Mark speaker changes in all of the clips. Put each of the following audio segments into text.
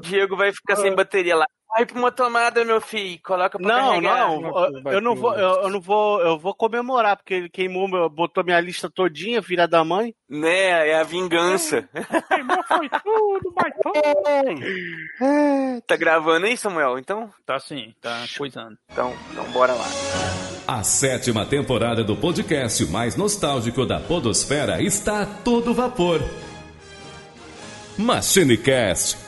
Speaker 1: Diego vai ficar sem bateria lá. Vai pra uma tomada, meu filho. Coloca pra
Speaker 2: Não,
Speaker 1: carregar.
Speaker 2: não, eu não vou, eu, eu não vou, eu vou comemorar, porque ele queimou, botou minha lista todinha, filha da mãe.
Speaker 1: Né, é a vingança.
Speaker 3: Queimou foi tudo, baitão.
Speaker 1: Tá gravando aí, Samuel? Então,
Speaker 3: Tá sim, tá coisando.
Speaker 1: então, então bora lá.
Speaker 4: A sétima temporada do podcast mais nostálgico da Podosfera está a todo vapor. MachineCast.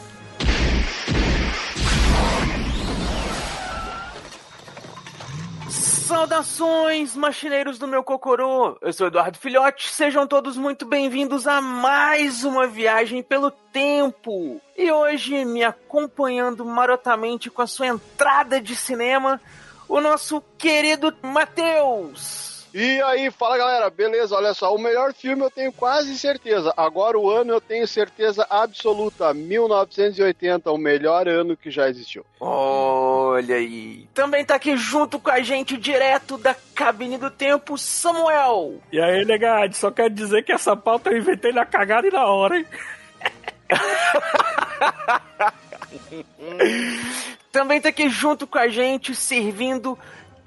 Speaker 1: Saudações, machineiros do meu cocorô! Eu sou Eduardo Filhote, sejam todos muito bem-vindos a mais uma viagem pelo tempo! E hoje, me acompanhando marotamente com a sua entrada de cinema, o nosso querido Matheus!
Speaker 5: E aí, fala galera, beleza? Olha só, o melhor filme eu tenho quase certeza. Agora o ano eu tenho certeza absoluta. 1980, o melhor ano que já existiu.
Speaker 1: Olha aí! Também tá aqui junto com a gente, direto da cabine do tempo, Samuel!
Speaker 3: E aí, negado, só quero dizer que essa pauta eu inventei na cagada e na hora, hein?
Speaker 1: Também tá aqui junto com a gente, servindo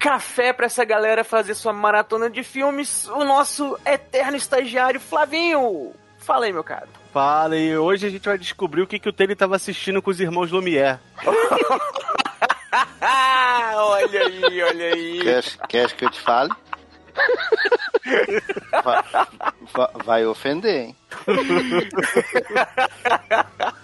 Speaker 1: café pra essa galera fazer sua maratona de filmes, o nosso eterno estagiário Flavinho. Fala aí, meu caro.
Speaker 2: Fala, e hoje a gente vai descobrir o que, que o Tele tava assistindo com os irmãos Lumière.
Speaker 1: Olha aí, olha aí.
Speaker 6: Quer, quer que eu te fale? Va- va- vai ofender, hein?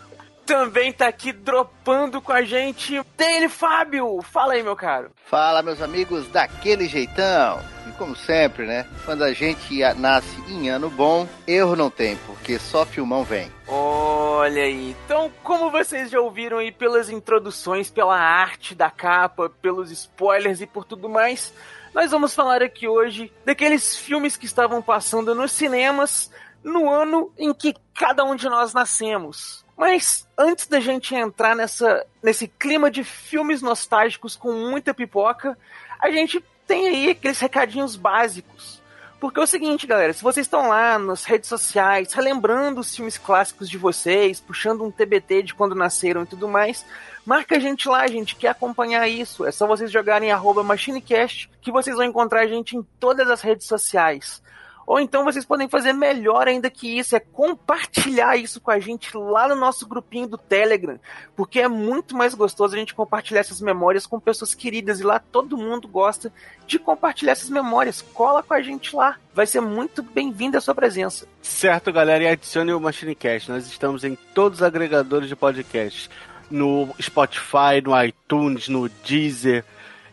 Speaker 1: Também tá aqui dropando com a gente, dele, Fábio. Fala aí, meu caro.
Speaker 6: Fala, meus amigos, daquele jeitão. E como sempre, né? Quando a gente nasce em ano bom, erro não tem, porque só filmão vem.
Speaker 1: Olha aí. Então, como vocês já ouviram aí pelas introduções, pela arte da capa, pelos spoilers e por tudo mais, nós vamos falar aqui hoje daqueles filmes que estavam passando nos cinemas no ano em que cada um de nós nascemos. Mas antes da gente entrar nessa, nesse clima de filmes nostálgicos com muita pipoca, a gente tem aí aqueles recadinhos básicos. Porque é o seguinte, galera, se vocês estão lá nas redes sociais, relembrando os filmes clássicos de vocês, puxando um TBT de quando nasceram e tudo mais, marca a gente lá, a gente quer acompanhar isso. É só vocês jogarem arroba MachineCast que vocês vão encontrar a gente em todas as redes sociais. Ou então vocês podem fazer melhor ainda que isso, é compartilhar isso com a gente lá no nosso grupinho do Telegram, porque é muito mais gostoso a gente compartilhar essas memórias com pessoas queridas e lá todo mundo gosta de compartilhar essas memórias. Cola com a gente lá, vai ser muito bem-vinda a sua presença.
Speaker 2: Certo, galera, e adicione o MachineCast. Nós estamos em todos os agregadores de podcast. No Spotify, no iTunes, no Deezer,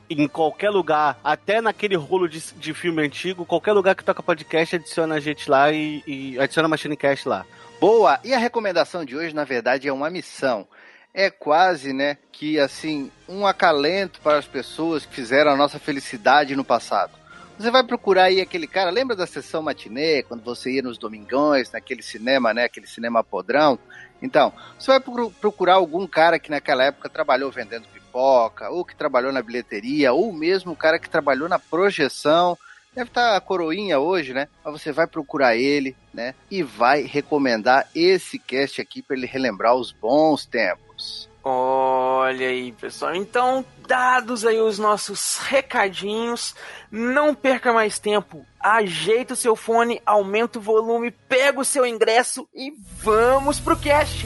Speaker 2: em qualquer lugar, até naquele rolo de, de filme antigo, qualquer lugar que toca podcast, adiciona a gente lá e, e adiciona o MachineCast lá.
Speaker 6: Boa! E a recomendação de hoje, na verdade, é uma missão. É quase, né, que assim, um acalento para as pessoas que fizeram a nossa felicidade no passado. Você vai procurar aí aquele cara, lembra da sessão matinê, quando você ia nos domingões, naquele cinema, né, aquele cinema podrão? Então, você vai pro- procurar algum cara que naquela época trabalhou vendendo pipoca, ou que trabalhou na bilheteria, ou mesmo o cara que trabalhou na projeção, Deve estar a coroinha hoje, né? Mas você vai procurar ele, né? E vai recomendar esse cast aqui para ele relembrar os bons tempos.
Speaker 1: Olha aí, pessoal. Então, dados aí os nossos recadinhos, não perca mais tempo. Ajeita o seu fone, aumenta o volume, pega o seu ingresso e vamos pro cast.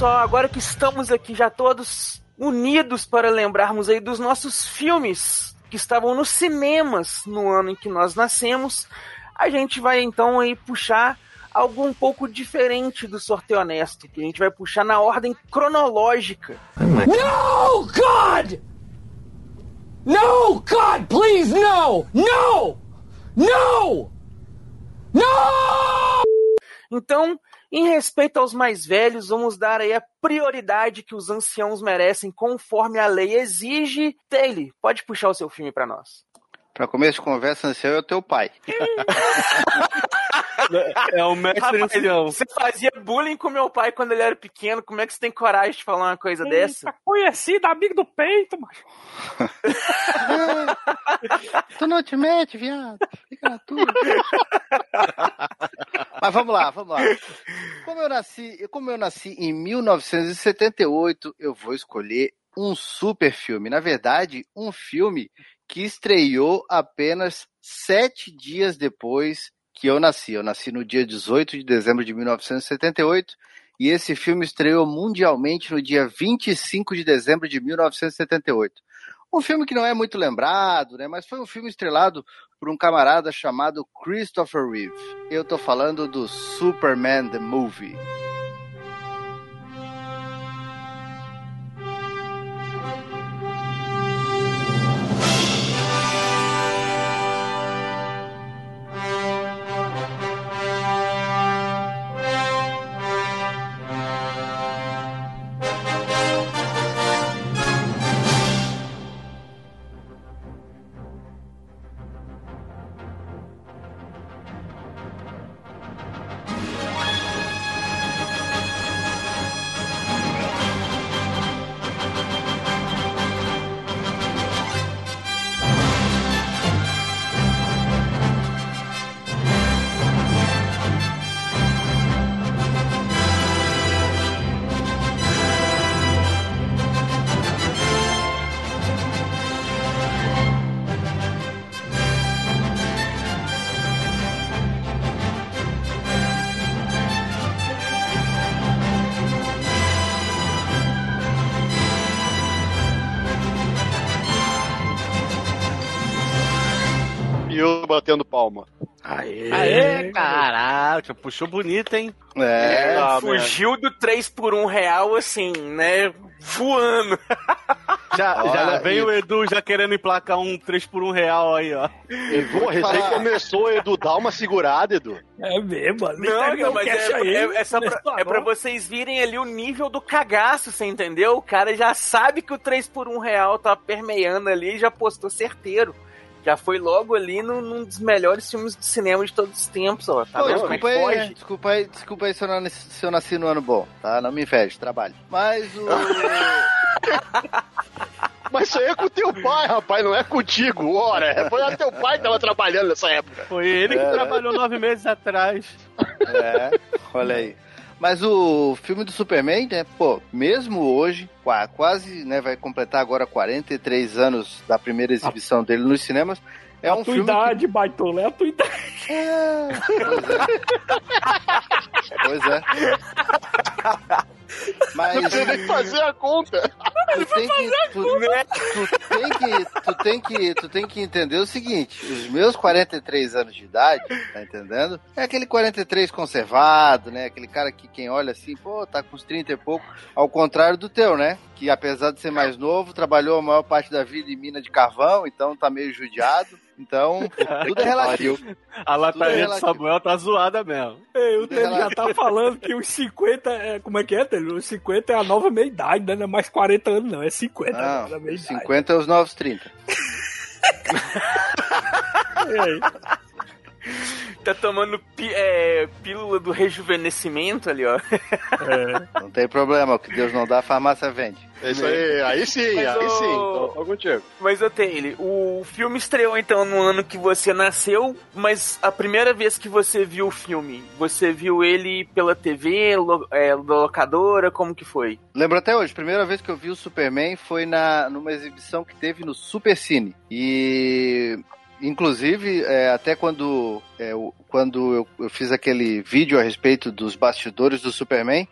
Speaker 1: Pessoal, agora que estamos aqui já todos unidos para lembrarmos aí dos nossos filmes que estavam nos cinemas no ano em que nós nascemos, a gente vai então aí puxar algo um pouco diferente do sorteio honesto, que a gente vai puxar na ordem cronológica.
Speaker 7: No, God! No, God, please, no! No! No! No!
Speaker 1: Então, em respeito aos mais velhos, vamos dar aí a prioridade que os anciãos merecem conforme a lei exige. Taylor, pode puxar o seu filme para nós.
Speaker 6: Pra começo de conversa, ancião é o teu pai.
Speaker 2: É o mestre
Speaker 1: Rapaz,
Speaker 2: ancião.
Speaker 1: você fazia bullying com meu pai quando ele era pequeno, como é que você tem coragem de falar uma coisa dessa?
Speaker 3: Eita, Conhecido, amigo do peito, macho.
Speaker 6: tu não te mete, viado. Fica na tua. Mas vamos lá, vamos lá. Como eu nasci, como eu nasci em 1978, eu vou escolher um super filme. Na verdade, um filme que estreou apenas sete dias depois que eu nasci. Eu nasci no dia 18 de dezembro de 1978 e esse filme estreou mundialmente no dia 25 de dezembro de 1978. Um filme que não é muito lembrado, né? Mas foi um filme estrelado por um camarada chamado Christopher Reeve. Eu tô falando do Superman the Movie.
Speaker 2: Caralho, puxou bonito, hein?
Speaker 6: É,
Speaker 5: Ah,
Speaker 1: Fugiu do 3 por 1 real, assim, né? Voando.
Speaker 2: Já,
Speaker 6: Olha
Speaker 2: já veio o. Edu já querendo emplacar um 3 por 1 real aí, ó.
Speaker 5: Edu, recém começou, Edu, dá uma segurada, Edu.
Speaker 3: É mesmo, ali
Speaker 1: Não,
Speaker 3: terminou
Speaker 1: não, mas é,
Speaker 3: aí,
Speaker 1: é, é só pra, é pra vocês virem ali o nível do cagaço, você entendeu? O cara já sabe que o 3 por 1 real tá permeando ali e já postou certeiro. Já foi logo ali num, num dos melhores filmes de cinema de todos os tempos, ó. Tá
Speaker 6: Pô,
Speaker 1: vendo como é
Speaker 6: desculpa
Speaker 1: que
Speaker 6: aí, desculpa aí, desculpa aí se eu, não, se eu nasci no ano bom, tá? Não me inveje, trabalho. Mas o.
Speaker 5: Mas isso aí é com teu pai, rapaz, não é contigo, ora. Foi lá teu pai que tava trabalhando nessa época.
Speaker 2: Foi ele que
Speaker 6: É.
Speaker 2: trabalhou nove meses atrás.
Speaker 6: É, olha aí. Mas o filme do Superman, né, pô, mesmo hoje, qua- quase, né, vai completar agora 43 anos da primeira exibição dele nos cinemas, é
Speaker 3: a
Speaker 6: um
Speaker 3: tua
Speaker 6: filme que
Speaker 3: idade, baitola, é a tua idade.
Speaker 6: É, pois é. Pois é. Mas
Speaker 5: Não precisa nem fazer a conta.
Speaker 6: tu tem que tu, tu tem que tu tem que tu tem que entender o seguinte, os meus 43 anos de idade, tá entendendo? É aquele 43 conservado, né? Aquele cara que quem olha assim, pô, tá com uns 30 e pouco, ao contrário do teu, né? Que apesar de ser mais novo, trabalhou a maior parte da vida em mina de carvão, então tá meio judiado. Então, tudo é relativo.
Speaker 2: A lataria de
Speaker 6: relativo.
Speaker 2: Samuel tá zoada mesmo.
Speaker 3: Ei, o
Speaker 6: Tudo
Speaker 3: Tele já tá falando que os 50 é. Como é que é, Tele? Os 50 é a nova meia-idade, né? Não é mais 40 anos, não. É 50 agora, a
Speaker 6: Não,
Speaker 3: meia-idade.
Speaker 6: 50 é os novos 30.
Speaker 3: E aí?
Speaker 1: Tá tomando pi- é, pílula do rejuvenescimento ali, ó.
Speaker 3: É.
Speaker 6: Não tem problema, o que Deus não dá, a farmácia vende.
Speaker 5: É isso aí, aí sim,
Speaker 1: Mas,
Speaker 5: aí
Speaker 1: ô-
Speaker 5: sim. Tô, tô contigo.
Speaker 1: Mas eu tenho ele. O filme estreou então no ano que você nasceu, mas a primeira vez que você viu o filme, você viu ele pela TV, lo, é, da locadora, como que foi?
Speaker 6: Lembro até hoje, a primeira vez que eu vi o Superman foi na, numa exibição que teve no Super Cine. E inclusive, é, até quando, é, quando eu, eu fiz aquele vídeo a respeito dos bastidores do Superman,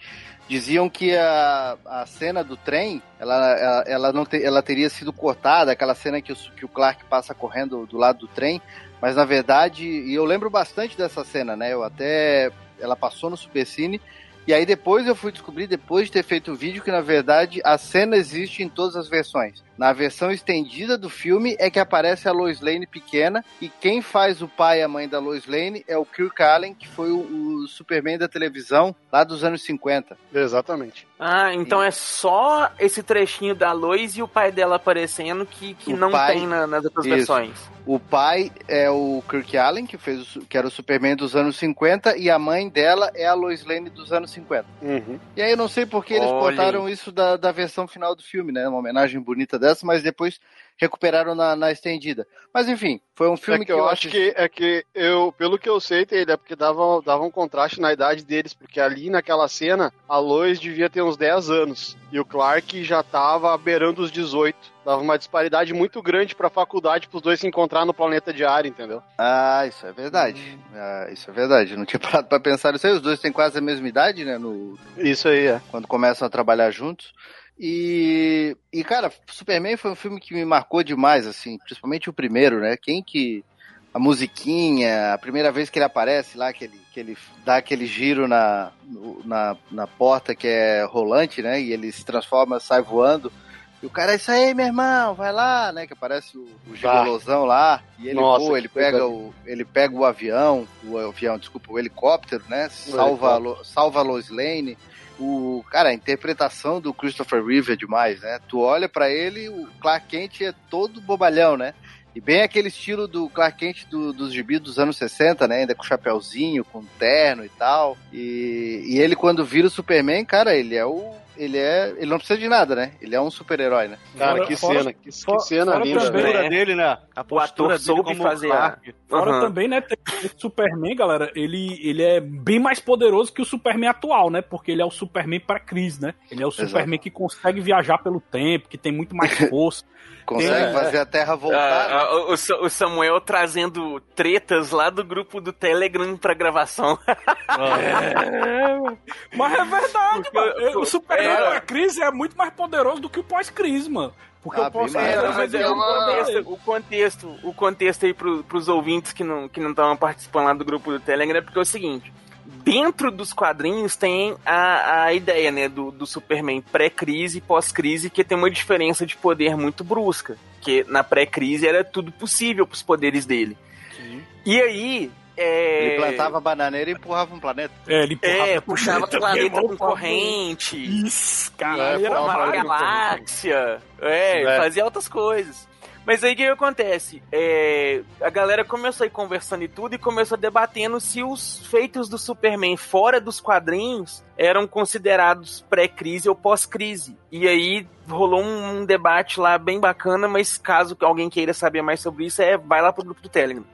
Speaker 6: diziam que a, a cena do trem, ela, ela, ela não te- ela teria sido cortada, aquela cena que o, que o Clark passa correndo do lado do trem, mas na verdade, e eu lembro bastante dessa cena, né? Eu até. Ela passou no Supercine. E aí depois eu fui descobrir, depois de ter feito o vídeo, que na verdade a cena existe em todas as versões. Na versão estendida do filme é que aparece a Lois Lane pequena e quem faz o pai e a mãe da Lois Lane é o Kirk Allen, que foi o, o Superman da televisão lá dos anos 50.
Speaker 5: Exatamente.
Speaker 1: Ah, então é só esse trechinho da Lois e o pai dela aparecendo que, que
Speaker 6: O
Speaker 1: não
Speaker 6: pai-
Speaker 1: tem na- nas outras
Speaker 6: Isso.
Speaker 1: versões.
Speaker 6: O pai é o Kirk Allen, que fez o, que era o Superman dos anos 50, e a mãe dela é a Lois Lane dos anos 50.
Speaker 5: Uhum.
Speaker 6: E aí eu não sei por que eles
Speaker 1: Olha
Speaker 6: cortaram isso da, da versão final do filme, né? Uma homenagem bonita mas depois recuperaram na, na estendida. Mas enfim, foi um filme
Speaker 5: é que, eu, acho
Speaker 6: assisti-
Speaker 5: que é que eu, pelo que eu sei, ele é porque dava, dava um contraste na idade deles, porque ali naquela cena a Lois devia ter uns 10 anos e o Clark já tava beirando os 18. Dava uma disparidade muito grande pra faculdade pros dois se encontrar no planeta diário, entendeu?
Speaker 6: Ah, isso é verdade. Ah, isso é verdade. Eu não tinha parado pra pensar nisso aí. Os dois têm quase a mesma idade, né? No,
Speaker 5: Isso aí, é.
Speaker 6: quando começam a trabalhar juntos. E, e, cara, Superman foi um filme que me marcou demais, assim, principalmente o primeiro, né? Quem que. A musiquinha, a primeira vez que ele aparece lá, que ele, que ele dá aquele giro na, na, na porta que é rolante, né? E ele se transforma, sai voando. E o cara, é isso aí, meu irmão, vai lá, né? Que aparece o, o gigolosão lá. E ele
Speaker 5: Nossa,
Speaker 6: voa, ele pega, o, ele pega o avião, o avião, desculpa, o helicóptero, né? Salva, a Lo- salva a Lois Lane. O, cara, a interpretação do Christopher Reeve é demais, né? Tu olha pra ele, o Clark Kent é todo bobalhão, né? E bem aquele estilo do Clark Kent do, dos gibis dos anos 60, né? Ainda com chapéuzinho, com terno e tal. E, e ele, quando vira o Superman, cara, ele é o. Ele é. Ele não precisa de nada, né? Ele é um super-herói, né?
Speaker 5: Cara,
Speaker 3: Fora-
Speaker 5: que
Speaker 3: fora-
Speaker 5: cena, que, que
Speaker 3: fora-
Speaker 5: cena
Speaker 3: fora
Speaker 5: linda,
Speaker 3: também,
Speaker 1: né?
Speaker 2: dele, né? A
Speaker 1: O
Speaker 2: postura
Speaker 1: ator
Speaker 2: dele
Speaker 1: soube
Speaker 2: como
Speaker 1: fazer.
Speaker 2: Clark.
Speaker 3: Fora
Speaker 1: Aham.
Speaker 3: também, né, Superman, galera, ele, ele é bem mais poderoso que o Superman atual, né? Porque ele é o Superman pra Cris, né? Ele é o
Speaker 6: Exato.
Speaker 3: Superman que consegue viajar pelo tempo, que tem muito mais força.
Speaker 6: Consegue
Speaker 3: É,
Speaker 6: fazer a Terra voltar.
Speaker 1: Ah, ah, o, o Samuel trazendo tretas lá do grupo do Telegram pra gravação.
Speaker 3: Mas é verdade,
Speaker 1: Porque-
Speaker 3: mano. O Superman
Speaker 1: é.
Speaker 3: pra Cris é muito mais poderoso do que o pós-Cris, mano. Porque
Speaker 6: Ah,
Speaker 3: o pós
Speaker 6: bem mais.
Speaker 1: É, mas
Speaker 3: é
Speaker 1: é o
Speaker 5: uma-
Speaker 1: contexto, o contexto, o contexto aí pro, pros ouvintes que não que não estavam participando lá do grupo do Telegram é porque é o seguinte. Dentro dos quadrinhos tem a, a ideia, né, do, do Superman pré-crise e pós-crise, que tem uma diferença de poder muito brusca. Que na pré-crise era tudo possível pros poderes dele. E aí. É...
Speaker 6: Ele plantava bananeira e empurrava um planeta.
Speaker 3: É, ele empurrava
Speaker 1: É,
Speaker 3: o
Speaker 1: puxava
Speaker 3: planeta,
Speaker 1: planeta com
Speaker 3: o
Speaker 1: corrente.
Speaker 3: Isso, caralho. Era
Speaker 1: Uma galáxia. É,
Speaker 5: É.
Speaker 1: fazia outras coisas. Mas aí o que acontece? É, a galera começou aí conversando e tudo e começou debatendo se os feitos do Superman fora dos quadrinhos eram considerados pré-crise ou pós-crise. E aí rolou um, um debate lá bem bacana, mas caso alguém queira saber mais sobre isso, é vai lá pro grupo do Telegram.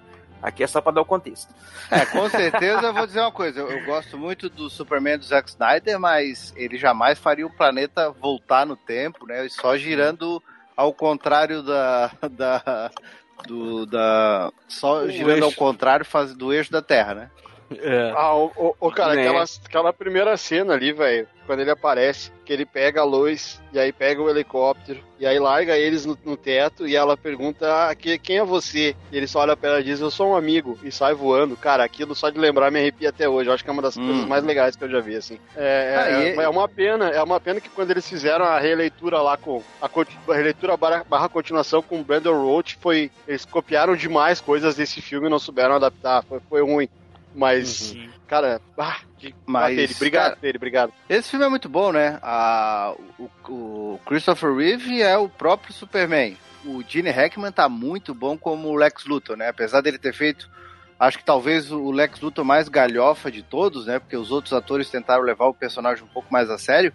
Speaker 1: Aqui é só pra dar o contexto.
Speaker 6: É, com certeza eu vou dizer uma coisa. Eu, eu gosto muito do Superman do Zack Snyder, mas ele jamais faria o planeta voltar no tempo, né? Só girando ao contrário da. da do, da só
Speaker 2: O
Speaker 6: girando ao
Speaker 2: eixo.
Speaker 6: contrário faz, do eixo da Terra, né?
Speaker 2: É.
Speaker 5: Ah, o, o- o cara,
Speaker 1: Né?
Speaker 5: aquela, aquela primeira cena ali, velho, quando ele aparece, que ele pega a Lois, e aí pega o helicóptero, e aí larga eles no, no teto, e ela pergunta, ah, que, quem é você? E ele só olha pra ela e diz, eu sou um amigo, e sai voando. Cara, aquilo só de lembrar me arrepia até hoje. Eu acho que é uma das
Speaker 6: Hum.
Speaker 5: coisas mais legais que eu já vi, assim. É,
Speaker 6: Ah,
Speaker 5: é,
Speaker 6: e-
Speaker 5: é uma pena, é uma pena que quando eles fizeram a releitura lá com, a, a releitura barra, barra continuação com o Brandon Roach, foi, eles copiaram demais coisas desse filme e não souberam adaptar, foi, foi ruim. Mas, cara, ah, que
Speaker 6: Mas,
Speaker 5: Tele, obrigado,
Speaker 6: cara-
Speaker 5: Tele, obrigado.
Speaker 6: Esse filme é muito bom, né? A, o, o Christopher Reeve é o próprio Superman. O Gene Hackman tá muito bom como o Lex Luthor, né? Apesar dele ter feito, acho que talvez o Lex Luthor mais galhofa de todos, né? Porque os outros atores tentaram levar o personagem um pouco mais a sério.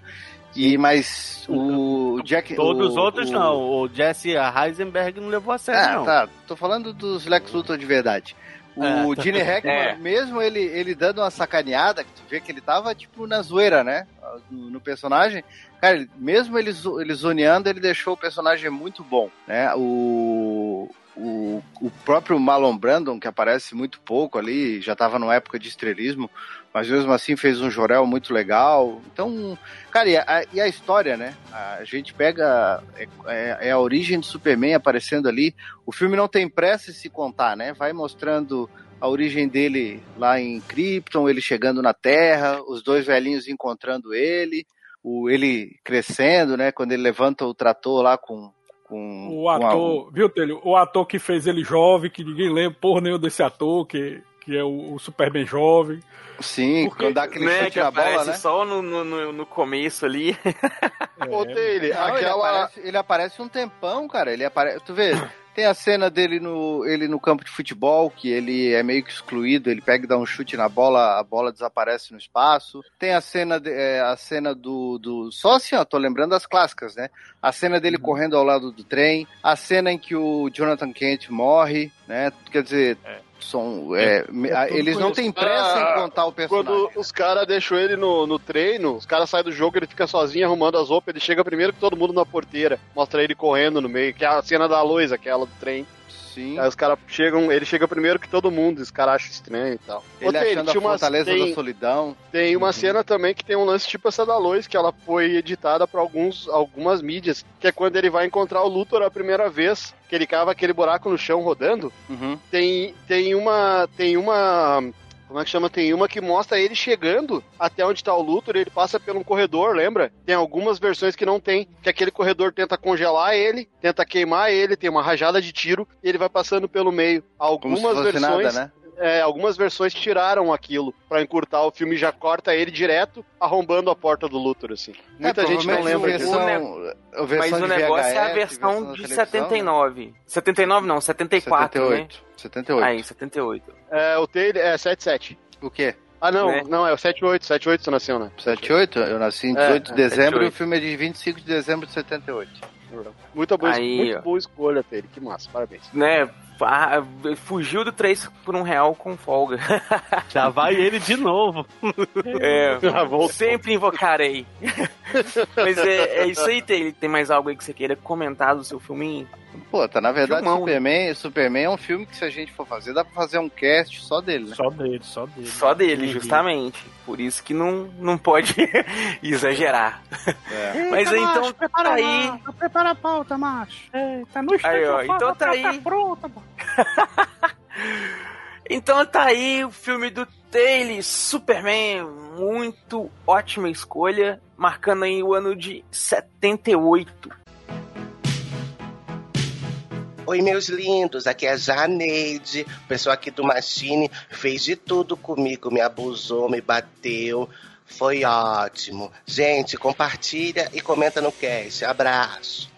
Speaker 6: E mas o Jack,
Speaker 2: Todos os outros
Speaker 6: o-
Speaker 2: não. O Jesse Heisenberg não levou a sério,
Speaker 6: Ah,
Speaker 2: não.
Speaker 6: tá. Tô falando dos Lex Luthor de verdade. O
Speaker 2: É.
Speaker 6: Gene Hackman,
Speaker 1: É.
Speaker 6: mesmo ele, ele dando uma sacaneada, que tu vê que ele tava, tipo, na zoeira, né? No, no personagem. Cara, mesmo ele, ele zoneando, ele deixou o personagem muito bom, né? O, o, o próprio Marlon Brandon, que aparece muito pouco ali, já estava numa época de estrelismo, mas mesmo assim fez um Jorel muito legal. Então, cara, e a, e a história, né? A gente pega. É, é, é, a origem do Superman aparecendo ali. O filme não tem pressa em se contar, né? Vai mostrando a origem dele lá em Krypton, ele chegando na Terra, os dois velhinhos encontrando ele, o, ele crescendo, né? Quando ele levanta o trator lá com. Com
Speaker 3: o ator,
Speaker 6: com
Speaker 3: a... viu, Telho? O ator que fez ele jovem, que ninguém lembra porra nenhuma desse ator, que, que é o, o Superman jovem.
Speaker 6: Sim,
Speaker 1: Porque,
Speaker 6: quando dá aquele
Speaker 1: né,
Speaker 6: chute
Speaker 1: que
Speaker 6: na bola,
Speaker 1: aparece
Speaker 6: né?
Speaker 1: só no, no, no começo ali.
Speaker 5: Ô, Taylor,
Speaker 6: Não, ele,
Speaker 5: aquela.
Speaker 6: aparece, ele aparece um tempão, cara. Ele aparece. Tu vê, tem a cena dele no, ele no campo de futebol, que ele é meio que excluído, ele pega e dá um chute na bola, a bola desaparece no espaço. Tem a cena, de- é, a cena do, do. Só assim, ó, tô lembrando das clássicas, né? A cena dele correndo ao lado do trem, a cena em que o Jonathan Kent morre, né? Quer dizer. São, é, a- eles não têm pressa em contar o personagem.
Speaker 5: Quando os caras deixam ele no, no treino, os caras saem do jogo, ele fica sozinho arrumando as roupas, ele chega primeiro que todo mundo na porteira. Mostra ele correndo no meio, que é a cena da luz, aquela do trem.
Speaker 6: Sim.
Speaker 5: Aí os caras chegam, ele chega primeiro que todo mundo, os caras acham estranho e tal.
Speaker 6: Ele
Speaker 5: Taylor,
Speaker 6: achando a
Speaker 5: tinha umas-
Speaker 6: fortaleza
Speaker 5: tem,
Speaker 6: da solidão.
Speaker 5: tem uma
Speaker 6: Uhum.
Speaker 5: cena também que tem um lance tipo essa da Lois, que ela foi editada pra alguns, algumas mídias, que é quando ele vai encontrar o Luthor a primeira vez, que ele cava aquele buraco no chão rodando.
Speaker 6: Uhum.
Speaker 5: Tem, tem uma. Tem uma. Como é que chama? Tem uma que mostra ele chegando até onde tá o Luthor e ele passa por um corredor, lembra? Tem algumas versões que não tem, que aquele corredor tenta congelar ele, tenta queimar ele, tem uma rajada de tiro e ele vai passando pelo meio. Algumas versões.
Speaker 6: nada, né?
Speaker 5: É, algumas versões tiraram aquilo pra encurtar o filme e já corta ele direto arrombando a porta do Luthor, assim. Muita
Speaker 6: É,
Speaker 5: gente não lembra disso.
Speaker 6: versão, versão
Speaker 1: Mas o negócio é a
Speaker 6: VHS,
Speaker 1: versão
Speaker 6: da
Speaker 1: de
Speaker 6: televisão,
Speaker 1: 79. 79 não, 74,
Speaker 6: 78.
Speaker 1: né?
Speaker 6: 78.
Speaker 1: Aí, 78.
Speaker 5: É, o Taylor é 77.
Speaker 6: O quê?
Speaker 5: Ah, não,
Speaker 1: Né?
Speaker 5: não, é o 78, 78 você nasceu, né?
Speaker 6: 78? Eu nasci em
Speaker 5: É,
Speaker 6: 18 de
Speaker 1: é,
Speaker 6: dezembro e
Speaker 1: 78.
Speaker 6: o filme é de 25 de dezembro de 78.
Speaker 5: Muito boa,
Speaker 1: Aí,
Speaker 5: muito boa escolha, Taylor. Que massa, parabéns.
Speaker 1: Né? Fugiu do 3 por um real com folga.
Speaker 2: Já vai ele de novo.
Speaker 1: É, sempre invocarei. Mas é, é isso aí, tem, tem mais algo aí que você queira comentar do seu filminho?
Speaker 6: Pô, tá, na verdade,
Speaker 1: Filmão,
Speaker 6: Superman, Superman é um filme que se a gente for fazer, dá pra fazer um cast só dele, né?
Speaker 3: Só dele, só dele.
Speaker 1: Só dele, justamente. Por isso que não, não pode exagerar.
Speaker 6: É.
Speaker 1: Mas então tá aí.
Speaker 3: Prepara a pauta, macho. É, tá no
Speaker 1: Aí, ó, então tá aí.
Speaker 3: pronta.
Speaker 1: Então tá aí o filme do Taylor, Superman, muito ótima escolha, marcando aí o ano de 78.
Speaker 8: Oi, meus lindos, aqui é a Janeide, o pessoal aqui do Machine fez de tudo comigo, me abusou, me bateu, foi ótimo. Gente, compartilha e comenta no cast, abraço.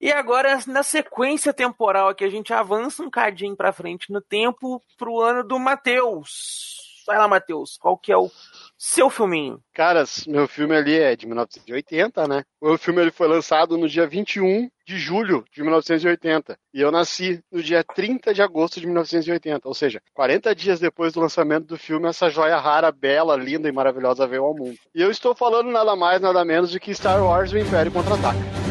Speaker 1: E agora, na sequência temporal aqui, a gente avança um cadinho pra frente no tempo pro ano do Matheus. Vai lá, Matheus, qual que é o seu filminho?
Speaker 5: Caras, meu filme ali é de 1980, né? O meu filme ele foi lançado no dia 21 de julho de 1980. E eu nasci no dia 30 de agosto de 1980. Ou seja, 40 dias depois do lançamento do filme, essa joia rara, bela, linda e maravilhosa veio ao mundo. E eu estou falando nada mais, nada menos do que Star Wars O Império Contra-Ataca.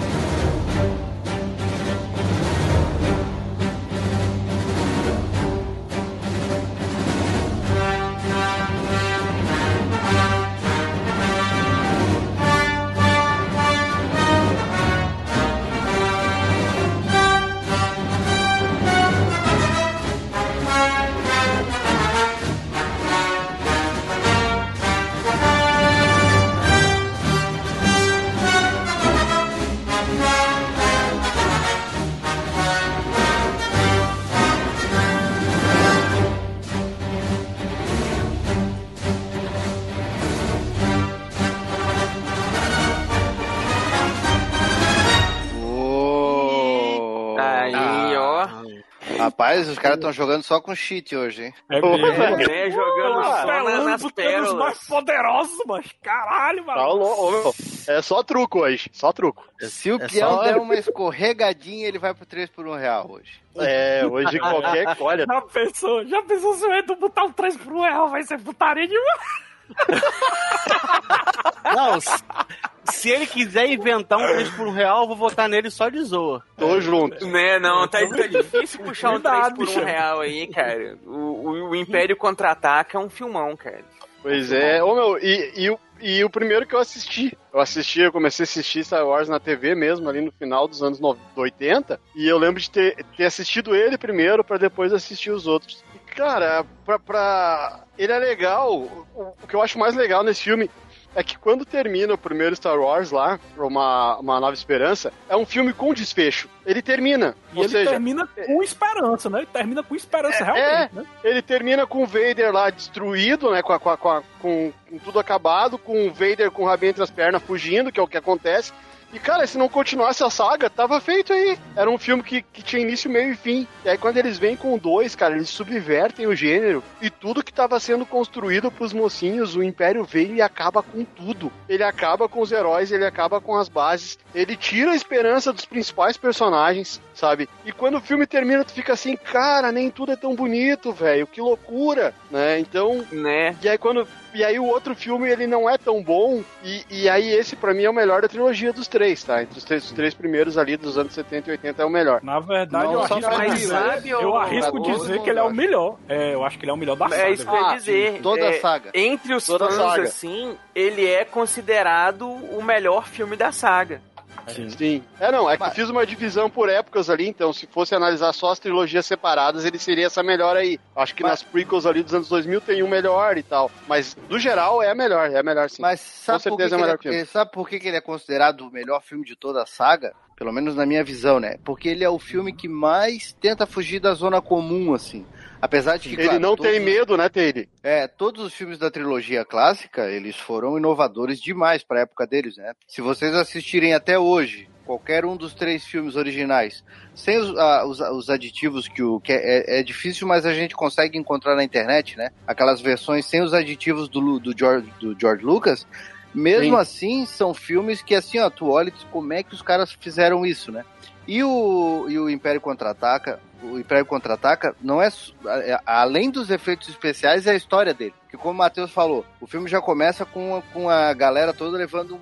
Speaker 6: Rapaz, os caras estão jogando só com cheat hoje, hein?
Speaker 3: É mesmo.
Speaker 1: É, jogando só na- nas pérolas.
Speaker 3: mais poderosos, mas caralho,
Speaker 5: Tá
Speaker 3: mano.
Speaker 5: meu. É só truco hoje, só truco.
Speaker 6: Se o
Speaker 2: É
Speaker 6: peão
Speaker 2: só-
Speaker 6: der uma escorregadinha, ele vai pro 3 por 1 real hoje.
Speaker 5: É, hoje qualquer. Olha,
Speaker 3: Já pensou, já pensou se o Edu botar um 3 pro real, vai ser putaria demais.
Speaker 2: Não, se- ele quiser inventar um 3 por 1 real, eu vou votar nele só de zoa.
Speaker 5: Tô junto.
Speaker 1: Né, não, tá, tá difícil puxar um 3
Speaker 3: Cuidado,
Speaker 1: por 1
Speaker 3: bicho.
Speaker 1: real aí, cara. O, o, o Império Contra-Ataca é um filmão, cara.
Speaker 5: Pois é. Ô, meu, e, e, o- e o primeiro que eu assisti, eu assisti, eu comecei a assistir Star Wars na TV mesmo, ali no final dos anos no- 80, e eu lembro de ter, ter assistido ele primeiro pra depois assistir os outros. E, cara, pra, pra... ele é legal, o, o que eu acho mais legal nesse filme é que quando termina o primeiro Star Wars lá, uma, uma Nova Esperança, é um filme com desfecho. Ele termina.
Speaker 3: E
Speaker 5: ou
Speaker 3: ele
Speaker 5: seja,
Speaker 3: termina com esperança, né? Ele termina com esperança,
Speaker 5: É,
Speaker 3: realmente, né?
Speaker 5: ele termina com o Vader lá destruído, né? Com, a- com, a- com, a- com- com tudo acabado, com o Vader com o rabinho entre as pernas fugindo, que é o que acontece. E, cara, se não continuasse a saga, tava feito aí. Era um filme que, que tinha início, meio e fim. E aí, quando eles vêm com dois, cara, eles subvertem o gênero. E tudo que tava sendo construído pros mocinhos, o Império veio e acaba com tudo. Ele acaba com os heróis, ele acaba com as bases. Ele tira a esperança dos principais personagens, sabe? E quando o filme termina, tu fica assim, cara, nem tudo é tão bonito, velho. Que loucura, né? Então,
Speaker 1: Né?
Speaker 5: e aí quando. E aí o outro filme ele não é tão bom. E, e aí esse pra mim é o melhor da trilogia dos três, tá? Entre os três, os três primeiros ali dos anos 70 e 80 é o melhor.
Speaker 3: Na verdade,
Speaker 6: Não,
Speaker 3: eu arrisco,
Speaker 1: sabe,
Speaker 3: eu arrisco dizer que ele é o melhor. É, eu acho que ele é o melhor da saga.
Speaker 1: É isso que eu ia
Speaker 5: Ah,
Speaker 1: dizer.
Speaker 6: Toda
Speaker 1: É,
Speaker 6: a saga.
Speaker 1: Entre os
Speaker 5: Toda
Speaker 1: fãs,
Speaker 5: saga.
Speaker 1: assim, ele é considerado o melhor filme da saga.
Speaker 5: Sim. É, não, é que eu fiz uma divisão por épocas ali, então se fosse analisar só as trilogias separadas, ele seria essa melhor aí. Acho que
Speaker 6: Mas-
Speaker 5: nas prequels ali dos anos 2000 tem um melhor e tal. Mas, no geral, é a melhor, é a melhor sim.
Speaker 6: Mas sabe por, que
Speaker 5: certeza é o melhor
Speaker 6: é, sabe por que, que ele é considerado o melhor filme de toda a saga? Pelo menos na minha visão, né? Porque ele é o filme que mais tenta fugir da zona comum, assim. Apesar de que,
Speaker 5: Ele
Speaker 6: claro,
Speaker 5: não
Speaker 6: todos
Speaker 5: tem medo, né, Taylor?
Speaker 6: É, todos os filmes da trilogia clássica, eles foram inovadores demais para a época deles, né? Se vocês assistirem até hoje, qualquer um dos três filmes originais, sem os, ah, os- os aditivos que o que é, é difícil, mas a gente consegue encontrar na internet, né? Aquelas versões sem os aditivos do, do, George, do George Lucas, mesmo
Speaker 5: Sim.
Speaker 6: assim, são filmes que assim, ó, tu olha como é que os caras fizeram isso, né? E o, e o Império Contra-Ataca, o Império Contra-Ataca não é, é- é- além dos efeitos especiais, é a história dele. Que como o Matheus falou, o filme já começa com, a- com a galera toda levando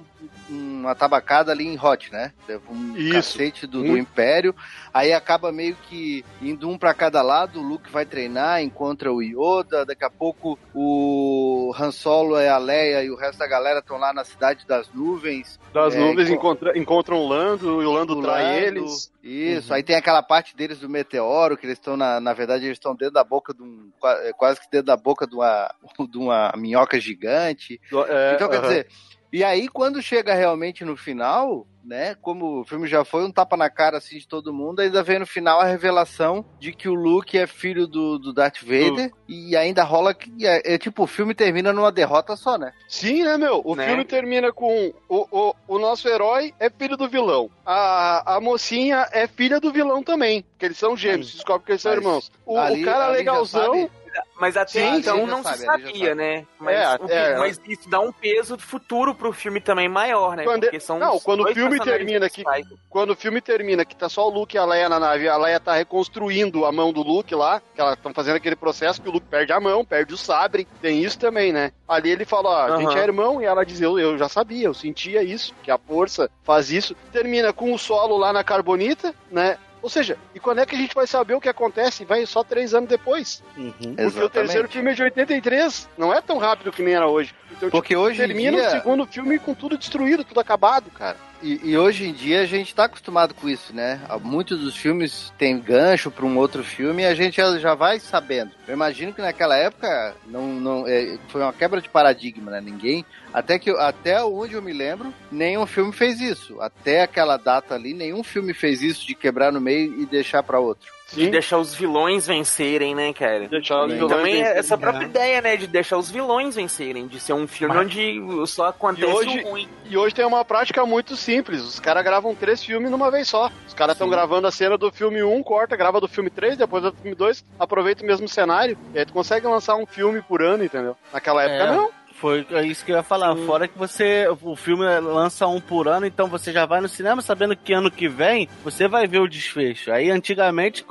Speaker 6: um- uma tabacada ali em Hot, né? Um
Speaker 5: Isso.
Speaker 6: cacete do, do. Império. Aí acaba meio que indo um pra cada lado, o Luke vai treinar, encontra o Yoda, daqui a pouco o Han Solo e a Leia e o resto da galera estão lá na cidade das nuvens.
Speaker 5: Das
Speaker 6: É,
Speaker 5: nuvens
Speaker 6: enco-
Speaker 5: encontra- encontram o Lando e o Lando
Speaker 6: do
Speaker 5: trai
Speaker 6: Lando.
Speaker 5: eles.
Speaker 6: Isso, aí tem aquela parte deles do meteoro, que eles estão, na, na verdade, eles estão dentro da boca de um. é, Quase que dentro da boca de uma, de uma minhoca gigante.
Speaker 5: É,
Speaker 6: então, quer
Speaker 5: aham.
Speaker 6: dizer, e aí quando chega realmente no final, né? Como o filme já foi um tapa na cara assim de todo mundo, ainda vem no final a revelação de que o Luke é filho do, do Darth Vader. E ainda rola que. É, é tipo, o filme termina numa derrota só, né?
Speaker 5: Sim, né, meu? O
Speaker 1: Né?
Speaker 5: filme termina com o, o, o nosso herói é filho do vilão. A, a mocinha é filha do vilão também. Porque eles são gêmeos, se descobre que eles são
Speaker 6: Mas
Speaker 5: irmãos. O,
Speaker 6: ali-
Speaker 5: o cara legalzão.
Speaker 1: Mas até
Speaker 5: Sim,
Speaker 1: então não
Speaker 6: sabe,
Speaker 1: se sabia, né? Mas,
Speaker 5: É,
Speaker 1: que-
Speaker 5: é.
Speaker 1: mas isso dá um peso futuro pro filme também maior, né?
Speaker 5: Quando-
Speaker 1: Porque são
Speaker 5: não, quando o filme termina que-. Quando o filme termina, que tá só o Luke e a Leia na nave, a Leia tá reconstruindo a mão do Luke lá, que elas estão fazendo aquele processo que o Luke perde a mão, perde o sabre, tem isso também, né? Ali ele fala, ó, a gente
Speaker 1: Aham.
Speaker 5: é irmão, e ela diz, eu, eu já sabia, eu sentia isso, que a força faz isso. Termina com o solo lá na Carbonita, né? Ou seja, e quando é que a gente vai saber o que acontece? Vai só três anos depois.
Speaker 2: Uhum.
Speaker 5: Porque o
Speaker 6: Exatamente.
Speaker 5: terceiro filme é de 83, não é tão rápido que nem era hoje. Então,
Speaker 6: Porque
Speaker 5: tipo,
Speaker 6: hoje
Speaker 5: termina
Speaker 6: dia-
Speaker 5: o segundo filme com tudo destruído, tudo acabado, cara.
Speaker 6: E, e hoje em dia a gente tá acostumado com isso, né? Muitos dos filmes tem gancho para um outro filme e a gente já, já vai sabendo. Eu imagino que naquela época não, não é, foi uma quebra de paradigma, né? Ninguém, até que até onde eu me lembro, nenhum filme fez isso. Até aquela data ali, nenhum filme fez isso de quebrar no meio e deixar para outro.
Speaker 1: De deixar os vilões vencerem, né, cara?
Speaker 5: Deixar os
Speaker 6: Sim.
Speaker 5: vilões
Speaker 1: Também é
Speaker 5: vencerem.
Speaker 1: essa própria ideia, né? De deixar os vilões vencerem. De ser um filme
Speaker 3: Mas-
Speaker 1: onde só acontece
Speaker 5: E hoje-
Speaker 1: o ruim.
Speaker 5: E hoje tem uma prática muito simples. Os caras gravam três filmes numa vez só. Os caras estão
Speaker 6: Sim.
Speaker 5: gravando a cena do filme 1, corta, grava do filme 3, depois do filme 2, aproveita o mesmo cenário. E aí tu consegue lançar um filme por ano, entendeu? Naquela época
Speaker 2: É.
Speaker 5: não.
Speaker 2: Foi isso que eu ia falar. Fora que você. O filme lança um por ano, então você já vai no cinema sabendo que ano que vem você vai ver o desfecho. Aí antigamente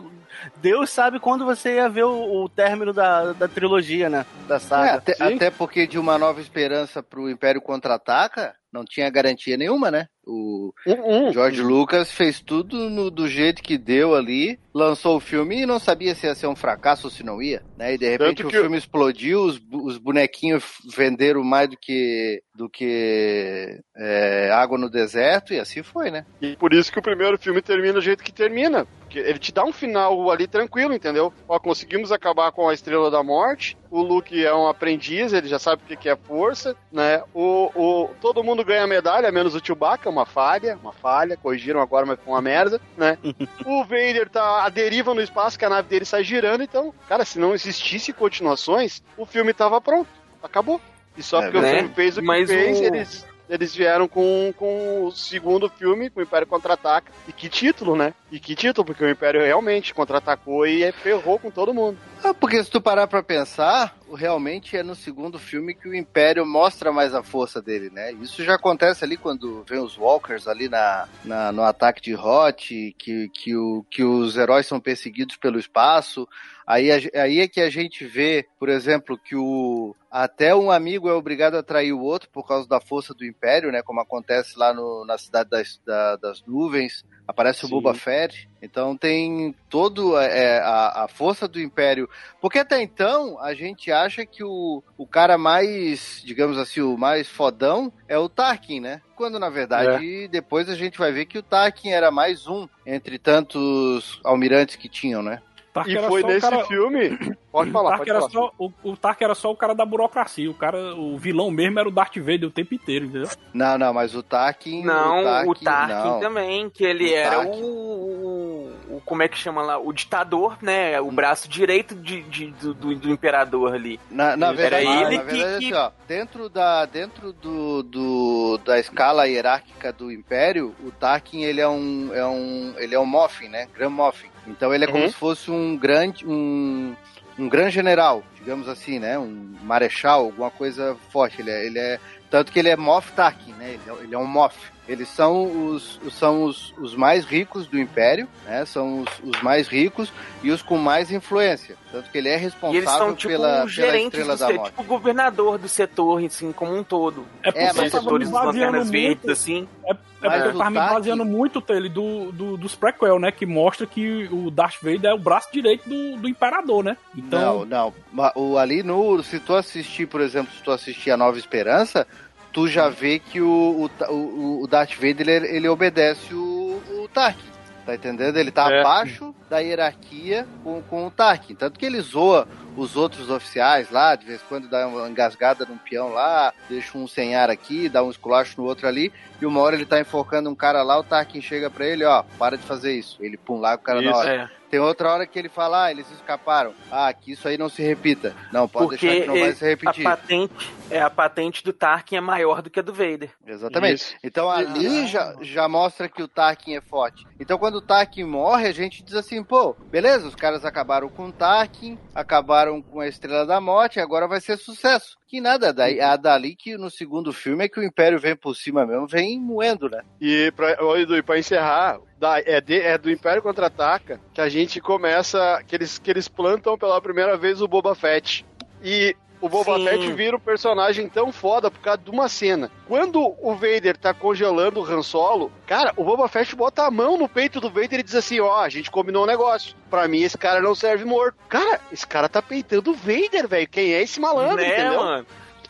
Speaker 2: Deus sabe quando você ia ver o, o término da, da trilogia, né? Da
Speaker 6: É,
Speaker 2: saga.
Speaker 6: até, até porque de uma nova esperança pro Império Contra-Ataca, não tinha garantia nenhuma, né? O
Speaker 5: Hum, hum.
Speaker 6: George Lucas fez tudo no- do jeito que deu ali, lançou o filme e não sabia se ia ser um fracasso ou se não ia, né? E de repente
Speaker 5: Tanto
Speaker 6: o
Speaker 5: que-
Speaker 6: filme explodiu, os, os bonequinhos venderam mais do que do que é, água no deserto e assim foi, né?
Speaker 5: E por isso que o primeiro filme termina do jeito que termina. Porque ele te dá um final ali tranquilo, entendeu? Ó, conseguimos acabar com a Estrela da Morte. O Luke é um aprendiz, ele já sabe o que é força, né? O, o, todo mundo ganha medalha, menos o Chewbacca, uma falha, uma falha. Corrigiram agora, mas foi uma merda, né? o Vader tá à deriva no espaço, que a nave dele sai girando. Então, cara, se não existisse continuações, o filme tava pronto. Acabou. E só
Speaker 6: É
Speaker 5: porque o
Speaker 1: verdade.
Speaker 5: filme fez o que
Speaker 1: Mas
Speaker 5: fez,
Speaker 1: o-
Speaker 5: eles eles vieram com, com o segundo filme, com o Império Contra-Ataca. E que título, né? E que título, porque o Império realmente contra-atacou e ferrou com todo mundo.
Speaker 6: Ah, porque se tu parar pra pensar, realmente é no segundo filme que o Império mostra mais a força dele, né? Isso já acontece ali quando vem os Walkers ali na, na- no ataque de Hoth, que, que, o, que os heróis são perseguidos pelo espaço. Aí, aí é que a gente vê, por exemplo, que o até um amigo é obrigado a trair o outro por causa da força do Império, né? Como acontece lá no- na cidade das, da- das nuvens. Aparece o
Speaker 5: Sim.
Speaker 6: Boba Fett. Então tem todo é, a, a força do Império. Porque até então a gente acha que o, o cara mais, digamos assim, o mais fodão é o Tarkin, né? Quando na verdade depois a gente vai ver que o Tarkin era mais um entre tantos almirantes que tinham, né?
Speaker 3: Tarkin
Speaker 5: E
Speaker 3: era
Speaker 5: foi
Speaker 3: só o
Speaker 5: nesse
Speaker 3: cara-
Speaker 5: filme. Pode
Speaker 3: O
Speaker 5: falar,
Speaker 3: Tarkin
Speaker 5: pode
Speaker 3: era
Speaker 5: falar.
Speaker 3: só, o, o Tarkin era só o cara da burocracia. O cara, o vilão mesmo era o Darth Vader o tempo inteiro, entendeu?
Speaker 6: Não, não, mas o Tarkin.
Speaker 1: Não, o Tarkin,
Speaker 6: não.
Speaker 1: também, que ele
Speaker 6: O
Speaker 1: era
Speaker 6: Tarkin.
Speaker 1: o, o- Como é que chama lá? O ditador, né? O braço direito de, de- do, do, do imperador ali.
Speaker 6: Na, na
Speaker 1: Era
Speaker 6: verdade,
Speaker 1: ele
Speaker 6: na
Speaker 1: que-
Speaker 6: verdade
Speaker 1: que-
Speaker 6: assim, ó, dentro da dentro do, do da escala hierárquica do Império, o Tarkin ele é um é um ele é um Moffin, né? Grand Moffin. Então ele é como
Speaker 5: Uhum.
Speaker 6: se fosse um grande um um grande general, digamos assim, né? Um marechal, alguma coisa forte. Ele é, ele é tanto que ele é Moff Tarkin, né? Ele é, ele é um Moff. Eles são os, são os, os mais ricos do Império, né? São os, os mais ricos e os com mais influência. Tanto que ele é
Speaker 1: E
Speaker 6: responsável
Speaker 1: eles são tipo
Speaker 6: pela, pela
Speaker 1: gerentes
Speaker 6: Estrela
Speaker 1: do
Speaker 6: da Morte.
Speaker 1: tipo o governador do setor, assim, como um todo.
Speaker 3: É porque
Speaker 6: É, mas
Speaker 3: me
Speaker 1: setores dos
Speaker 3: baseando
Speaker 1: lanternas
Speaker 3: muito,
Speaker 1: verdes, assim.
Speaker 3: é, é porque eu tava me
Speaker 6: Tarkin-
Speaker 3: baseando muito Tele, do, do, dos prequel, né? Que mostra que o Darth Vader é o braço direito do, do Imperador, né? Então,
Speaker 6: Não, não. O, ali no. Se tu assistir, por exemplo, se tu assistir a Nova Esperança, tu já vê que o, o, o, Darth Vader ele, ele obedece o, o Tarkin. Tá entendendo? Ele tá
Speaker 5: É.
Speaker 6: abaixo da hierarquia com, com o Tarkin. Tanto que ele zoa os outros oficiais lá, de vez em quando dá uma engasgada num peão lá, deixa um sem ar aqui, dá um esculacho no outro ali, e uma hora ele tá enforcando um cara lá, o Tarkin chega pra ele, ó, para de fazer isso. Ele pum lá, o cara na
Speaker 5: Isso.
Speaker 6: hora.
Speaker 1: É.
Speaker 6: Tem outra hora que ele fala, ah, eles escaparam. Ah, que isso aí não se repita. Não, pode
Speaker 1: Porque
Speaker 6: deixar que não vai
Speaker 1: ele-
Speaker 6: se
Speaker 1: a
Speaker 6: repetir.
Speaker 1: patente, é, a patente do Tarkin é maior do que a do Vader.
Speaker 6: Exatamente.
Speaker 5: Isso.
Speaker 6: Então ali já, já mostra que o Tarkin é forte. Então quando o Tarkin morre, a gente diz assim, pô, beleza, os caras acabaram com o Tarkin, acabaram com a Estrela da Morte, agora vai ser sucesso. Que nada, daí, é dali que no segundo filme é que o Império vem por cima mesmo, vem moendo, né?
Speaker 5: E pra, e pra encerrar, é, de- é do Império Contra-Ataca que a gente começa, que eles, que eles plantam pela primeira vez o Boba Fett. E o Boba
Speaker 1: Sim.
Speaker 5: Fett vira um personagem tão foda por causa de uma cena. Quando o Vader tá congelando o Han Solo, cara, o Boba Fett bota a mão no peito do Vader e diz assim, ó, a gente combinou um negócio. Pra mim, esse cara não serve morto. Cara, esse cara tá peitando o Vader, velho. Quem é esse malandro,
Speaker 1: né,
Speaker 5: entendeu?
Speaker 1: mano?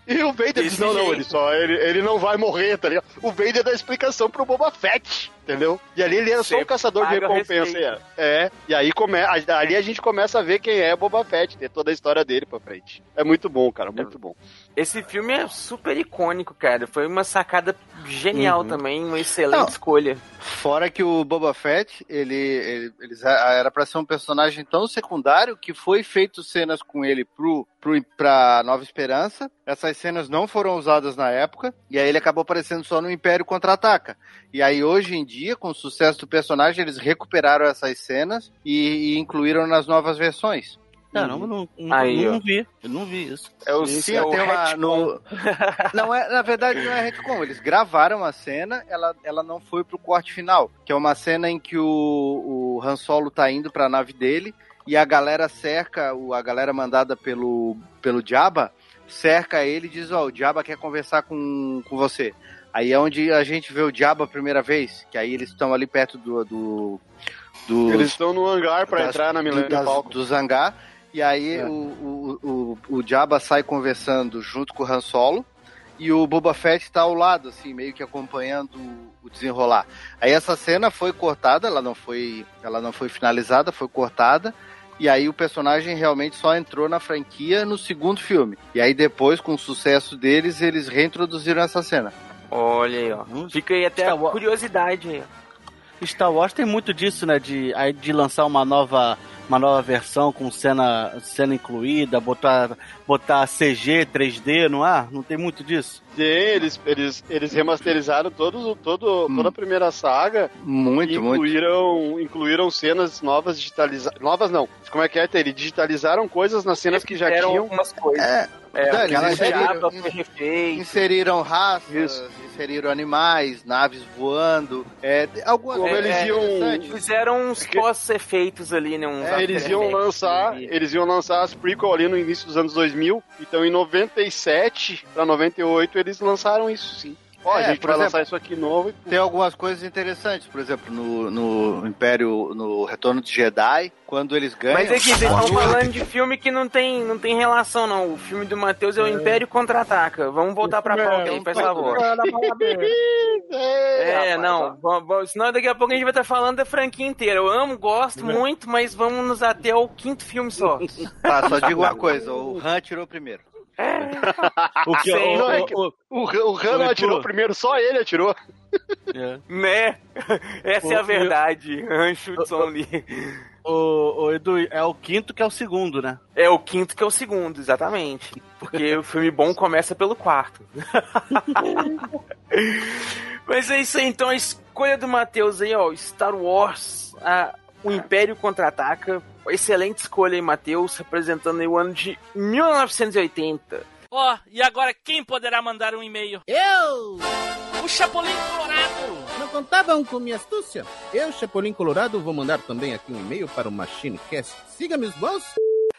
Speaker 5: E o Vader diz,
Speaker 1: Desse
Speaker 5: não, não,
Speaker 1: jeito.
Speaker 5: ele só, ele, ele não vai morrer, tá ligado? O Vader dá explicação pro Boba Fett, entendeu? E ali ele era só um caçador de recompensa.
Speaker 1: respeito.
Speaker 5: É, e aí come, ali a gente começa a ver quem é Boba Fett, ter toda a história dele pra frente. É muito bom, cara, muito bom.
Speaker 1: Esse filme é super icônico, cara. Foi uma sacada genial
Speaker 6: Uhum.
Speaker 1: também, uma excelente
Speaker 6: Não.
Speaker 1: escolha.
Speaker 6: Fora que o Boba Fett, ele, ele, eles- era pra ser um personagem tão secundário que foi feito cenas com ele pro, pro, pra Nova Esperança. Essas cenas não foram usadas na época, e aí ele acabou aparecendo só no Império Contra-Ataca. E aí hoje em dia, com o sucesso do personagem, eles recuperaram essas cenas e, e incluíram nas novas versões.
Speaker 2: Caramba, não, não,
Speaker 1: Aí,
Speaker 2: não vi. Eu não vi isso.
Speaker 5: É o
Speaker 6: Sim,
Speaker 5: sim, é o
Speaker 6: tem uma, no... Não é, na verdade não é retcon, eles gravaram a cena, ela, ela não foi pro corte final, que é uma cena em que o, o Han Solo tá indo pra nave dele e a galera cerca, a galera mandada pelo, pelo Jabba, cerca ele e diz, ó, o Jabba quer conversar com, com você. Aí é onde a gente vê o Jabba a primeira vez, que aí eles estão ali perto do... do dos-
Speaker 5: Eles estão no hangar pra
Speaker 6: das-
Speaker 5: entrar na Millennium
Speaker 6: das-
Speaker 5: Falcon.
Speaker 6: do Zangar. E aí
Speaker 5: É.
Speaker 6: o, o, o, o Jabba sai conversando junto com o Han Solo. E o Boba Fett tá ao lado, assim, meio que acompanhando o desenrolar. Aí essa cena foi cortada, ela não foi, ela não foi finalizada, foi cortada. E aí o personagem realmente só entrou na franquia no segundo filme. E aí depois, com o sucesso deles, eles reintroduziram essa cena.
Speaker 1: Olha aí, ó. Fica aí até a
Speaker 2: Star Wars.
Speaker 1: curiosidade aí.
Speaker 2: Star Wars tem muito disso, né? De, aí de lançar uma nova, uma nova versão com cena, cena incluída, botar, botar CG, 3D, não há? Não tem muito disso?
Speaker 5: Tem, eles, eles, eles remasterizaram todos, todo,
Speaker 6: Hum.
Speaker 5: toda a primeira saga
Speaker 6: Muito,
Speaker 5: e
Speaker 6: muito.
Speaker 5: incluíram, incluíram cenas novas digitalizadas. Novas não. Como é que é, Eles digitalizaram coisas nas cenas que já tinham.
Speaker 1: algumas coisas.
Speaker 6: É,
Speaker 1: É, Jabba
Speaker 6: inseriram-. Inseriram raças,
Speaker 5: Isso.
Speaker 6: Inseriram animais, naves voando, é, algumas
Speaker 5: Como eles iam-
Speaker 6: interessantes.
Speaker 1: Fizeram uns pós-efeitos ali, né? Uns
Speaker 5: É, eles iam lançar, eles iam lançar as prequel ali no início dos anos 2000. Então em 97 pra 98 eles lançaram isso sim. Ó,
Speaker 6: É,
Speaker 5: a gente
Speaker 6: por
Speaker 5: vai
Speaker 6: exemplo,
Speaker 5: lançar isso aqui novo. e-
Speaker 6: Tem algumas coisas interessantes, por exemplo, no, no Império, no Retorno de Jedi, quando eles ganham.
Speaker 1: Mas é que vocês estão falando de filme que não tem, não tem relação, não. O filme do Matheus é o Império Contra-Ataca. Vamos voltar pra pauta aí, por favor. É,
Speaker 5: rapaz,
Speaker 1: não. Senão daqui a pouco a gente vai estar falando da franquia inteira. Eu amo, gosto muito, mas vamos nos até ao quinto filme só.
Speaker 6: Tá, só digo uma coisa, o Han tirou primeiro.
Speaker 2: O que,
Speaker 1: Sim.
Speaker 2: o,
Speaker 5: Não, é
Speaker 2: o-
Speaker 5: que-
Speaker 2: o-
Speaker 5: O, Han- o Han não atirou primeiro, só ele atirou.
Speaker 2: é.
Speaker 1: né? Essa é a
Speaker 2: O-
Speaker 1: verdade. Han shoots only.
Speaker 2: O, o Edu, é o quinto que é o segundo, né?
Speaker 1: É o quinto que é o segundo, exatamente. Porque o filme bom começa pelo quarto. Mas é isso aí, então a escolha do Matheus aí, ó, Star Wars, a- o Império Contra-Ataca. Excelente escolha aí, Matheus, representando aí o ano de 1980.
Speaker 9: Ó, e agora quem poderá mandar um e-mail?
Speaker 10: Eu!
Speaker 9: O Chapolin Colorado!
Speaker 10: Não contavam com minha astúcia? Eu, Chapolin Colorado, vou mandar também aqui um e-mail para o MachineCast. Siga meus bons.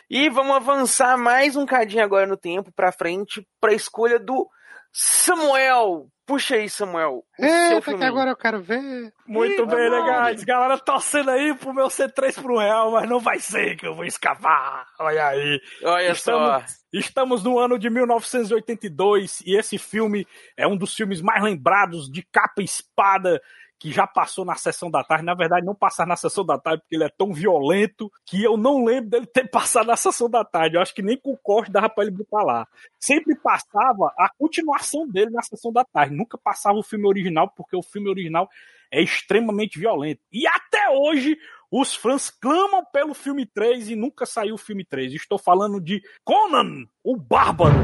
Speaker 1: E vamos avançar mais um cadinho agora no tempo pra frente pra escolha do Samuel. Puxa aí, Samuel. o seu filme aí.
Speaker 5: eu quero ver.
Speaker 3: Muito bem, né, guys? Galera torcendo aí pro meu C3 pro real, mas não vai ser que eu vou escapar. Olha aí.
Speaker 1: Olha só.
Speaker 3: Estamos, estamos no ano de 1982 e esse filme é um dos filmes mais lembrados de capa e espada que já passou na sessão da tarde. Na verdade, não passar na sessão da tarde porque ele é tão violento que eu não lembro dele ter passado na sessão da tarde. Eu acho que nem com o corte dava pra ele botar lá. Sempre passava a continuação dele na sessão da tarde. Nunca passava o filme original porque o filme original é extremamente violento. E até hoje os fãs clamam pelo filme 3 e nunca saiu o filme 3. Estou falando de Conan, o Bárbaro.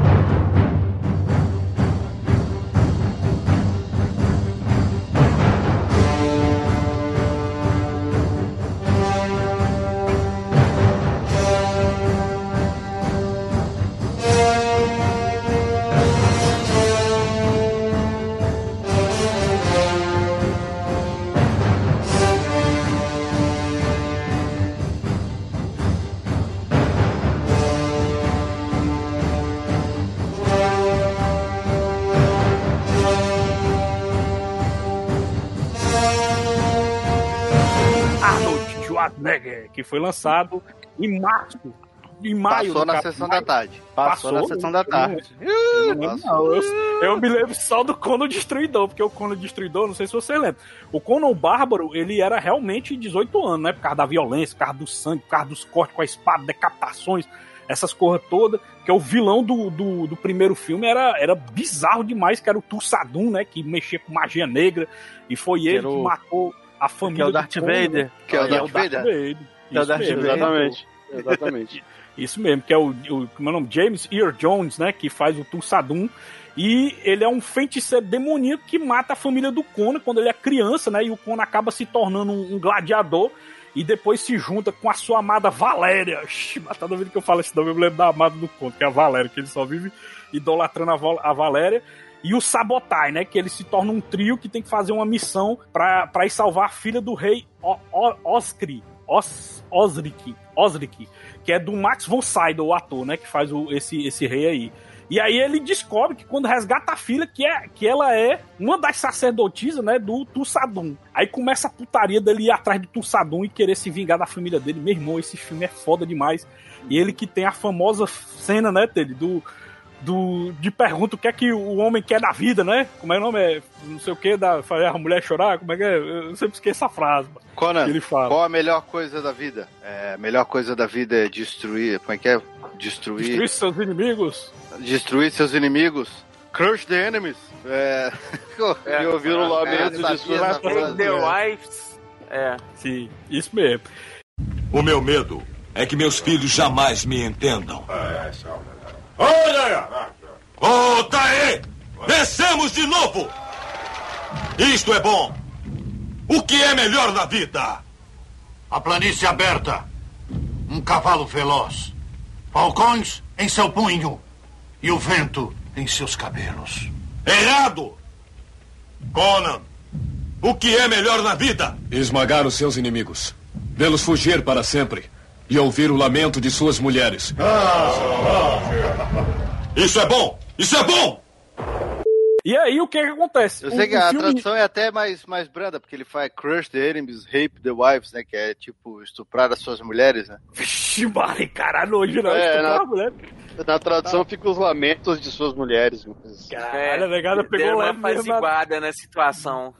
Speaker 3: Schwarzenegger, que foi lançado em março. Em maio.
Speaker 6: Passou na sessão da tarde.
Speaker 2: Passou, na
Speaker 3: Passou?
Speaker 2: sessão da tarde.
Speaker 3: Eu, não lembro, não. Eu- eu me lembro só do Conan Destruidor, porque o Conan Destruidor, não sei se você lembra. O Conan Bárbaro, ele era realmente 18 anos, né? Por causa da violência, por causa do sangue, por causa dos cortes com a espada, decapitações, essas coisas todas. Que é o vilão do, do, do primeiro filme era, era bizarro demais, que era o Tulsadum, né? Que mexia com magia negra. E foi ele
Speaker 2: era
Speaker 3: que
Speaker 2: o-
Speaker 3: matou a
Speaker 2: Que
Speaker 3: família
Speaker 2: é o
Speaker 3: do
Speaker 2: Darth Vader.
Speaker 3: né?
Speaker 6: Que é o
Speaker 3: Que
Speaker 6: Darth Vader.
Speaker 3: Vader.
Speaker 2: Que é o Darth
Speaker 3: mesmo.
Speaker 2: Vader.
Speaker 5: Exatamente. Exatamente.
Speaker 3: Isso mesmo, que é o, o como é nome? James Earl Jones, né? Que faz o Tulsadum. E ele é um feiticeiro demoníaco que mata a família do Conan quando ele é criança, né? E o Conan acaba se tornando um, um gladiador. e depois se junta com a sua amada Valéria. Mas toda vez que eu falo esse nome, eu me lembro da amada do conto, que é a Valéria, que ele só vive idolatrando a, Val- a Valéria. E o Sabotai, né? Que ele se torna um trio que tem que fazer uma missão pra ir salvar a filha do rei o, o, Oscri. Os, Osric, Osric, que é do Max von Sydow, o ator, né? Que faz o, esse, esse rei aí. E aí ele descobre que quando resgata a filha, que, é, que ela é uma das sacerdotisas, né, do Tussadum. Aí começa a putaria dele ir atrás do Tussadum e querer se vingar da família dele. Meu irmão, esse filme é foda demais. E ele que tem a famosa cena, né, dele, do, do de pergunta o que é que o homem quer da vida, né? Como é o nome? É não sei o que, da, fazer a mulher chorar? Como é que é? Eu sempre esqueço essa frase. mano.
Speaker 6: Conan,
Speaker 3: Que ele fala.
Speaker 6: qual a melhor coisa da vida? É, a melhor coisa da vida é destruir. Como é que é? Destruir.
Speaker 3: Destruir seus inimigos.
Speaker 6: Destruir seus inimigos. Crush the enemies. É.
Speaker 5: E ouvir o lamento de
Speaker 6: sabia
Speaker 5: suas
Speaker 6: essa frase.
Speaker 1: The Wives. É.
Speaker 3: Sim, isso mesmo.
Speaker 11: O meu medo é que meus filhos jamais me entendam. Volta aí! Descemos de novo! Isto é bom! O que é melhor na vida?
Speaker 12: A planície aberta. Um cavalo veloz. Falcões em seu punho. E o vento em seus cabelos.
Speaker 11: Errado! Conan, o que é melhor na vida?
Speaker 13: Esmagar os seus inimigos. Vê-los fugir para sempre. E ouvir o lamento de suas mulheres.
Speaker 11: Isso é bom! Isso é bom!
Speaker 3: E aí o que que acontece?
Speaker 6: Eu
Speaker 3: O-
Speaker 6: sei que
Speaker 3: o
Speaker 6: a
Speaker 3: filme-
Speaker 6: tradução é até mais, mais branda, porque ele faz crush the enemies, rape the wives, né? Que é tipo estuprar as suas mulheres, né?
Speaker 3: Vixe, Mari, caralho, hoje não.
Speaker 5: É,
Speaker 3: estuprar
Speaker 5: na-
Speaker 3: a mulher.
Speaker 5: Na tradução fica os lamentos de suas mulheres. coisa assim.
Speaker 3: Caralho, a negada pegou
Speaker 1: Deu uma
Speaker 3: leve mesmo. né?
Speaker 1: apaziguada na situação.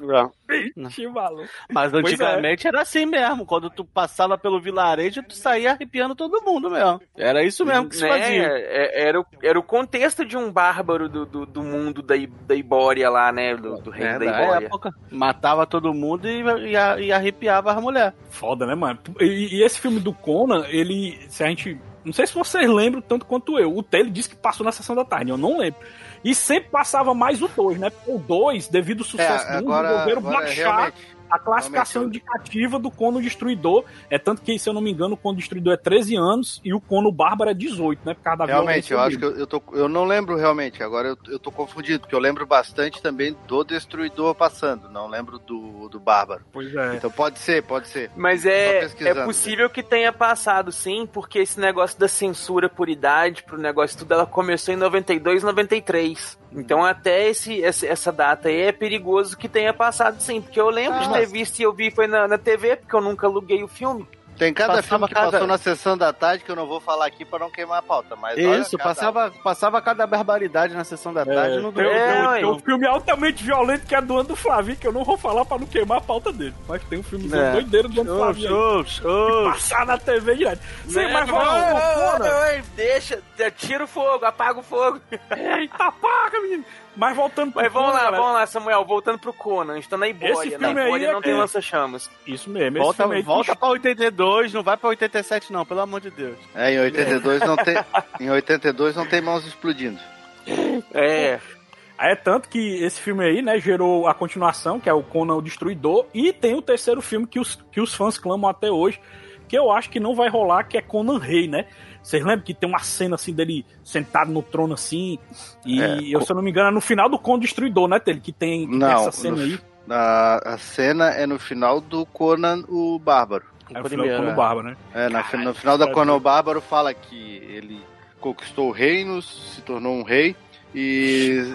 Speaker 3: Vixe, maluco.
Speaker 2: Mas
Speaker 3: Pois
Speaker 2: antigamente era assim mesmo. Quando tu passava pelo vilarejo, tu saía arrepiando todo mundo mesmo. Era isso mesmo que se
Speaker 1: Né,
Speaker 2: fazia.
Speaker 1: é- Era, o, era o contexto de um bárbaro do, do, do mundo da, I- da Ibória lá, né? Do, do reino
Speaker 2: É,
Speaker 1: da
Speaker 2: da
Speaker 1: Ibória.
Speaker 2: época. Matava todo mundo e, e, e arrepiava as mulheres.
Speaker 3: Foda, né, mano? E, e esse filme do Conan, ele. Se a gente. Não sei se vocês lembram tanto quanto eu. O Taylor disse que passou na sessão da tarde, eu não lembro. E sempre passava mais o 2, né? O 2, devido ao sucesso
Speaker 6: É,
Speaker 3: do
Speaker 6: agora-
Speaker 3: resolveram
Speaker 6: agora
Speaker 3: baixar a classificação indicativa do Cono Destruidor. É tanto que, se eu não me engano, o Cono Destruidor é 13 anos e o Cono Bárbaro é 18, né? Por causa da
Speaker 6: Realmente, eu acho que eu, eu, tô, eu não lembro realmente, agora eu, eu tô confundido, porque eu lembro bastante também do Destruidor passando, não lembro do, do Bárbaro.
Speaker 3: Pois é.
Speaker 6: Então pode ser, pode ser.
Speaker 1: Mas é, é possível que tenha passado, sim, porque esse negócio da censura por idade, pro negócio tudo, ela começou em 92, 93. Então até esse, essa data aí é perigoso que tenha passado, sim. Porque eu lembro
Speaker 6: Ah,
Speaker 1: de
Speaker 6: mas-
Speaker 1: ter visto e eu vi foi na, na TV, porque eu nunca aluguei o filme.
Speaker 6: Tem cada
Speaker 2: Passava
Speaker 6: filme que
Speaker 2: cada-
Speaker 6: passou na sessão da tarde que eu não vou falar aqui pra não queimar a pauta, mas
Speaker 2: Isso,
Speaker 6: cada-
Speaker 2: passava, passava cada barbaridade na sessão da tarde.
Speaker 3: É,
Speaker 2: não
Speaker 3: tem,
Speaker 2: deu-
Speaker 3: tem- um filme altamente violento que é do ano do Flavinho, que eu não vou falar pra não queimar a pauta dele. Mas tem um filme
Speaker 2: É.
Speaker 3: doideiro do ano do
Speaker 2: Ô,
Speaker 3: Flavinho. aí,
Speaker 2: ô.
Speaker 3: que Passar na TV direto. Sim,
Speaker 1: Né?
Speaker 3: mas
Speaker 1: Não, deixa, tira o fogo, apaga o fogo.
Speaker 3: Eita, apaga, menino. Mas voltando pro
Speaker 1: Mas vamos
Speaker 3: Conan,
Speaker 1: lá,
Speaker 3: galera.
Speaker 1: vamos lá, Samuel, voltando pro Conan. A gente tá na Ibória.
Speaker 3: Esse
Speaker 1: na
Speaker 3: filme aí
Speaker 1: Ibória
Speaker 3: é
Speaker 1: não tem lança-chamas.
Speaker 3: Isso mesmo, esse
Speaker 2: Volta,
Speaker 3: filme aí
Speaker 2: volta pra 82, não vai pra 87 não, pelo amor de Deus.
Speaker 6: É, em 82 não tem, em 82 não tem mãos explodindo.
Speaker 1: É.
Speaker 3: É tanto que esse filme aí, né, gerou a continuação, que é o Conan o Destruidor, e tem o terceiro filme que os, que os fãs clamam até hoje, que eu acho que não vai rolar, que é Conan Rei, né? Vocês lembram que tem uma cena assim dele sentado no trono assim, e
Speaker 6: É,
Speaker 3: eu, se eu não me engano, é no final do Conan Destruidor, né, Tele? Que tem, que tem
Speaker 6: Não,
Speaker 3: essa cena
Speaker 6: no-
Speaker 3: aí.
Speaker 6: A, a cena é no final do Conan o Bárbaro.
Speaker 3: É final Conan Bárbaro, né?
Speaker 6: É, na- no final da Conan o Bárbaro fala que ele conquistou reinos, se tornou um rei e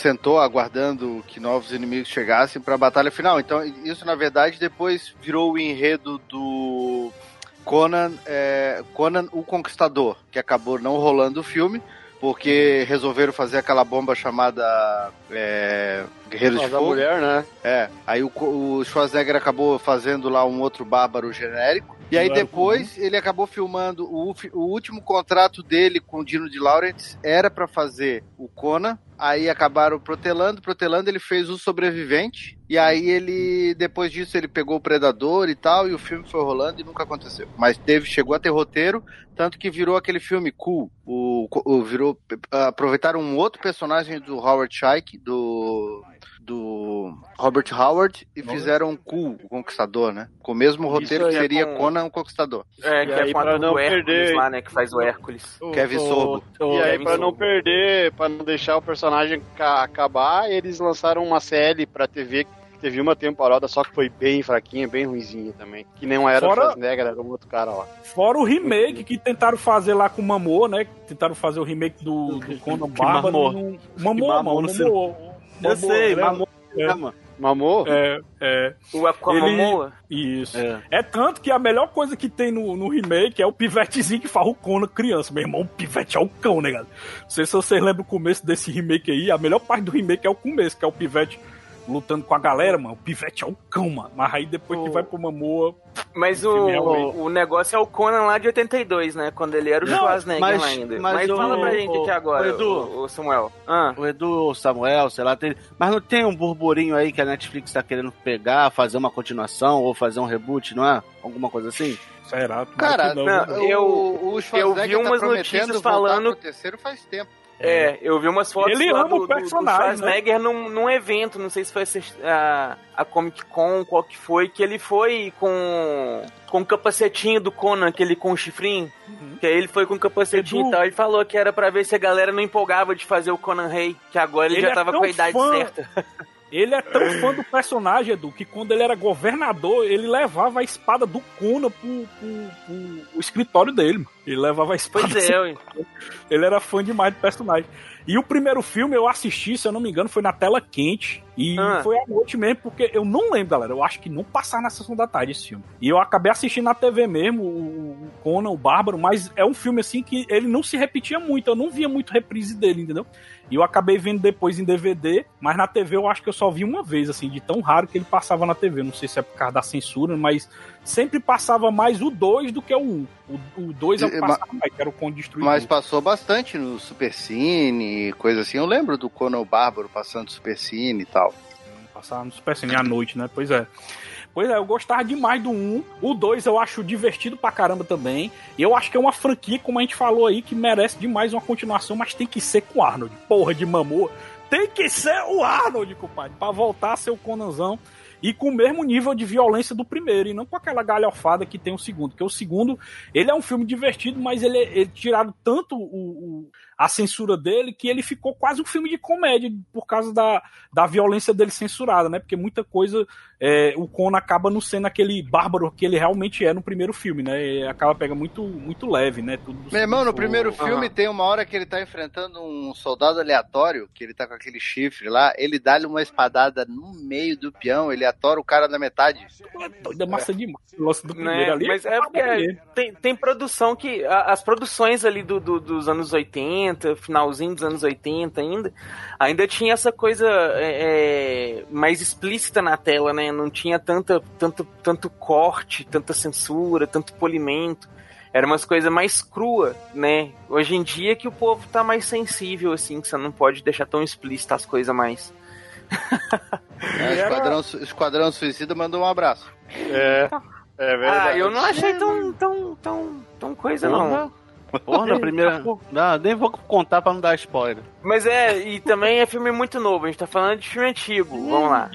Speaker 6: sentou aguardando que novos inimigos chegassem para a batalha final. Então, isso na verdade depois virou o enredo do Conan, é, Conan o Conquistador, que acabou não rolando o filme. Porque resolveram fazer aquela bomba chamada é, Guerreiros de
Speaker 5: Mas a
Speaker 6: Fogo.
Speaker 5: mulher, né?
Speaker 6: É, aí o, o Schwarzenegger acabou fazendo lá um outro bárbaro genérico. E aí depois ele acabou filmando o, o último contrato dele com o Dino de Laurentiis era pra fazer o Conan. Aí acabaram protelando, protelando, ele fez o sobrevivente. E aí ele, depois disso, ele pegou o Predador e tal, e o filme foi rolando e nunca aconteceu. Mas teve, chegou a ter roteiro, tanto que virou aquele filme cool. O, o- virou, aproveitaram um outro personagem do Howard Shaik, do do Robert Howard e fizeram Ku, o Conquistador, né? Com o mesmo roteiro que
Speaker 1: é
Speaker 6: seria
Speaker 1: com-
Speaker 6: Conan, o Conquistador.
Speaker 1: É, que
Speaker 5: aí,
Speaker 1: é com
Speaker 5: pra
Speaker 1: a
Speaker 5: não
Speaker 1: do Hércules
Speaker 5: perder-
Speaker 1: lá, né? Que faz o Hércules.
Speaker 6: Kevin Sorbo.
Speaker 5: E aí,
Speaker 1: Kevin
Speaker 5: pra não perder, pra não deixar o personagem ca- acabar, eles lançaram uma série pra TV que teve uma temporada, só que foi bem fraquinha, bem ruinzinha também. Que não era
Speaker 3: Fora-
Speaker 5: o Schwarzenegger, era um outro cara lá.
Speaker 3: Fora o remake que tentaram fazer lá com o Mamô, né? Tentaram fazer o remake do, do Conan Bárbaro. Mamô, mano.
Speaker 2: no cinema.
Speaker 3: Mamô.
Speaker 2: Eu sei,
Speaker 3: né?
Speaker 2: mamou.
Speaker 3: É.
Speaker 5: Mamou?
Speaker 3: É, é.
Speaker 1: O Aquamomoa?
Speaker 3: Isso.
Speaker 2: É.
Speaker 3: É. tanto que a melhor coisa que tem no, no remake é o pivetezinho que faz o Conan criança. Meu irmão, o pivete é o cão, né, galera? Não sei se vocês lembram o começo desse remake aí. A melhor parte do remake é o começo, que é o pivete lutando com a galera, mano. O pivete é o cão, mano. Mas aí depois que vai pro Mamoa.
Speaker 1: Mas
Speaker 3: o
Speaker 1: o, o negócio é o Conan lá de 82, né? Quando ele era o
Speaker 2: Não,
Speaker 1: Schwarzenegger
Speaker 2: mas-
Speaker 1: ainda.
Speaker 2: mas
Speaker 1: Mas,
Speaker 2: o-
Speaker 1: fala pra gente
Speaker 2: o-
Speaker 1: aqui agora,
Speaker 2: o Edu.
Speaker 1: o, o Samuel. Ah,
Speaker 2: O Edu, o Samuel, sei lá, tem... mas não tem um burburinho aí que a Netflix tá querendo pegar, fazer uma continuação ou fazer um reboot, não é? Alguma coisa assim?
Speaker 3: Será?
Speaker 6: Cara,
Speaker 1: não,
Speaker 6: não,
Speaker 1: eu-
Speaker 6: o, o Schwarzenegger
Speaker 1: eu vi umas
Speaker 6: tá
Speaker 1: notícias falando-
Speaker 6: pro terceiro faz tempo.
Speaker 1: É, eu vi umas fotos
Speaker 3: Ele ama
Speaker 1: do,
Speaker 3: o
Speaker 1: do- do
Speaker 3: personagem, né?
Speaker 1: Schwarzenegger num, num evento, não sei se foi a, a Comic Con, qual que foi, que ele foi com, com o capacetinho do Conan, aquele com o chifrinho, que aí ele foi com o capacetinho
Speaker 3: Edu.
Speaker 1: e tal, e falou que era pra ver se a galera não empolgava de fazer o Conan Rei, que agora ele,
Speaker 3: Ele
Speaker 1: já
Speaker 3: é
Speaker 1: tava com a idade
Speaker 3: fã-
Speaker 1: certa.
Speaker 3: Ele é tão fã do personagem, Edu, que quando ele era governador, ele levava a espada do Conan pro, pro- pro- o escritório dele. mano. Ele levava a espada.
Speaker 1: É, ué.
Speaker 3: Ele era fã demais do personagem. E o primeiro filme eu assisti, se eu não me engano, foi na tela quente. E
Speaker 1: Ah.
Speaker 3: foi à noite mesmo, porque eu não lembro, galera. Eu acho que não passar na sessão da tarde esse filme. E eu acabei assistindo na TV mesmo, o Conan, o Bárbaro, mas é um filme assim que ele não se repetia muito. Eu não via muito reprise dele, entendeu? E eu acabei vendo depois em DVD, mas na TV eu acho que eu só vi uma vez, assim, de tão raro que ele passava na TV. Não sei se é por causa da censura, mas sempre passava mais o 2 do que o 1. Um. O 2 é o que passava mais, que era o Conde Destruidor.
Speaker 6: Mas passou bastante no Supercine, coisa assim. Eu lembro do Conan Bárbaro passando Supercine e tal.
Speaker 3: Passava no Super Cine à noite, né? Pois é. Pois é, eu gostava demais do 1. O 2 eu acho divertido pra caramba também. Eu acho que é uma franquia, como a gente falou aí, que merece demais uma continuação, mas tem que ser com o Arnold. Porra de mamor. Tem que ser o Arnold, compadre, pra voltar a ser o Conanzão. E com o mesmo nível de violência do primeiro, e não com aquela galhofada que tem o segundo. Porque o segundo, ele é um filme divertido, mas ele, ele tiraram tanto o, o- a censura dele que ele ficou quase um filme de comédia por causa da, da violência dele censurada, né? Porque muita coisa é, o Conan acaba não sendo aquele bárbaro que ele realmente é no primeiro filme, né? E acaba pega muito, muito leve, né? Tudo do
Speaker 6: Meu irmão, no primeiro
Speaker 3: filme.
Speaker 6: tem uma hora que ele tá enfrentando um soldado aleatório, que ele tá com aquele chifre lá, ele dá-lhe uma espadada no meio do peão, ele atora o cara na metade.
Speaker 3: Doido, é massa demais. O lance do
Speaker 1: Né?
Speaker 3: primeiro ali.
Speaker 1: Mas é porque tem, tem produção que. as produções ali do, do- dos anos 80, finalzinho dos anos 80 ainda, ainda tinha essa coisa é, é, mais explícita na tela, né? Não tinha tanta, tanto, tanto corte, tanta censura, tanto polimento. Era umas coisas mais crua, né? Hoje em dia que o povo tá mais sensível, assim, que você não pode deixar tão explícita as coisas mais.
Speaker 6: É, Esquadrão, Esquadrão Suicida mandou um abraço.
Speaker 5: É, é
Speaker 1: Ah, eu não achei tão, tão, tão, tão coisa, não.
Speaker 2: Porra, na primeira. Não, nem vou contar pra não dar spoiler.
Speaker 1: Mas é, e também é filme muito novo, a gente tá falando de filme antigo. Vamos lá.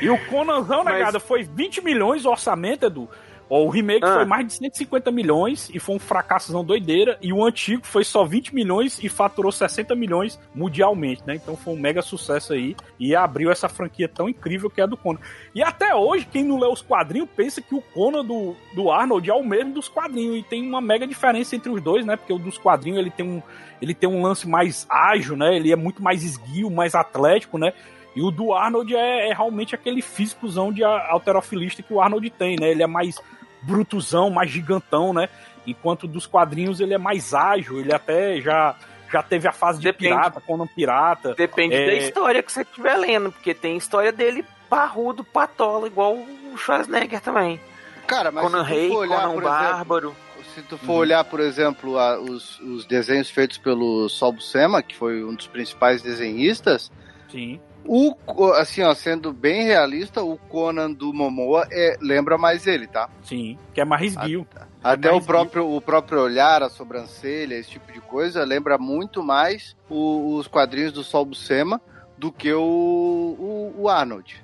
Speaker 3: E o Conanzão, negada, foi 20 milhões o orçamento, Edu. O remake
Speaker 1: Ah.
Speaker 3: foi mais de 150 milhões e foi um fracassozão doideira. E o antigo foi só 20 milhões e faturou 60 milhões mundialmente, né? Então foi um mega sucesso aí. E abriu essa franquia tão incrível que é a do Conan. E até hoje, quem não lê os quadrinhos pensa que o Conan do, do Arnold é o mesmo dos quadrinhos. E tem uma mega diferença entre os dois, né? Porque o dos quadrinhos ele tem um, ele tem um lance mais ágil, né? Ele é muito mais esguio, mais atlético, né? E o do Arnold é, é realmente aquele físicozão de alterofilista que o Arnold tem, né? Ele é mais brutuzão, mais gigantão, né? Enquanto dos quadrinhos ele é mais ágil, ele até já, já teve a fase de
Speaker 1: Depende.
Speaker 3: pirata, Conan pirata.
Speaker 1: Depende
Speaker 3: É,
Speaker 1: da história que você estiver lendo, porque tem história dele parrudo, patola, igual o Schwarzenegger também.
Speaker 6: Cara, mas
Speaker 1: Conan
Speaker 6: se tu
Speaker 1: Rei,
Speaker 6: for olhar,
Speaker 1: Conan
Speaker 6: por
Speaker 1: Bárbaro.
Speaker 6: Se tu for olhar, por exemplo, a- os, os desenhos feitos pelo Sol Buscema, que foi um dos principais desenhistas,
Speaker 3: Sim.
Speaker 6: O, assim, ó, sendo bem realista, o Conan do Momoa é, lembra mais ele, tá?
Speaker 3: Sim, que é mais esguio.
Speaker 6: Até
Speaker 3: É
Speaker 6: o
Speaker 3: mais
Speaker 6: próprio, o próprio olhar, a sobrancelha, esse tipo de coisa, lembra muito mais o- os quadrinhos do Sol Buscema, do que o, o, o Arnold.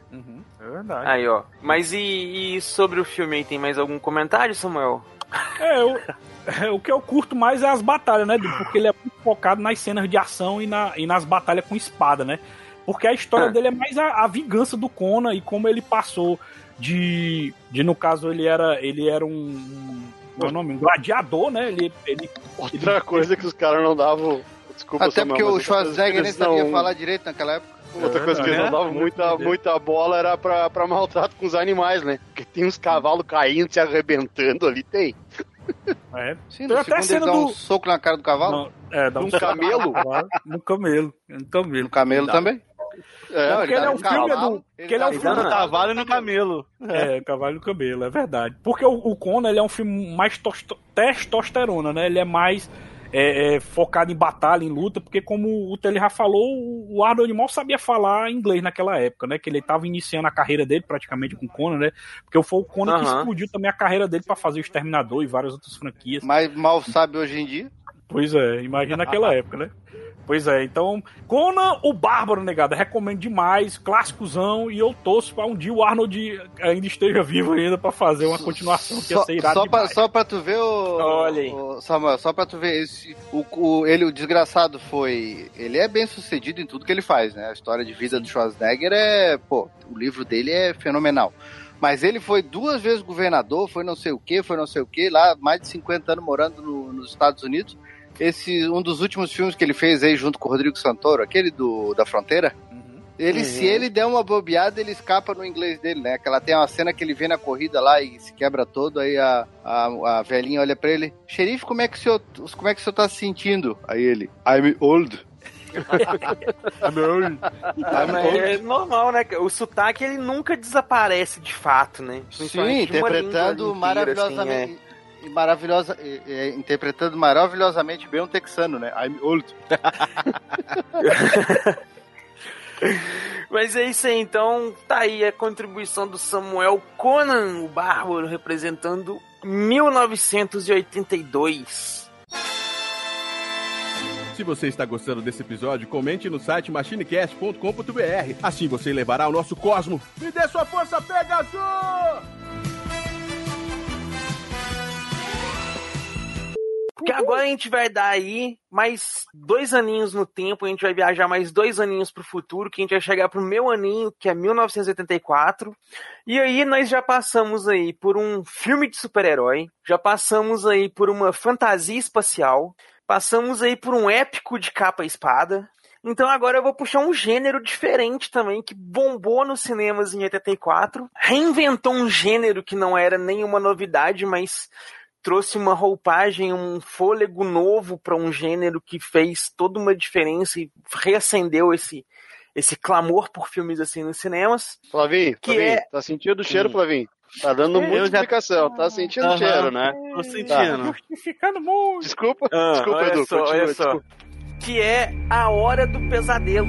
Speaker 3: É verdade.
Speaker 1: Aí, ó. Mas e, e sobre o filme aí, tem mais algum comentário, Samuel?
Speaker 3: É, eu, é, o que eu curto mais é as batalhas, né? Porque ele é muito focado nas cenas de ação e, na, e nas batalhas com espada, né? Porque a história
Speaker 1: Ah.
Speaker 3: dele é mais a, a vingança do Conan e como ele passou de. de no caso, ele era. Ele era um. um qual é o nome? Um gladiador, né? Ele. ele
Speaker 5: Outra coisa que os caras não davam. Desculpa,
Speaker 6: Até porque o Schwarzenegger nem sabia
Speaker 5: não-
Speaker 6: falar direito naquela época.
Speaker 5: Outra coisa que eles não davam muita, muita bola era pra, pra maltrato com os animais, né? Porque tem uns cavalos caindo, se arrebentando ali, tem.
Speaker 3: É.
Speaker 6: Sim,
Speaker 3: Tem
Speaker 6: no
Speaker 3: até cena
Speaker 6: ele dá um
Speaker 3: do-
Speaker 6: soco na cara do cavalo.
Speaker 3: Não, é, dá
Speaker 5: Um
Speaker 3: soco
Speaker 5: camelo?
Speaker 3: no camelo. No camelo.
Speaker 6: No camelo também.
Speaker 5: É,
Speaker 3: É, porque ele é um
Speaker 6: no
Speaker 3: filme
Speaker 6: cavalo,
Speaker 3: do.
Speaker 6: ele
Speaker 3: que ele é um
Speaker 6: no
Speaker 3: filme
Speaker 2: No cavalo e no camelo.
Speaker 3: É, Cavalo e Camelo, é verdade. Porque o, o Conan ele é um filme mais tosto- testosterona, né? Ele é mais é, é, focado em batalha, em luta, porque como o Tele já falou, o Arnold mal sabia falar inglês naquela época, né? Que ele estava iniciando a carreira dele praticamente com o Conan, né? Porque foi o Conan que explodiu também a carreira dele para fazer o Exterminador e várias outras franquias.
Speaker 6: Mas mal sabe hoje em dia.
Speaker 3: Pois é, imagina naquela época, né? Pois é, então, Conan o Bárbaro, negado, recomendo demais, clássicozão, e eu torço pra um dia o Arnold ainda esteja vivo ainda pra fazer uma continuação que ia
Speaker 6: Só,
Speaker 3: ser irado
Speaker 6: só, pra, só pra tu ver o.
Speaker 1: Olha aí.
Speaker 6: o- Samuel, só pra tu ver, esse, o, o- ele, o desgraçado foi. Ele é bem sucedido em tudo que ele faz, né? A história de vida do Schwarzenegger é. Pô, o livro dele é fenomenal. Mas ele foi duas vezes governador, foi não sei o que, foi não sei o que, lá mais de 50 anos morando no- nos Estados Unidos. Esse, um dos últimos filmes que ele fez aí junto com o Rodrigo Santoro, aquele do, da fronteira, ele,
Speaker 1: Uhum.
Speaker 6: se ele der uma bobeada, ele escapa no inglês dele, né? Aquela tem uma cena que ele vê na corrida lá e se quebra todo, aí a, a, a velhinha olha pra ele, xerife, como é que o senhor, como é que o senhor tá se sentindo? Aí ele, I'm old.
Speaker 1: É normal, né? O sotaque ele nunca desaparece de fato, né?
Speaker 6: Sim, interpretando maravilhosamente.
Speaker 1: assim,
Speaker 6: e maravilhosa, e- e- interpretando maravilhosamente bem um texano, né? I'm old.
Speaker 1: Mas é isso aí, então tá aí a contribuição do Samuel Conan, o Bárbaro, representando 1982.
Speaker 10: Se você está gostando desse episódio, comente no site machinecast.com.br. Assim você levará ao nosso cosmo. Me dê sua força, Pegasus!
Speaker 1: Porque agora a gente vai dar aí mais dois aninhos no tempo, a gente vai viajar mais dois aninhos pro futuro, que a gente vai chegar pro meu aninho, que é 1984. E aí nós já passamos aí por um filme de super-herói, já passamos aí por uma fantasia espacial, passamos aí por um épico de capa espada. Então agora eu vou puxar um gênero diferente também, que bombou nos cinemas em 84, reinventou um gênero que não era nenhuma novidade, mas trouxe uma roupagem, um fôlego novo para um gênero que fez toda uma diferença e reacendeu esse esse clamor por filmes assim nos cinemas.
Speaker 5: Flavinho,
Speaker 1: Que
Speaker 5: Flavinho,
Speaker 1: é-
Speaker 5: tá sentindo o cheiro. Flavinho? Tá dando muita
Speaker 2: já-
Speaker 5: explicação, tá sentindo o
Speaker 2: Aham,
Speaker 5: cheiro, né?
Speaker 2: Tô sentindo.
Speaker 3: Justificando muito.
Speaker 5: Desculpa,
Speaker 1: Ah,
Speaker 5: desculpa,
Speaker 1: olha
Speaker 5: Edu,
Speaker 1: só,
Speaker 5: continua,
Speaker 1: olha só.
Speaker 5: desculpa.
Speaker 1: Que é a hora do pesadelo.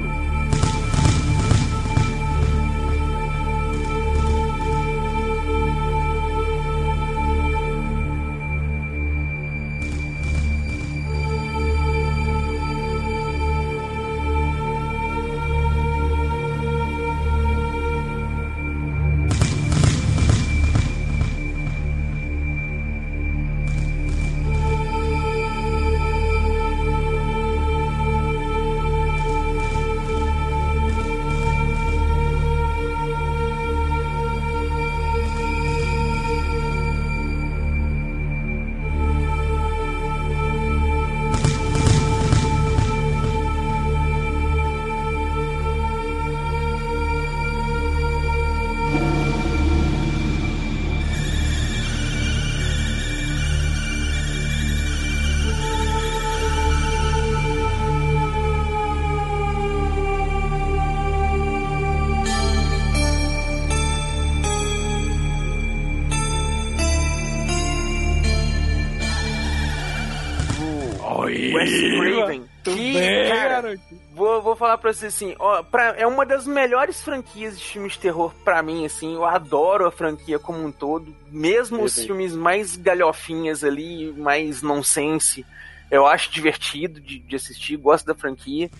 Speaker 1: Falar pra você assim, ó, pra, é uma das melhores franquias de filmes de terror pra mim, assim, eu adoro a franquia como um todo, mesmo os filmes mais galhofinhas ali, mais nonsense, eu acho divertido de, de assistir, gosto da franquia.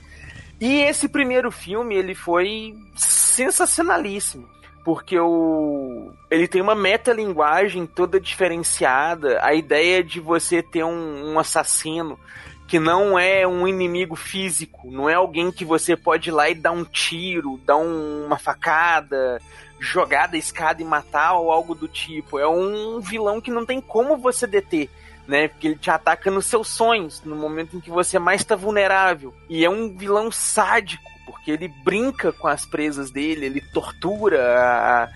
Speaker 1: E esse primeiro filme, ele foi sensacionalíssimo. Porque o... ele tem uma metalinguagem toda diferenciada. A ideia de você ter um, um assassino que não é um inimigo físico, não é alguém que você pode ir lá e dar um tiro, dar um, uma facada, jogar da escada e matar ou algo do tipo. É um vilão que não tem como você deter. Né, porque ele te ataca nos seus sonhos, no momento em que você mais está vulnerável. E é um vilão sádico, porque ele brinca com as presas dele, ele tortura a,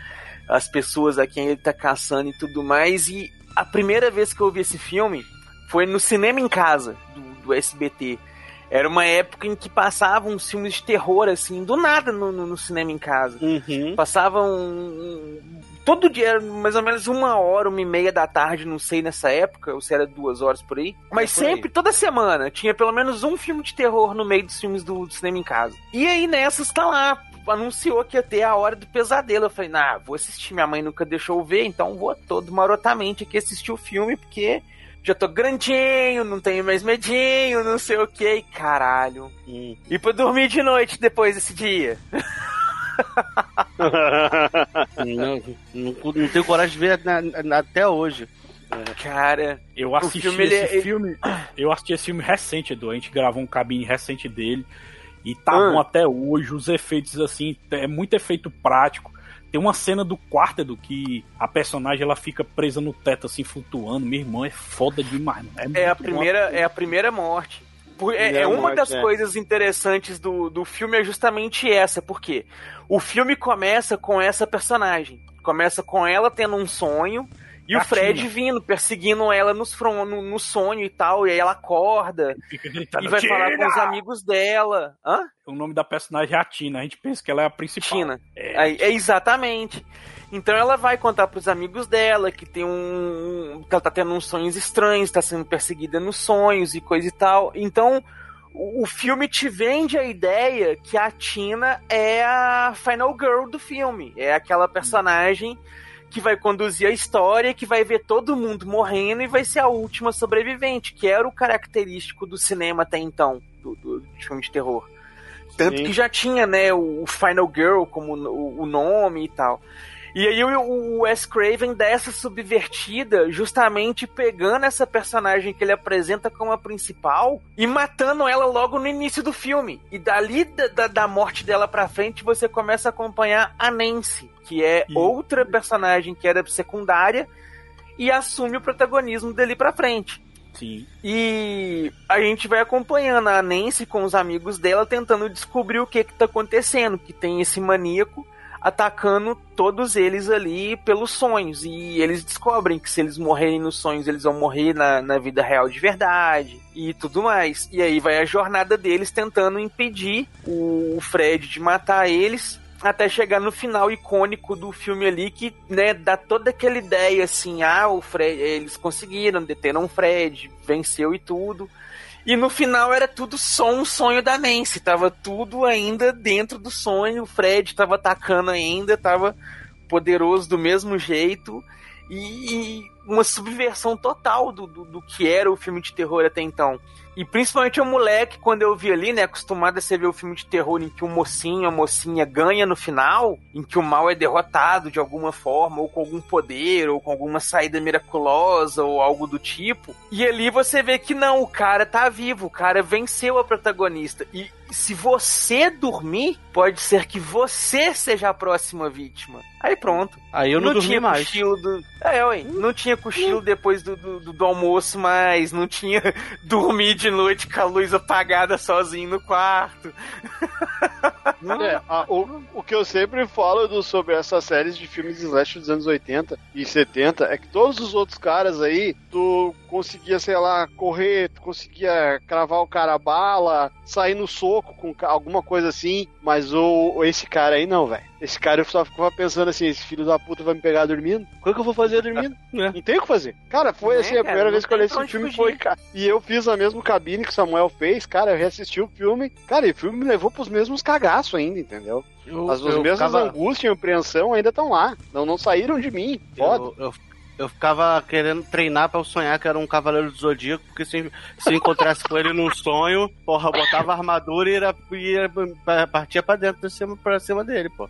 Speaker 1: as pessoas a quem ele está caçando e tudo mais. E a primeira vez que eu vi esse filme foi no cinema em casa do, do SBT. Era uma época em que passavam filmes de terror, assim, do nada no, no, no cinema em casa.
Speaker 2: Uhum.
Speaker 1: Passavam. um- Todo dia, era mais ou menos uma hora, uma e meia da tarde, não sei nessa época, ou se era duas horas por aí. Mas
Speaker 2: por aí.
Speaker 1: sempre, toda semana, tinha pelo menos um filme de terror no meio dos filmes do, do cinema em casa. E aí nessas tá lá, anunciou que ia ter a hora do pesadelo. Eu falei, nah, vou assistir. Minha mãe nunca deixou ver, então vou todo marotamente aqui assistir o filme, porque já tô grandinho, não tenho mais medinho, não sei o que. Caralho. E pra dormir de noite depois desse dia.
Speaker 2: não, não, não tenho coragem de ver na- na- até hoje.
Speaker 1: Cara,
Speaker 3: Eu
Speaker 1: o
Speaker 3: assisti
Speaker 1: filme,
Speaker 3: esse
Speaker 1: ele é-
Speaker 3: filme. Eu assisti esse filme recente, Edu. A gente gravou um cabine recente dele. E tá
Speaker 1: Ah.
Speaker 3: bom até hoje. Os efeitos, assim, é muito efeito prático. Tem uma cena do quarto, Edu, que a personagem ela fica presa no teto, assim, flutuando. Meu irmão, é foda demais. mano.
Speaker 1: É a primeira,
Speaker 3: bom.
Speaker 1: é a primeira morte. Por- É, é uma
Speaker 2: morte,
Speaker 1: das
Speaker 2: é.
Speaker 1: coisas interessantes do, do filme é justamente essa, porque o filme começa com essa personagem. Começa com ela tendo um sonho e o. Fred vindo, perseguindo ela nos fron- no, no sonho e tal. E aí ela acorda e vai falar com os amigos dela. Hã?
Speaker 3: O nome da personagem é a Tina. A gente pensa que ela é a principal.
Speaker 1: Tina.
Speaker 3: É,
Speaker 1: Aí- é exatamente. Então ela vai contar pros amigos dela que tem um. que ela tá tendo uns sonhos estranhos, tá sendo perseguida nos sonhos e coisa e tal. Então o, o filme te vende a ideia que a Tina é a final girl do filme. É aquela personagem que vai conduzir a história, que vai ver todo mundo morrendo e vai ser a última sobrevivente, que era o característico do cinema até então, do, do filme de terror. Tanto
Speaker 2: Sim.
Speaker 1: que já tinha, né, o Final Girl como o nome e tal. E aí o, Wes Craven dá essa subvertida justamente pegando essa personagem que ele apresenta como a principal e matando ela logo no início do filme. E dali da, da, da morte dela pra frente você começa a acompanhar a Nancy, que é outra personagem que era secundária e assume o protagonismo dali pra frente.
Speaker 3: Sim.
Speaker 1: E a gente vai acompanhando a Nancy com os amigos dela tentando descobrir o que que tá acontecendo, que tem esse maníaco atacando todos eles ali pelos sonhos. E eles descobrem que se eles morrerem nos sonhos, eles vão morrer na, na vida real de verdade e tudo mais. E aí vai a jornada deles tentando impedir o Fred de matar eles. Até chegar no final icônico do filme ali, que né, dá toda aquela ideia assim: ah, o Fred, eles conseguiram, deteram o Fred, venceu e tudo. E no final era tudo só um sonho da Nancy. Tava tudo ainda dentro do sonho. O Fred tava atacando ainda, tava poderoso do mesmo jeito. E, e uma subversão total do, do, do que era o filme de terror até então. E principalmente o moleque, quando eu vi ali, né, acostumado a você ver o filme de terror em que o mocinho, a mocinha ganha no final, em que o mal é derrotado de alguma forma, ou com algum poder, ou com alguma saída miraculosa, ou algo do tipo. E ali você vê que não, o cara tá vivo, o cara venceu a protagonista. E se você dormir, pode ser que você seja a próxima vítima. Aí pronto.
Speaker 2: Aí eu não dormi
Speaker 1: tinha
Speaker 2: mais.
Speaker 1: Do... É, ué, não tinha cochilo depois do, do, do- almoço mais, não tinha dormir de noite com a luz apagada sozinho no quarto.
Speaker 5: É, a- o, o que eu sempre falo do- sobre essas séries de filmes de slash dos anos 80 e 70 é que todos os outros caras aí, tu conseguia, sei lá, correr, tu conseguia cravar o cara a bala, sair no soco com alguma coisa assim, mas o, esse cara aí não, velho. Esse cara eu só ficava pensando assim, esse filho da puta vai me pegar dormindo? O que, que eu vou fazer dormindo? Não tem o que fazer. Cara, foi assim, a
Speaker 1: cara,
Speaker 5: primeira vez que eu olhei esse filme
Speaker 1: fugir.
Speaker 5: foi, cara. E eu fiz a mesma cabine que o Samuel fez, cara, eu reassisti o filme. Cara, e o filme me levou pros mesmos cagaços ainda, entendeu?
Speaker 2: Eu-
Speaker 5: As, as
Speaker 2: eu
Speaker 5: mesmas
Speaker 2: ficava-
Speaker 5: angústias e apreensão ainda estão lá. Não, não saíram de mim. Foda.
Speaker 2: Eu, eu, Eu ficava querendo treinar pra eu sonhar que era um cavaleiro do Zodíaco, porque se, se eu encontrasse com ele num sonho, porra, eu botava a armadura e ia, ia, partia pra dentro, pra cima, pra cima dele, pô.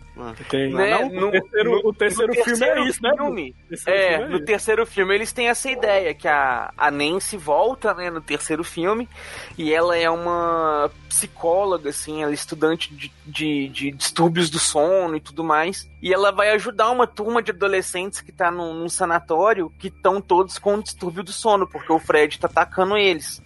Speaker 3: Tem,
Speaker 1: Né?
Speaker 3: não,
Speaker 1: No-
Speaker 3: o terceiro,
Speaker 1: no-
Speaker 3: o terceiro filme
Speaker 1: terceiro
Speaker 3: é isso, né?
Speaker 1: filme,
Speaker 3: terceiro
Speaker 1: É,
Speaker 3: filme
Speaker 1: no
Speaker 3: isso.
Speaker 1: terceiro filme eles têm essa ideia que a, a Nancy volta, né, no terceiro filme, e ela é uma psicóloga, assim, ela é estudante de, de, de distúrbios do sono e tudo mais, e ela vai ajudar uma turma de adolescentes que tá num, num sanatório que estão todos com distúrbio do sono, porque o Fred tá atacando eles.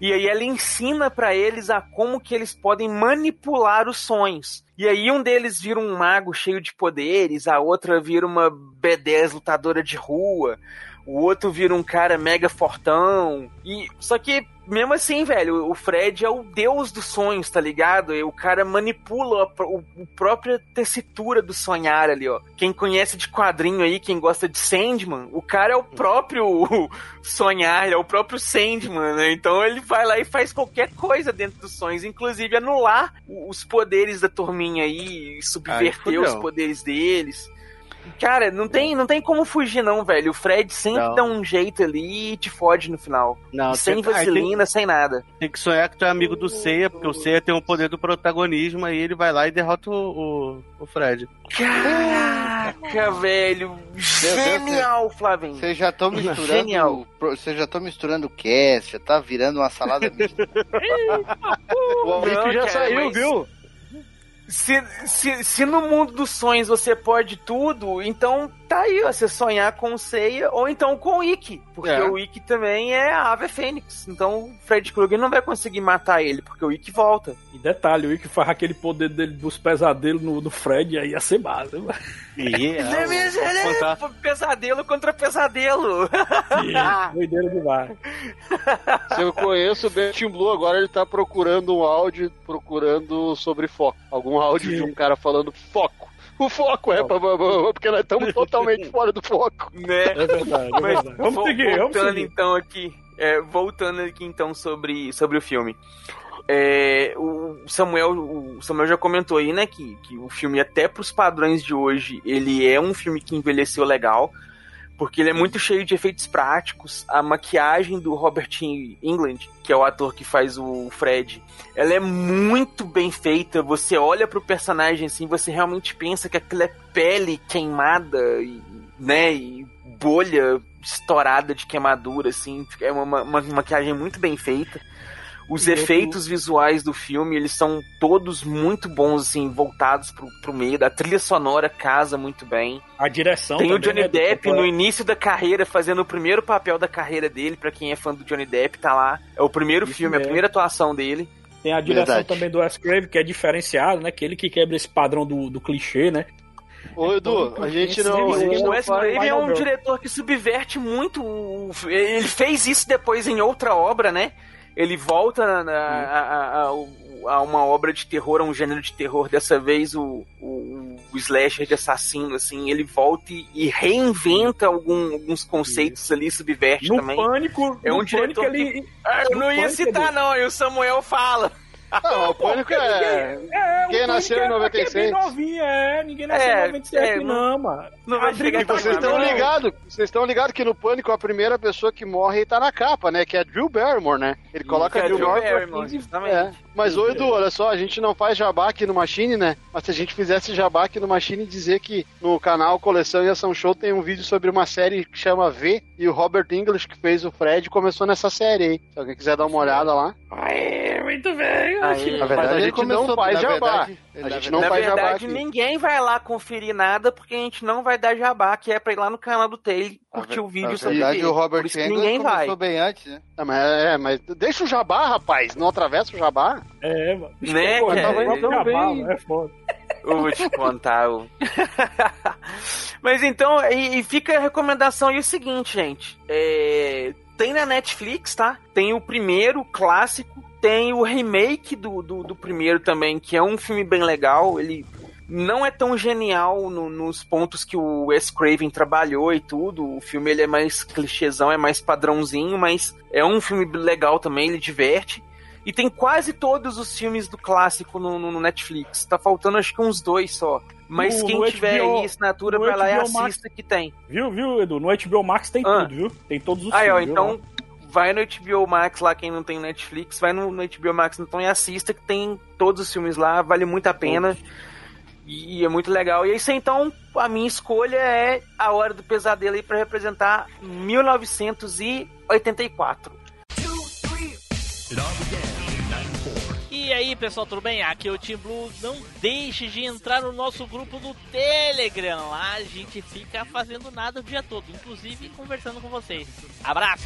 Speaker 1: E aí ela ensina pra eles a como que eles podem manipular os sonhos. E aí um deles vira um mago cheio de poderes, a outra vira uma B10 lutadora de rua, o outro vira um cara mega fortão. E só que mesmo assim, velho, o Fred é o deus dos sonhos, tá ligado? E o cara manipula a, o, o própria tessitura do sonhar ali, ó. Quem conhece de quadrinho aí, quem gosta de Sandman, o cara é o próprio sonhar, é o próprio Sandman, né? Então ele vai lá e faz qualquer coisa dentro dos sonhos, inclusive anular os poderes da turminha aí, e subverter
Speaker 2: Aí
Speaker 1: os poderes deles. Cara, não tem, não tem como fugir, não, velho. O Fred sempre
Speaker 2: Não.
Speaker 1: dá um jeito ali e te fode no final.
Speaker 2: Não,
Speaker 1: sem
Speaker 2: tem- ah,
Speaker 1: vaselina, sem nada.
Speaker 2: Tem que sonhar que tu é amigo do Seiya, porque o Seiya tem o poder do protagonismo, aí ele vai lá e derrota o, o, o Fred.
Speaker 1: Caraca, velho. Genial, Flavinho.
Speaker 6: Vocês já estão misturando.
Speaker 1: Genial.
Speaker 6: Vocês já estão misturando o cast, já tá virando uma salada mista.
Speaker 5: O
Speaker 1: Não,
Speaker 5: já
Speaker 1: cara,
Speaker 5: saiu,
Speaker 1: mas-
Speaker 5: viu?
Speaker 1: Se, se, se no mundo dos sonhos você pode tudo, então tá aí, ó, você sonhar com o Seiya ou então com o Ikki. Porque
Speaker 2: É.
Speaker 1: o Ikki também é a ave fênix. Então o Fred Krueger não vai conseguir matar ele, porque o Ikki volta.
Speaker 3: E detalhe, o Ikki faz aquele poder dele dos pesadelos no, no Fred, aí ia ser base. né?
Speaker 2: E
Speaker 1: Ele é, é pesadelo contra pesadelo.
Speaker 3: Doideira demais.
Speaker 5: Se eu conheço o Ben Tim Blue, agora ele tá procurando um áudio, procurando sobre foco. Algum áudio de um cara falando foco. O foco é, porque nós estamos totalmente fora do foco.
Speaker 1: né?
Speaker 3: É verdade, é verdade. Vamos seguir, vamos
Speaker 1: voltando
Speaker 3: seguir.
Speaker 1: então aqui, é, voltando aqui então sobre, sobre o filme. É, o Samuel, o Samuel já comentou aí, né, que, que o filme até pros padrões de hoje, ele é um filme que envelheceu legal, porque ele é muito cheio de efeitos práticos. A maquiagem do Robert England, que é o ator que faz o Fred, ela é muito bem feita. Você olha pro personagem assim, você realmente pensa que aquilo é pele queimada e, né, e bolha estourada de queimadura assim, é uma, uma, uma maquiagem muito bem feita. Os
Speaker 3: E outro-
Speaker 1: efeitos visuais do filme, eles são todos muito bons, assim, voltados pro, pro meio. A trilha sonora casa muito bem.
Speaker 3: A direção
Speaker 1: Tem o
Speaker 3: também,
Speaker 1: Johnny
Speaker 3: né,
Speaker 1: Depp no início da carreira, fazendo o primeiro papel da carreira dele. Pra quem é fã do Johnny Depp, tá lá. É o primeiro
Speaker 3: Isso
Speaker 1: filme, a
Speaker 3: mesmo.
Speaker 1: primeira atuação dele.
Speaker 3: Tem a direção
Speaker 6: Verdade.
Speaker 3: também do Wes Craven, que é diferenciado, né? Que ele que quebra esse padrão do, do clichê, né?
Speaker 5: Ô, Edu, a gente não. A
Speaker 1: O Wes. Craven é um diretor que subverte muito. o- Ele fez isso depois em outra obra, né? Ele volta na- a, a- a- a uma obra de terror, a um gênero de terror. Dessa vez o, o, o slasher de assassino, assim, ele volta e, e reinventa algum- alguns conceitos ali, subverte
Speaker 3: No
Speaker 1: também.
Speaker 3: Pânico,
Speaker 1: É
Speaker 3: no
Speaker 1: um diretor
Speaker 3: Pânico, ele...
Speaker 1: Ah, eu
Speaker 3: no
Speaker 1: não ia citar,
Speaker 3: Edu.
Speaker 1: não, e o Samuel fala.
Speaker 5: Não, o pânico é.
Speaker 3: É,
Speaker 5: Quem
Speaker 3: o
Speaker 5: nasceu em
Speaker 3: é é
Speaker 5: 96?
Speaker 3: bem novinho, é. Ninguém nasceu
Speaker 1: É,
Speaker 3: em 97,
Speaker 1: é,
Speaker 3: não, mano.
Speaker 1: não vai chegar
Speaker 5: vocês estão ligados, vocês estão ligados que no Pânico a primeira pessoa que morre tá na capa, né? Que é a Drew Barrymore, né? Ele coloca a
Speaker 1: é
Speaker 5: Drew
Speaker 1: Drew
Speaker 5: Barrymore. É. Mas, ô Edu, olha só, a gente não faz jabá aqui no Machine, né? Mas se a gente fizesse jabá aqui no Machine e dizer que no canal Coleção e Ação Show tem um vídeo sobre uma série que chama V e o Robert English, que fez o Fred, começou nessa série aí. Se alguém quiser dar uma olhada lá.
Speaker 3: Aê, muito bem.
Speaker 1: Aí,
Speaker 5: Na verdade, a gente
Speaker 6: começou-
Speaker 5: não faz
Speaker 6: na
Speaker 5: jabá.
Speaker 6: verdade-
Speaker 5: A
Speaker 6: na
Speaker 5: gente não
Speaker 1: Na
Speaker 5: faz jabá
Speaker 1: verdade,
Speaker 5: aqui.
Speaker 1: ninguém vai lá conferir nada porque a gente não vai dar jabá, que é pra ir lá no canal do Taylor curtir o vídeo
Speaker 6: Na
Speaker 1: sobre
Speaker 6: verdade,
Speaker 1: ele.
Speaker 6: o Robert
Speaker 1: Por isso que
Speaker 6: Englund
Speaker 1: ninguém vai.
Speaker 6: começou bem antes, né?
Speaker 5: É, mas, é, mas deixa o jabá, rapaz. Não atravessa o jabá.
Speaker 3: É, mano.
Speaker 1: Né,
Speaker 3: Pô,
Speaker 1: cara?
Speaker 3: tava indo
Speaker 5: Então
Speaker 3: pra
Speaker 5: vem.
Speaker 3: bala, É foda.
Speaker 1: Eu vou te contar. o- Mas então, e, e fica a recomendação e o seguinte, gente. É, tem na Netflix, tá? Tem o primeiro, clássico. Tem o remake do, do, do primeiro também, que é um filme bem legal. Ele não é tão genial no- nos pontos que o Wes Craven trabalhou e tudo. O filme ele é mais clichêzão, é mais padrãozinho, mas é um filme legal também, ele diverte. E tem quase todos os filmes do clássico no, no- Netflix. Tá faltando acho que uns dois só. Mas
Speaker 3: No-
Speaker 1: quem
Speaker 3: no
Speaker 1: tiver
Speaker 3: HBO
Speaker 1: aí assinatura, vai lá e
Speaker 3: HBO Max.
Speaker 1: assista que tem.
Speaker 3: Viu, viu, Edu? No HBO Max tem
Speaker 1: Ah.
Speaker 3: tudo, viu? Tem todos os
Speaker 1: Aí, ó,
Speaker 3: filmes,
Speaker 1: então. Vai no HBO Max lá, quem não tem Netflix, vai no, no HBO Max então e assista que tem todos os filmes lá, vale muito a pena. E é muito legal. E isso então, a minha escolha é A Hora do Pesadelo aí pra representar 1984.
Speaker 9: E aí, pessoal, tudo bem? Aqui é o Team Blue. Não deixe de entrar no nosso grupo do Telegram. Lá a gente fica fazendo nada o dia todo, inclusive conversando com vocês. Abraço!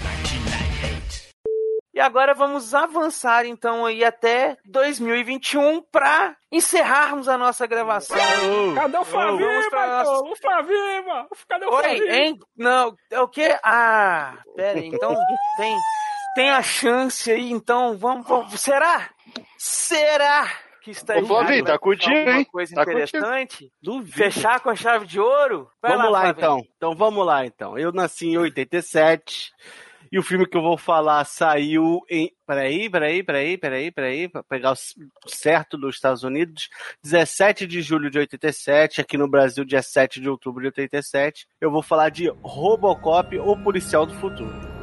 Speaker 1: E agora vamos avançar então aí até 2021 pra encerrarmos a nossa gravação.
Speaker 3: Cadê o Flavinho,
Speaker 1: Vamos pra nossa-?
Speaker 3: O Flavinho, Cadê o
Speaker 1: Oi,
Speaker 3: Flavinho?
Speaker 1: hein? Não, é o quê? Ah, pera aí, então tem, tem a chance aí, então vamos, vamos será? Será que está
Speaker 5: Ô, Flavinho, tá contigo,
Speaker 1: alguma
Speaker 5: hein?
Speaker 1: coisa
Speaker 5: Tá
Speaker 1: interessante?
Speaker 2: Duvido.
Speaker 1: Fechar com a chave de ouro? Vai
Speaker 2: vamos lá,
Speaker 1: Flavinho.
Speaker 2: então. Então vamos lá então. Eu nasci em 87 e o filme que eu vou falar saiu em. Peraí, peraí, peraí, peraí, peraí, pra pegar o certo dos Estados Unidos. 17 de julho de 87, aqui no Brasil, dia 7 de outubro de 87. Eu vou falar de Robocop ou Policial do Futuro.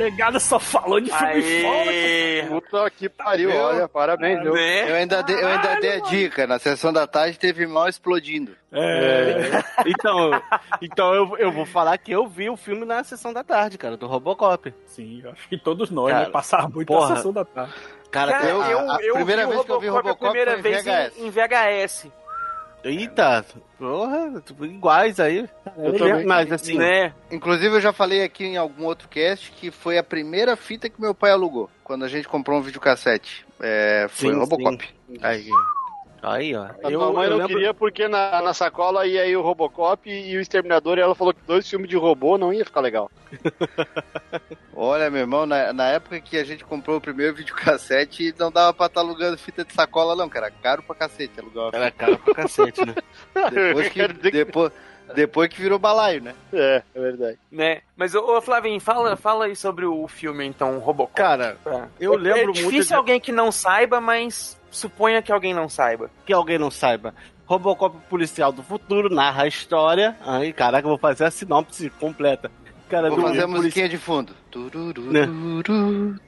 Speaker 3: Negada só falou de filme
Speaker 1: Aê.
Speaker 3: foda.
Speaker 5: Puta que pariu, olha, parabéns, viu?
Speaker 1: Né?
Speaker 6: Eu ainda, dei, eu ainda dei a dica. Na sessão da tarde teve mal explodindo.
Speaker 3: É.
Speaker 2: Então, então eu, eu vou falar que eu vi o filme na sessão da tarde, cara, do Robocop.
Speaker 3: Sim, eu acho que todos nós,
Speaker 2: Cara,
Speaker 3: né? Passar muito
Speaker 2: porra.
Speaker 3: a sessão da tarde.
Speaker 2: Cara,
Speaker 1: Cara,
Speaker 6: eu-
Speaker 1: eu,
Speaker 6: a- a
Speaker 1: eu
Speaker 6: primeira vez que eu vi
Speaker 1: Robocop a primeira
Speaker 6: foi em
Speaker 1: vez
Speaker 6: VHS.
Speaker 1: em, em VHS.
Speaker 2: Eita, porra, iguais aí.
Speaker 5: Eu também.
Speaker 2: Mas assim,
Speaker 1: né?
Speaker 6: Inclusive, eu já falei aqui em algum outro cast que foi a primeira fita que meu pai alugou. Quando a gente comprou um videocassete. É, foi
Speaker 2: Sim,
Speaker 6: Robocop.
Speaker 2: Aí, aí ó.
Speaker 5: A
Speaker 2: Eu,
Speaker 5: mãe
Speaker 2: eu
Speaker 5: não
Speaker 2: lembro-
Speaker 5: queria porque na, na sacola ia aí o Robocop e o Exterminador e ela falou que dois filmes de robô não ia ficar legal.
Speaker 6: Olha, meu irmão, na, na época que a gente comprou o primeiro videocassete, não dava pra estar alugando fita de sacola, não, cara. Caro pra cacete alugar
Speaker 2: Era caro pra cacete, né?
Speaker 6: Depois que, depois, depois que virou balaio, né?
Speaker 5: É, é verdade.
Speaker 1: né? Mas, ô, Flavinho, fala, fala aí sobre o filme, então, Robocop.
Speaker 2: Cara,
Speaker 1: É.
Speaker 2: eu
Speaker 1: É-
Speaker 2: lembro
Speaker 1: é
Speaker 2: muito
Speaker 1: difícil
Speaker 2: de-
Speaker 1: alguém que não saiba, mas suponha que alguém não saiba.
Speaker 2: que alguém não saiba. Robocop Policial do Futuro narra a história. Ai, caraca, eu vou fazer a sinopse completa. Cara,
Speaker 6: Vou
Speaker 2: do
Speaker 6: fazer a
Speaker 2: polici-
Speaker 6: musiquinha de fundo. Tururu,
Speaker 2: Né?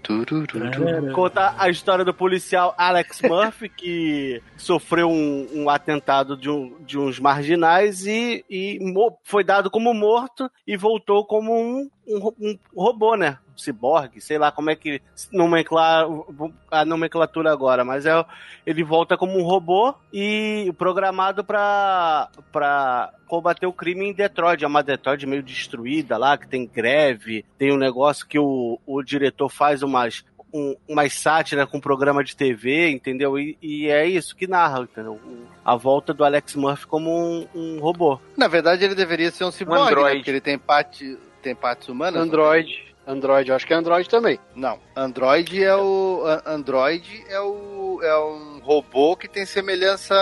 Speaker 6: tururu, tururu.
Speaker 2: Conta a história do policial Alex Murphy, que sofreu um, um atentado de, um- de uns marginais e, e foi dado como morto e voltou como um, um um robô, né? Um ciborgue, sei lá como é que nomenclar a nomenclatura agora, mas é, ele volta como um robô e programado para para combater o crime em Detroit. É uma Detroit meio destruída lá, que tem greve, tem um negócio que o, o diretor faz umas um, umas sátiras com programa de TV, entendeu? E, e é isso que narra, entendeu? A volta do Alex Murphy como um, um robô.
Speaker 6: Na verdade, ele deveria ser um ciborgue, né?
Speaker 1: androide.
Speaker 6: Porque ele tem, parte, tem partes humanas.
Speaker 5: Android. Android, eu acho que é Android também.
Speaker 6: Não, Android é o. Android é o. É um robô que tem semelhança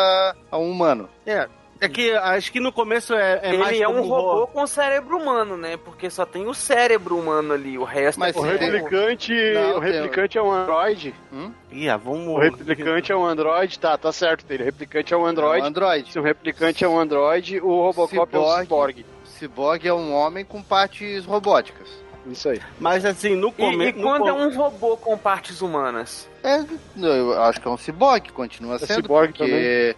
Speaker 6: a um humano.
Speaker 2: É. É que acho que no começo é, é
Speaker 1: ele é um robô com cérebro humano, né? Porque só tem o cérebro humano ali, o resto
Speaker 6: Mas
Speaker 1: é
Speaker 5: O replicante,
Speaker 6: Não,
Speaker 5: o
Speaker 6: tem-
Speaker 5: replicante é um androide.
Speaker 2: Ih, ah, vamos.
Speaker 5: O replicante é um androide, tá, tá certo dele. O replicante é um
Speaker 6: É um
Speaker 5: androide. Se o replicante é um androide, o Robocop é um
Speaker 6: Ciborgue. Cyborg é um homem com partes robóticas.
Speaker 5: Isso aí.
Speaker 2: Mas assim, no
Speaker 1: E,
Speaker 2: começo.
Speaker 1: e quando é um robô com partes humanas?
Speaker 6: É, eu acho que é um ciborgue, continua sendo,
Speaker 5: ciborgue
Speaker 6: porque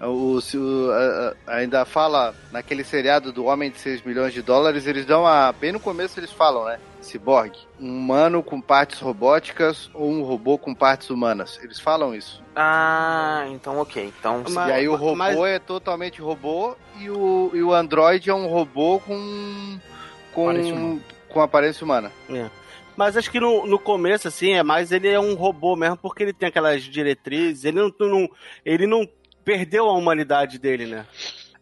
Speaker 6: o, o- a- ainda fala naquele seriado do Homem de 6 milhões de dólares, eles dão a. Bem no começo eles falam, né? Ciborgue. Um humano com partes robóticas ou um robô com partes humanas. Eles falam isso.
Speaker 1: Ah, então ok. Então,
Speaker 2: Mas-
Speaker 6: e aí o robô
Speaker 2: mas-
Speaker 6: é totalmente robô e o, e o Android é um robô com. com.
Speaker 3: Aparência humana.
Speaker 6: com aparência humana.
Speaker 2: É. Mas acho que no, no começo, assim, é mais ele é um robô mesmo, porque ele tem aquelas diretrizes, ele não, não- ele não perdeu a humanidade dele, né?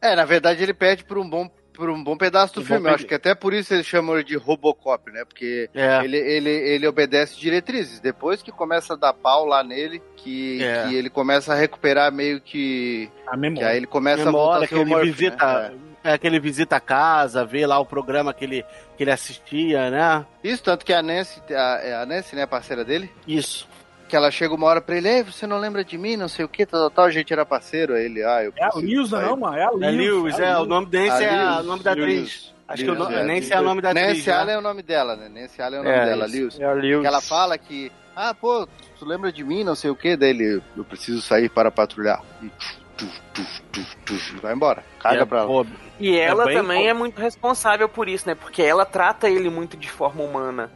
Speaker 6: É, na verdade ele perde por um bom, por um bom pedaço do
Speaker 2: Um
Speaker 6: filme. Acho que até por isso eles chamam ele de Robocop, né? Porque
Speaker 2: É.
Speaker 6: ele, ele, ele obedece diretrizes. Depois que começa a dar pau lá nele, que,
Speaker 2: É.
Speaker 6: que ele começa a recuperar meio que.
Speaker 3: A
Speaker 6: Que
Speaker 3: memória.
Speaker 6: aí ele começa
Speaker 2: Memória,
Speaker 6: a voltar a
Speaker 2: que ele
Speaker 6: Murphy,
Speaker 2: visita.
Speaker 6: né?
Speaker 2: É que ele visita a casa, vê lá o programa que ele, que ele assistia, né?
Speaker 6: É. Isso, tanto que a Nancy, a, a Nancy, né, a parceira dele,
Speaker 2: Isso.
Speaker 6: Que ela chega uma hora pra ele, Ei, você não lembra de mim, não sei o que, tal, tal, tal, a gente era parceiro, aí ele, ah, eu
Speaker 3: É a
Speaker 6: preciso
Speaker 3: Lewis, não, mano. É a Lewis.
Speaker 2: É Lewis, é, o nome dele
Speaker 6: A
Speaker 2: é o nome da atriz. Acho que o
Speaker 6: Lewis,
Speaker 2: nome,
Speaker 6: é.
Speaker 2: Nancy é o nome da atriz.
Speaker 6: Nancy
Speaker 2: né?
Speaker 6: Allen é o nome dela, né? Nancy Allen é o nome
Speaker 2: É,
Speaker 6: dela,
Speaker 2: isso.
Speaker 6: Lewis.
Speaker 5: É a Lewis.
Speaker 6: Que ela fala que, ah, pô, tu lembra de mim, não sei o que, daí ele, eu preciso sair para patrulhar. E tuf, tuf, tuf, tuf, vai embora, caga
Speaker 2: É,
Speaker 6: pra ela.
Speaker 1: E ela
Speaker 2: bem
Speaker 1: também é muito responsável por isso, né? Porque ela trata ele muito de forma humana.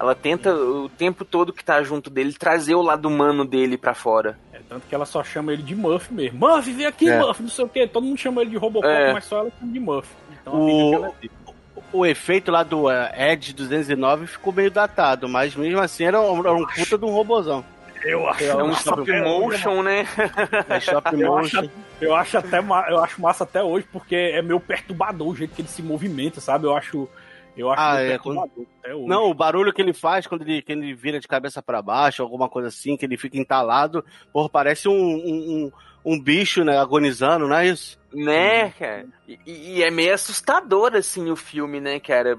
Speaker 1: Ela tenta o tempo todo que tá junto dele trazer o lado humano dele pra fora.
Speaker 3: É, tanto que ela só chama ele de Murphy mesmo. Murphy, vem aqui,
Speaker 2: É.
Speaker 3: Murphy, não sei o que. Todo mundo chama ele de Robocop,
Speaker 1: É.
Speaker 3: mas só ela chama de Murphy. Então
Speaker 2: O-
Speaker 3: fica aquela-
Speaker 2: o efeito lá do eh, Edge 209 ficou meio datado, mas mesmo assim era um, era um puta de um robozão.
Speaker 3: Eu acho,
Speaker 1: É um
Speaker 3: eu
Speaker 1: stop
Speaker 3: acho-
Speaker 1: motion, né?
Speaker 2: É stop motion.
Speaker 3: acho, eu acho até eu acho massa até hoje, porque é meio perturbador o jeito que ele se movimenta, sabe? Eu acho. Eu acho
Speaker 2: Ah,
Speaker 3: meio
Speaker 2: é,
Speaker 3: hoje.
Speaker 2: Não, o barulho que ele faz quando ele, que ele vira de cabeça pra baixo, alguma coisa assim, que ele fica entalado, porra, parece um, um, um, um bicho, né, agonizando, não é isso?
Speaker 1: Né, cara? E, e é meio assustador, assim, o filme, né, cara?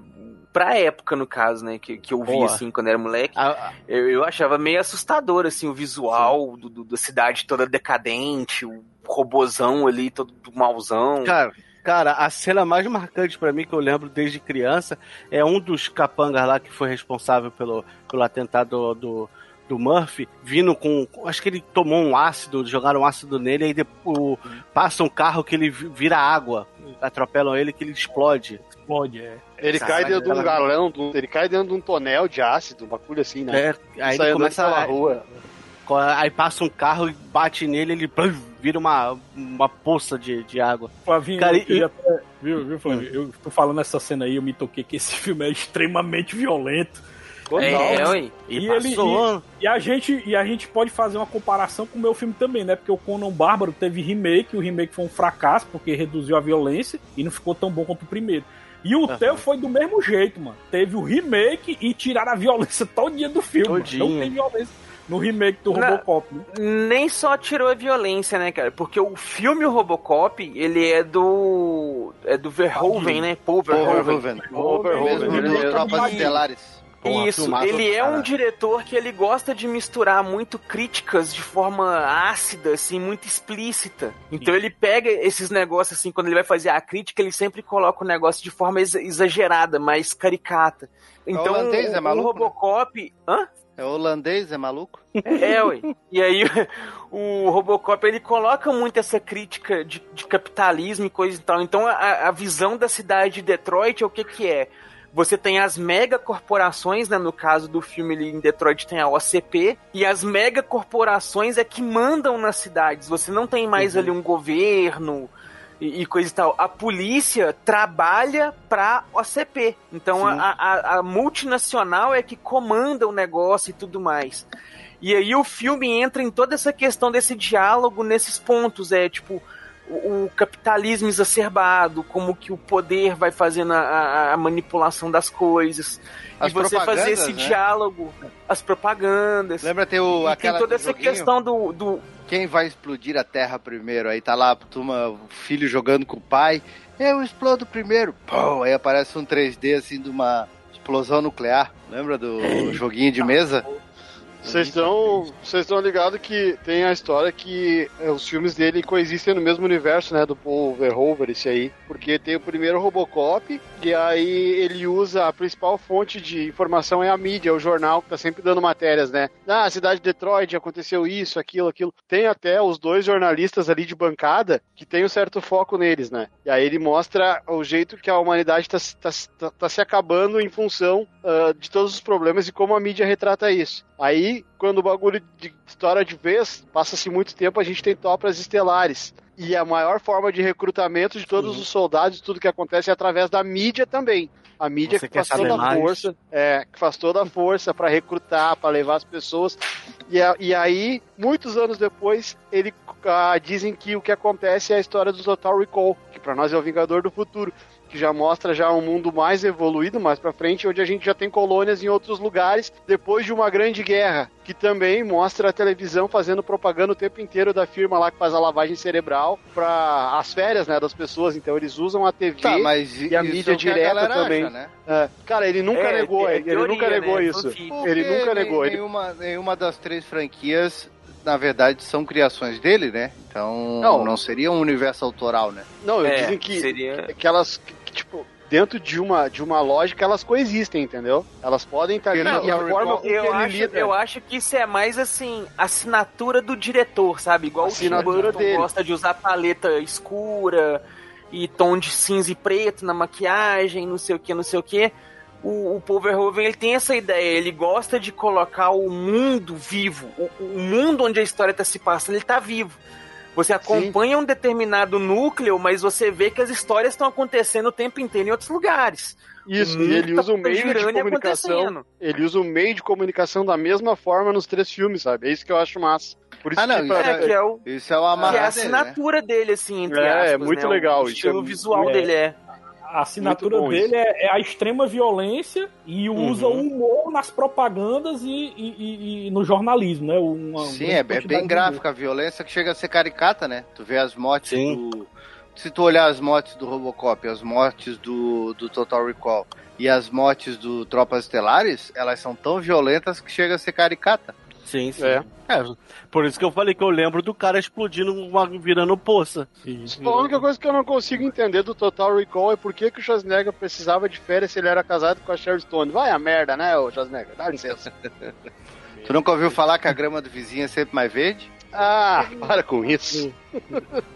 Speaker 1: Pra época, no caso, né, que, que eu vi,
Speaker 2: Boa.
Speaker 1: assim, quando era moleque.
Speaker 2: A-
Speaker 1: Eu, eu achava meio assustador, assim, o visual do, do- da cidade toda decadente, o robozão ali, todo mauzão.
Speaker 2: Cara, cara, a cena mais marcante pra mim que eu lembro desde criança é um dos capangas lá que foi responsável pelo, pelo atentado do, do Murphy, vindo com. Acho que ele tomou um ácido, jogaram um ácido nele, aí depois, passa um carro que ele vi- vira água, atropelam ele que ele explode.
Speaker 3: Pode, é.
Speaker 5: Ele cai dentro de um galão, do- ele cai dentro de um tonel de ácido, um bagulho assim, né?
Speaker 2: É, aí ele começa
Speaker 5: pela
Speaker 2: a,
Speaker 5: rua.
Speaker 2: Aí passa um carro e bate nele, ele vira uma, uma poça de, de água.
Speaker 3: Flavinho,
Speaker 2: Cara,
Speaker 3: eu queria até- viu, viu, Flavinho? Eu tô falando essa cena aí, eu me toquei que esse filme é extremamente violento.
Speaker 1: É, ué.
Speaker 2: E,
Speaker 3: E,
Speaker 2: passou.
Speaker 3: ele, e, e a gente, e a gente pode fazer uma comparação com o meu filme também, né? Porque o Conan Bárbaro teve remake, o remake foi um fracasso, porque reduziu a violência e não ficou tão bom quanto o primeiro. E o
Speaker 2: Aham.
Speaker 3: teu foi do mesmo jeito, mano. Teve o remake e tiraram a violência todinha do filme. Não tem violência no remake do. Robocop, né?
Speaker 1: Nem só tirou a violência, né, cara? Porque o filme Robocop, ele é do. É do Verhoeven, né? Paul Verhoeven.
Speaker 6: Verhoeven. Do
Speaker 5: é-
Speaker 6: Tropas Estelares.
Speaker 2: Porra,
Speaker 1: Isso, ele é um
Speaker 2: cara.
Speaker 1: diretor que ele gosta de misturar muito críticas de forma ácida, assim, muito explícita. Então ele pega esses negócios, assim, quando ele vai fazer a crítica, ele sempre coloca o negócio de forma exa- exagerada, mais caricata. Então,
Speaker 6: holandês, é
Speaker 1: o,
Speaker 6: maluco,
Speaker 1: o Robocop... Hã?
Speaker 6: É holandês, é maluco?
Speaker 1: É, ué. E aí o Robocop ele coloca muito essa crítica de, de capitalismo e coisa e tal. Então a, a visão da cidade de Detroit é o que que é? Você tem as megacorporações, né? No caso do filme ali em Detroit tem a OCP, e as megacorporações é que mandam nas cidades. Você não tem mais ali um governo e, e coisa e tal. A polícia trabalha pra OCP. Então a, a- a multinacional é que comanda o negócio e tudo mais. E aí o filme entra em toda essa questão desse diálogo nesses pontos, é tipo o, o capitalismo exacerbado, como que o poder vai fazendo a, a- a manipulação das coisas.
Speaker 6: As
Speaker 1: e você fazer esse
Speaker 6: né?
Speaker 1: diálogo, as propagandas.
Speaker 6: Lembra ter o,
Speaker 1: e tem
Speaker 6: aquela
Speaker 1: toda essa
Speaker 6: joguinho?
Speaker 1: questão do, do
Speaker 6: quem vai explodir a Terra primeiro? Aí tá lá a turma, o filho jogando com o pai. Eu explodo primeiro. Pô, aí aparece um 3D assim de uma explosão nuclear. Lembra do joguinho de mesa?
Speaker 5: Vocês estão vocês estão ligados que tem a história que é, os filmes dele coexistem no mesmo universo, né, do Paul Verhoeven, esse aí, porque tem o primeiro Robocop e aí ele usa a principal fonte de informação é a mídia, o jornal que tá sempre dando matérias, né? Ah, a cidade de Detroit aconteceu isso, aquilo, aquilo. Tem até os dois jornalistas ali de bancada que tem um certo foco neles, né? E aí ele mostra o jeito que a humanidade tá, tá, tá, tá se acabando em função uh, de todos os problemas e como a mídia retrata isso. Aí, quando o bagulho de história de vez, passa-se muito tempo, a gente tem tropas estelares. E a maior forma de recrutamento de todos os soldados, tudo que acontece é através da mídia também. A mídia Você que faz toda a força, é, que faz toda a força para recrutar, para levar as pessoas. E, a, e aí, muitos anos depois, ele ah, dizem que o que acontece é a história do Total Recall, que para nós é o Vingador do Futuro que já mostra já um mundo mais evoluído mais para frente, onde a gente já tem colônias em outros lugares depois de uma grande guerra, que também mostra a televisão fazendo propaganda o tempo inteiro da firma lá que faz a lavagem cerebral para as férias, né, das pessoas. Então eles usam a TV
Speaker 6: tá, e
Speaker 5: a mídia direta também. Acha, né? é. Cara, ele nunca é, negou, é, ele, teoria, nunca negou né? isso. ele nunca negou.
Speaker 6: Nenhuma, nenhuma das três franquias na verdade, são criações dele, né? Então não, não seria um universo autoral, né?
Speaker 5: Não, é, dizem que, seria... que elas tipo, dentro de uma, de uma lógica, elas coexistem, entendeu? Elas podem estar ali
Speaker 1: e a forma com eu acho, lida. Eu acho que isso é mais, assim, assinatura do diretor, sabe? Igual assinatura o Tim gosta de usar paleta escura e tom de cinza e preto na maquiagem, não sei o que, não sei o que. O, o Paul Verhoeven, ele tem essa ideia, ele gosta de colocar o mundo vivo, o, o mundo onde a história está se passando, ele está vivo. Você acompanha Sim. um determinado núcleo, mas você vê que as histórias estão acontecendo o tempo inteiro em outros lugares.
Speaker 5: Isso, e ele usa o meio de comunicação. Ele usa o meio de comunicação da mesma forma nos três filmes, sabe? É isso que eu acho massa.
Speaker 6: Por isso ah, não, que, isso, é, que é o, isso é o
Speaker 1: que é a assinatura dele, né? dele assim, entre
Speaker 5: é,
Speaker 1: aspas,
Speaker 5: É, muito
Speaker 1: né?
Speaker 5: legal.
Speaker 1: O estilo é, visual é, dele é
Speaker 3: a assinatura dele é, é, a extrema violência e usa uhum. o humor nas propagandas e, e, e, e no jornalismo, né?
Speaker 6: Uma, Sim, é, é bem gráfica a violência que chega a ser caricata, né? Tu vê as mortes Sim. do. Se tu olhar as mortes do Robocop, as mortes do, do Total Recall e as mortes do Tropas Estelares, elas são tão violentas que chega a ser caricata.
Speaker 2: Sim, sim. É. é. Por isso que eu falei que eu lembro do cara explodindo, virando poça.
Speaker 5: Sim. A única coisa que eu não consigo entender do Total Recall é por que, que o Schwarzenegger precisava de férias se ele era casado com a Sharon Stone. Vai a merda, né, o Schwarzenegger? Dá licença.
Speaker 6: tu nunca ouviu falar que a grama do vizinho é sempre mais verde?
Speaker 5: Ah, para com isso.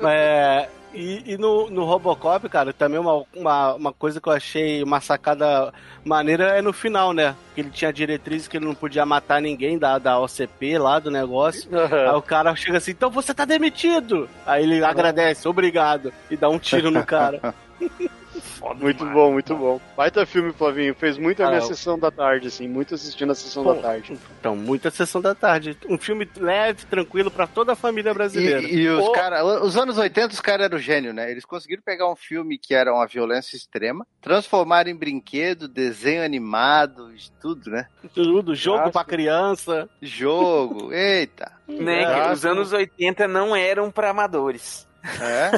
Speaker 2: é, e, e, no, no Robocop, cara, também uma, uma, uma coisa que eu achei uma sacada maneira é no final, né? Que ele tinha diretrizes que ele não podia matar ninguém da, da OCP lá do negócio. Uhum. Aí o cara chega assim, então você tá demitido. Aí ele agradece, obrigado, e dá um tiro no cara.
Speaker 5: Foda muito demais. bom, muito bom. Baita filme, Flavinho. Fez muito a minha sessão da tarde, assim. Muito assistindo a sessão da tarde.
Speaker 2: Então, muita sessão da tarde. Um filme leve, tranquilo para toda a família brasileira.
Speaker 6: E, e os, cara, os anos 80, os caras eram gênio, né? Eles conseguiram pegar um filme que era uma violência extrema, transformar em brinquedo, desenho animado, tudo, né?
Speaker 2: Tudo, jogo para criança.
Speaker 6: Jogo, eita.
Speaker 1: Né, os anos 80 não eram para amadores.
Speaker 6: É?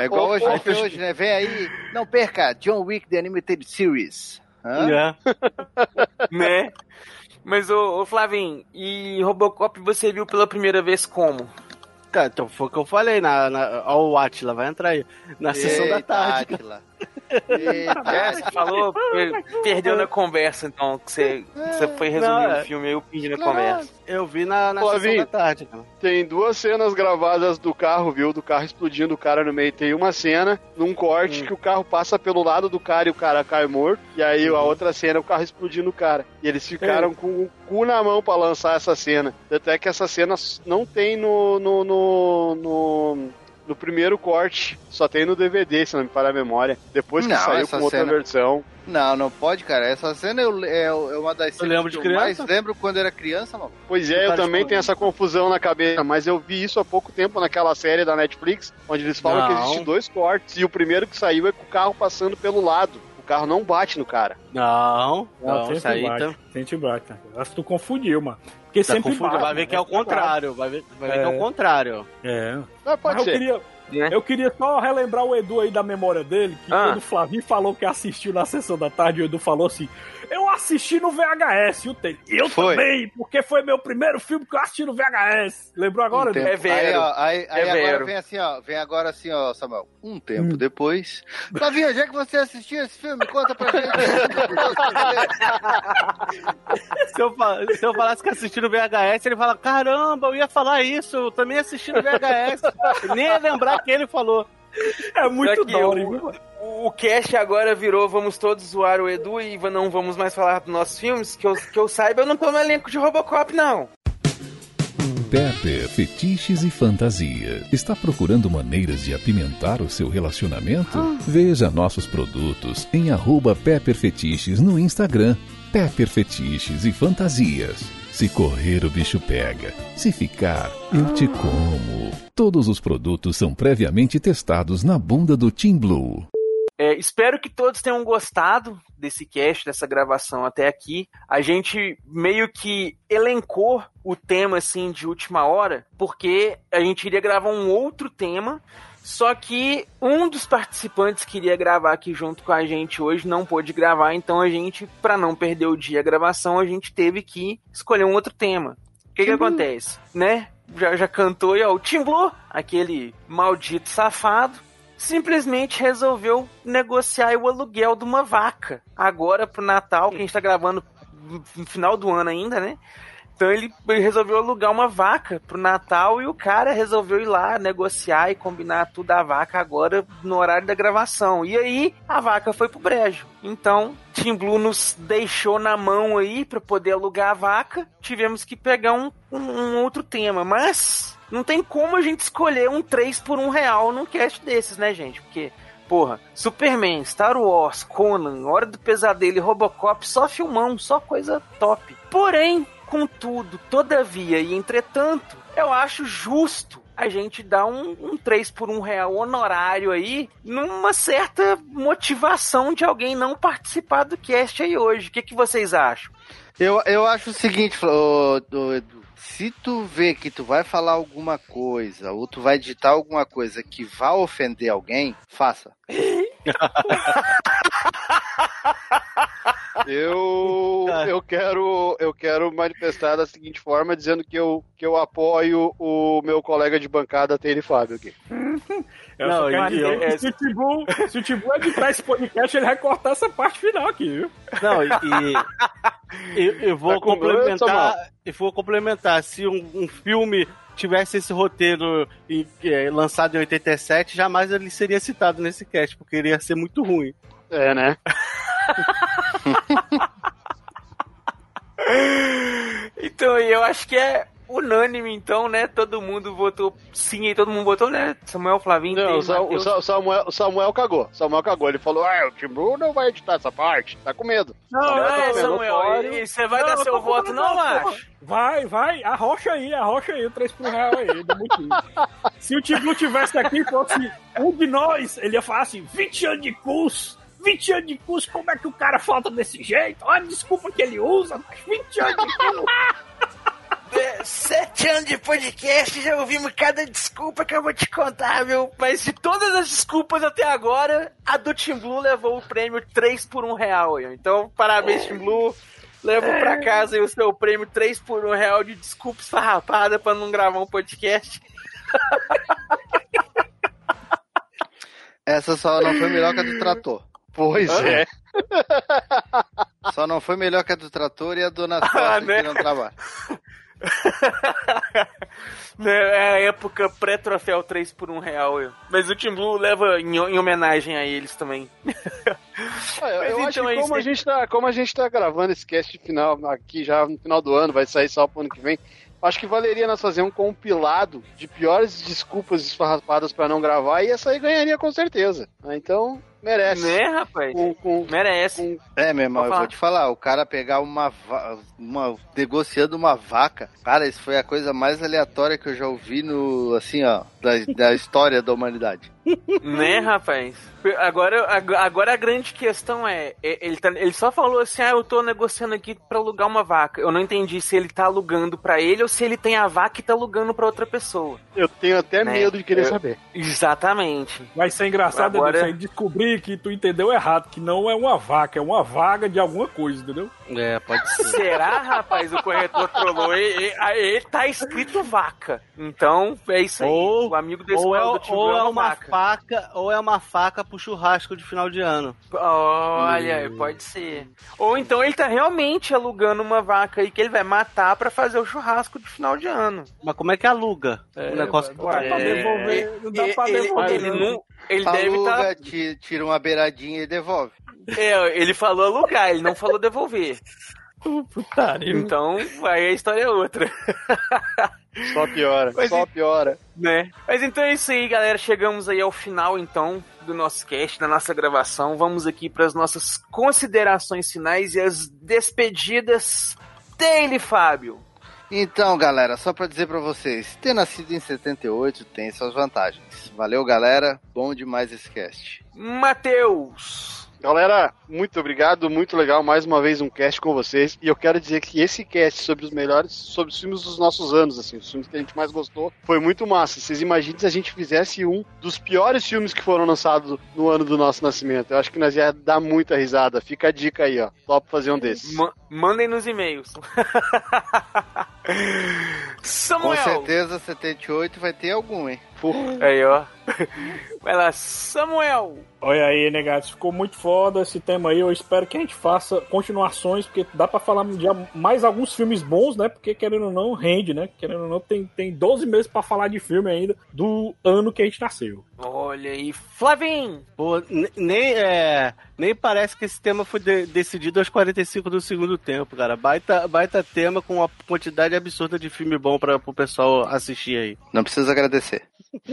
Speaker 6: É igual hoje, hoje, né? Vem aí, não perca, John Wick The Animated Series.
Speaker 1: Hã? É. né? Mas, ô, ô Flavinho, e Robocop você viu pela primeira vez como?
Speaker 2: Cara, então foi o que eu falei, na, na, ó, o Atila vai entrar aí, na Eita, sessão da tarde. Atila.
Speaker 1: É, você falou, perdeu na conversa, então, que você, você foi resumir Não, o é. filme e eu perdi na conversa.
Speaker 2: Eu vi na, na sessão da tarde. Cara.
Speaker 5: Tem duas cenas gravadas do carro, viu? Do carro explodindo o cara no meio. Tem uma cena, num corte, hum. que o carro passa pelo lado do cara e o cara cai morto. E aí a uhum. outra cena, o carro explodindo o cara. E eles ficaram é. com o cu na mão para lançar essa cena. Até que essa cena não tem no, no, no, no no primeiro corte. Só tem no DVD, se não me falha a memória. Depois que não, saiu com outra cena... versão.
Speaker 6: Não, não pode, cara. Essa cena eu, é, é uma das cenas
Speaker 2: eu lembro de que eu mais
Speaker 6: lembro quando era criança, mano.
Speaker 5: Pois é, eu também tenho essa confusão na cabeça, mas eu vi isso há pouco tempo naquela série da Netflix, onde eles falam não. que existem dois cortes, e o primeiro que saiu é com o carro passando pelo lado carro não bate no cara.
Speaker 2: Não, não,
Speaker 3: sempre
Speaker 2: isso aí
Speaker 3: bate,
Speaker 2: tá...
Speaker 3: sempre bate. Acho que tu confundiu, mano. Porque
Speaker 2: Tá
Speaker 3: sempre bate,
Speaker 2: vai ver que é o contrário, vai ver, vai ver que é o contrário.
Speaker 3: É.
Speaker 5: Mas pode
Speaker 3: Mas
Speaker 5: ser.
Speaker 3: eu queria, eu queria só relembrar o Edu aí da memória dele, que
Speaker 1: Ah.
Speaker 3: quando o Flavinho falou que assistiu na sessão da tarde, o Edu falou assim: Eu assisti no VHS, o tem. Eu
Speaker 6: Foi.
Speaker 3: também, porque foi meu primeiro filme que eu assisti no VHS. Lembrou agora,
Speaker 6: Um
Speaker 3: Edu?
Speaker 6: tempo. Aí, ó, aí, aí
Speaker 3: É
Speaker 6: agora
Speaker 3: vero.
Speaker 6: vem assim, ó. Vem agora assim, ó, Samuel. Um tempo depois. Flavinho, já que você assistiu esse filme, conta pra gente.
Speaker 2: Se eu, se eu falasse que assisti no VHS, ele fala: Caramba, eu ia falar isso, eu também assisti no VHS. Nem ia lembrar que ele falou.
Speaker 3: É muito
Speaker 1: Aqui, o, o, cast agora virou Vamos todos zoar o Edu e não vamos mais falar dos nossos filmes. Que eu, que eu saiba, eu não tô no elenco de Robocop, não.
Speaker 4: Pepper Fetiches e Fantasia. Está procurando maneiras de apimentar o seu relacionamento? Veja nossos produtos em arroba Pepper Fetiches no Instagram. Pepper Fetiches e Fantasias. Se correr, o bicho pega. Se ficar, eu te como. Todos os produtos são previamente testados na bunda do Team Blue.
Speaker 1: É, espero que todos tenham gostado desse cast, dessa gravação até aqui. A gente meio que elencou o tema assim de última hora, porque a gente iria gravar um outro tema. Só que um dos participantes que iria gravar aqui junto com a gente hoje não pôde gravar, então a gente, para não perder o dia a gravação, a gente teve que escolher um outro tema. O que que acontece, né? Já, já cantou aí, ó, o Tim Blue, aquele maldito safado, simplesmente resolveu negociar o aluguel de uma vaca. Agora pro Natal, que a gente tá gravando no final do ano ainda, né? Então ele resolveu alugar uma vaca pro Natal e o cara resolveu ir lá negociar e combinar tudo da vaca agora no horário da gravação. E aí a vaca foi pro brejo. Então Tim Blue nos deixou na mão aí para poder alugar a vaca. Tivemos que pegar um, um, um outro tema, mas não tem como a gente escolher um 3 por um real num cast desses, né, gente? Porque Porra, Superman, Star Wars, Conan, Hora do Pesadelo e Robocop, só filmão, só coisa top. Porém, contudo, todavia e entretanto, eu acho justo a gente dar um, um 3 por 1 real honorário aí, numa certa motivação de alguém não participar do cast aí hoje. O que, que vocês acham?
Speaker 6: Eu, eu acho o seguinte, Edu. Se tu vê que tu vai falar alguma coisa, ou tu vai digitar alguma coisa que vá ofender alguém, faça.
Speaker 5: Eu, eu quero eu quero manifestar da seguinte forma, dizendo que eu, que eu apoio o meu colega de bancada, Taylor Fábio aqui.
Speaker 3: Eu
Speaker 2: Não,
Speaker 3: só quero
Speaker 2: e-
Speaker 3: dizer
Speaker 2: e-
Speaker 3: que se o Tibu, se o Tibu editar esse podcast, ele vai cortar essa parte final aqui, viu?
Speaker 2: Não, e, e- eu, eu vou
Speaker 5: Tá
Speaker 2: complementar. Eu vou complementar. Se um, um filme tivesse esse roteiro em- é, lançado em 87, jamais ele seria citado nesse cast, porque iria ser muito ruim.
Speaker 5: É, né?
Speaker 1: Então, eu acho que é unânime, então, né? Todo mundo votou sim e todo mundo votou, né? Samuel Flavinho.
Speaker 5: Não,
Speaker 1: tem
Speaker 5: o, Sa- o
Speaker 1: Matheus.
Speaker 5: Sa- o Samuel, o Samuel cagou. Samuel cagou. Ele falou: Ah, o Tim Blue não vai editar essa parte. Tá com medo.
Speaker 3: Não,
Speaker 1: Não,
Speaker 3: é,
Speaker 1: é,
Speaker 3: Samuel,
Speaker 1: você vai dar
Speaker 3: eu
Speaker 1: seu voto, não, macho?
Speaker 3: Vai, vai, arrocha aí, arrocha aí o 3 por real aí. Se o Tibu tivesse aqui fosse um de nós, ele ia falar assim, 20 anos de curso, 20 anos de curso, como é que o cara falta desse jeito? Olha a desculpa que ele usa, mas 20 anos de curso.
Speaker 1: É, Sete anos de podcast, já ouvimos cada desculpa que eu vou te contar, viu? Mas de todas as desculpas até agora, a do Team Blue levou o prêmio 3 por 1 real. Então, parabéns, Team Blue. Leva pra casa aí o seu prêmio 3 por 1 real de desculpa esfarrapada pra não gravar um podcast.
Speaker 6: Essa só não foi melhor que a do trator.
Speaker 5: Pois
Speaker 6: Hã?
Speaker 5: é.
Speaker 6: Só não foi melhor que a do trator e a dona
Speaker 1: Ah,
Speaker 6: Costa
Speaker 1: né?
Speaker 6: que não trabalha.
Speaker 1: Né, É a época pré-troféu 3 por 1 real. eu. Mas o Team Blue leva em, em homenagem a eles também.
Speaker 5: Ah, eu eu acho
Speaker 1: então é
Speaker 5: que
Speaker 1: isso
Speaker 5: como a, gente tá, como a gente tá gravando esse cast final aqui já no final do ano, vai sair só pro ano que vem. Acho que valeria nós fazer um compilado de piores desculpas esfarrapadas pra não gravar e essa aí ganharia com certeza. Ah, Então, merece.
Speaker 1: Né, rapaz?
Speaker 5: Com, com,
Speaker 1: Merece.
Speaker 6: É, meu irmão, eu
Speaker 1: falar.
Speaker 6: vou te falar, o cara pegar uma, va- uma negociando uma vaca, cara, isso foi a coisa mais aleatória que eu já ouvi no, assim, ó, da, da história da humanidade.
Speaker 1: Né, rapaz? Agora, ag- agora a grande questão é, é, ele, tá- ele só falou assim, ah, eu tô negociando aqui pra alugar uma vaca. Eu não entendi se ele tá alugando pra ele ou se ele tem a vaca e tá alugando pra outra pessoa.
Speaker 5: Eu tenho até
Speaker 1: Né?
Speaker 5: medo de querer
Speaker 1: Eu-
Speaker 5: saber.
Speaker 1: Exatamente.
Speaker 3: Vai ser engraçado
Speaker 1: Agora-
Speaker 3: Agora... descobrir que tu entendeu errado, que não é uma vaca, é uma vaga de alguma coisa, entendeu?
Speaker 2: É, pode ser.
Speaker 1: Será, rapaz? O corretor trollou. Ele, ele, ele tá escrito vaca. Então, é isso aí.
Speaker 2: Ou-
Speaker 1: o amigo desse
Speaker 2: Ou é, ou é
Speaker 1: uma
Speaker 2: uma
Speaker 1: vaca.
Speaker 2: Faca, ou é uma faca pro churrasco de final de ano.
Speaker 1: Olha, pode ser. Ou então ele tá realmente alugando uma vaca aí que ele vai matar pra fazer o churrasco de final de ano.
Speaker 2: Mas como é que aluga? o negócio
Speaker 3: Não dá pra devolver, não dá pra
Speaker 1: ele,
Speaker 3: devolver.
Speaker 1: ele
Speaker 3: não.
Speaker 1: não. Ele deve tá.
Speaker 6: ti- tira uma beiradinha e devolve.
Speaker 1: É, ele falou alugar, ele não falou devolver.
Speaker 3: Putaria.
Speaker 1: Então, aí a história é outra.
Speaker 5: Só piora,
Speaker 1: Mas
Speaker 5: só
Speaker 1: e-
Speaker 5: piora.
Speaker 1: né? Mas então é isso aí, galera. Chegamos aí ao final, então, do nosso cast, da nossa gravação. Vamos aqui para as nossas considerações finais e as despedidas dele, Fábio.
Speaker 6: Então, galera, só pra dizer pra vocês, ter nascido em 78 tem suas vantagens. Valeu, galera. Bom demais esse cast.
Speaker 1: Matheus.
Speaker 5: Galera, muito obrigado, muito legal mais uma vez um cast com vocês. E eu quero dizer que esse cast sobre os melhores, sobre os filmes dos nossos anos, assim, os filmes que a gente mais gostou, foi muito massa. Vocês imaginem se a gente fizesse um dos piores filmes que foram lançados no ano do nosso nascimento. Eu acho que nós ia dar muita risada. Fica a dica aí, ó. Top fazer um desses.
Speaker 1: Ma- mandem nos e-mails.
Speaker 6: Com
Speaker 1: Samuel.
Speaker 6: certeza, 78 vai ter algum, hein?
Speaker 1: Aí, ó. Vai lá, Samuel.
Speaker 3: Olha aí, negados, ficou muito foda esse tema aí. Eu espero que a gente faça continuações, porque dá pra falar de mais alguns filmes bons, né? Porque querendo ou não, rende, né? Querendo ou não, tem, tem 12 meses pra falar de filme ainda do ano que a gente nasceu.
Speaker 1: Olha aí, Flavinho.
Speaker 2: Pô, ne- nem, é, nem parece que esse tema foi de- decidido aos 45 do segundo tempo, cara. Baita, baita tema com uma quantidade absurda de filme bom pra, pro pessoal assistir aí.
Speaker 6: Não precisa agradecer.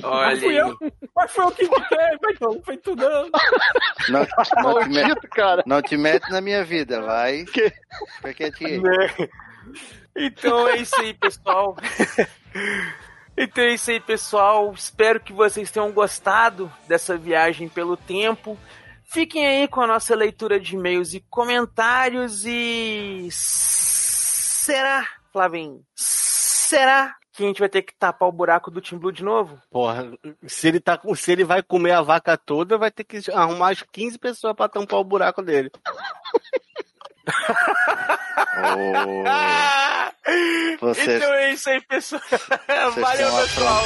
Speaker 1: Olha
Speaker 3: Mas fui eu, mas foi eu que indiquei, mas não foi tu não.
Speaker 6: Não, não, te, me-
Speaker 5: Maldito, cara.
Speaker 6: não te mete na minha vida, vai. Fica quietinho.
Speaker 1: Né? Então é isso aí, pessoal. Então é isso aí, pessoal. Espero que vocês tenham gostado dessa viagem pelo tempo. Fiquem aí com a nossa leitura de e-mails e comentários e. Será, Flavinho? Será que a gente vai ter que tapar o buraco do Team Blue de novo?
Speaker 2: Porra, se ele, tá, com- se ele vai comer a vaca toda, vai ter que arrumar as 15 pessoas pra tampar o buraco dele.
Speaker 6: Vocês-
Speaker 1: Então é isso aí, pessoal.
Speaker 6: Vocês
Speaker 1: Valeu, pessoal.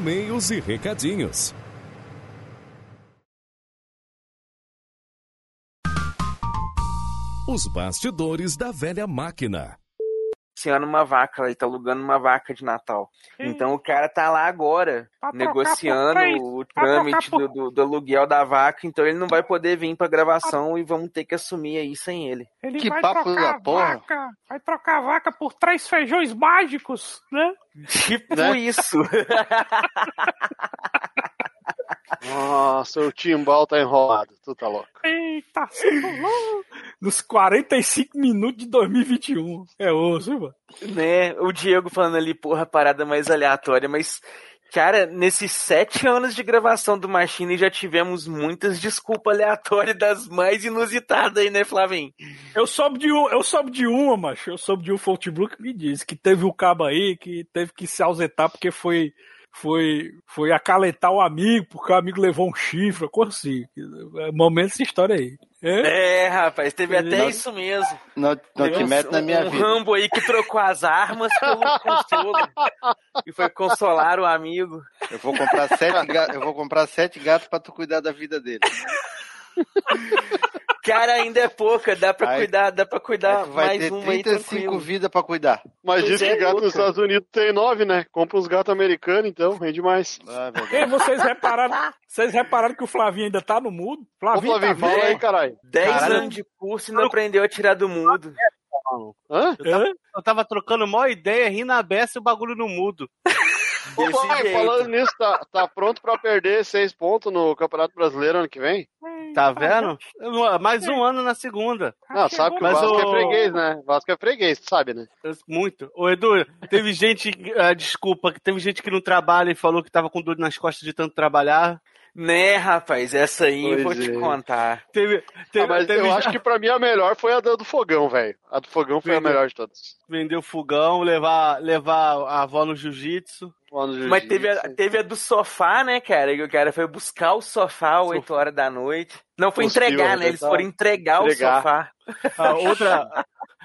Speaker 4: E-mails e recadinhos. Os bastidores da velha máquina.
Speaker 1: Negociando uma vaca, ele tá alugando uma vaca de Natal. Então o cara tá lá agora,
Speaker 3: Pra
Speaker 1: negociando o trâmite do, do, do aluguel da vaca, então ele não vai poder vir pra gravação e vamos ter que assumir aí sem ele.
Speaker 3: Ele
Speaker 6: Que
Speaker 3: vai
Speaker 6: papo
Speaker 3: trocar
Speaker 6: da
Speaker 3: a
Speaker 6: porra.
Speaker 3: vaca, vai trocar a vaca por três feijões mágicos, né?
Speaker 1: Tipo
Speaker 5: Né?
Speaker 1: isso.
Speaker 5: Nossa, o timbal tá enrolado. Tu tá louco.
Speaker 3: Eita, se rolou. Nos 45 minutos de 2021. É osso, mano.
Speaker 1: né? O Diego falando ali, porra, parada mais aleatória, mas. Cara, nesses sete anos de gravação do Machine já tivemos muitas desculpas aleatórias das mais inusitadas aí, né, Flavinho?
Speaker 3: Eu soube de um, eu soube de uma, macho. Eu soube de um Blue que me disse que teve um cabo aí que teve que se ausentar porque foi foi foi acalentar o amigo, porque o amigo levou um chifre, coisa assim. É Momento dessa história aí. É?
Speaker 1: É, rapaz, teve até
Speaker 3: Não-
Speaker 1: isso mesmo.
Speaker 6: Não, te
Speaker 1: um-
Speaker 6: mete na minha
Speaker 1: um
Speaker 6: vida.
Speaker 1: Rambo aí que trocou as armas pelo consolo e foi consolar o amigo.
Speaker 6: Eu vou comprar sete, ga- eu vou comprar sete gatos pra tu cuidar da vida dele.
Speaker 1: Cara, ainda é pouca, dá pra
Speaker 6: Aí-
Speaker 1: cuidar, dá pra cuidar
Speaker 6: tu vai
Speaker 1: mais
Speaker 6: ter
Speaker 1: uma aí
Speaker 6: 35
Speaker 1: tranquilo.
Speaker 6: vidas pra cuidar.
Speaker 5: Mas
Speaker 1: Pois
Speaker 5: diz
Speaker 1: é,
Speaker 5: que gato nos Estados Unidos tem nove, né? Compra uns gatos americanos, então, rende mais.
Speaker 6: Ah, verdade.
Speaker 3: E vocês repararam, vocês repararam que o Flavinho ainda tá no mudo?
Speaker 5: Ô,
Speaker 3: Flavinho,
Speaker 5: Flavinho,
Speaker 3: tá
Speaker 5: fala aí, caralho.
Speaker 1: 10
Speaker 2: Caralho.
Speaker 1: anos de curso e não aprendeu a tirar do mudo.
Speaker 5: Hã?
Speaker 2: Eu tava, eu tava trocando maior ideia, rindo a beça e o bagulho no mudo.
Speaker 5: Ô,
Speaker 1: Desse
Speaker 5: pai,
Speaker 1: jeito.
Speaker 5: falando nisso, tá, tá pronto pra perder seis pontos no Campeonato Brasileiro ano que vem?
Speaker 2: Tá vendo? Mais um ano na segunda.
Speaker 5: Não, sabe que o Vasco
Speaker 2: o-
Speaker 5: é freguês, né? Vasco é freguês, tu sabe, né?
Speaker 2: Muito. Ô, Edu, teve gente, ah, desculpa, que teve gente que não trabalha e falou que tava com dor nas costas de tanto trabalhar.
Speaker 1: Né, rapaz, essa aí eu vou
Speaker 5: Pois
Speaker 1: te
Speaker 5: é.
Speaker 1: contar.
Speaker 2: Teve, teve,
Speaker 5: Ah, mas
Speaker 2: teve
Speaker 5: eu acho que pra mim a melhor foi a do fogão, velho. A do fogão foi a
Speaker 2: Entendeu?
Speaker 5: melhor de todas.
Speaker 2: vender o fogão, levar, levar a avó no jiu-jitsu.
Speaker 5: No
Speaker 1: Mas teve a, teve a do sofá, né, cara? Que o cara foi buscar o sofá às 8 horas da noite. Não foi entregar, né?
Speaker 5: né?
Speaker 1: Eles foram entregar,
Speaker 5: Entregar.
Speaker 1: o sofá.
Speaker 2: A outra,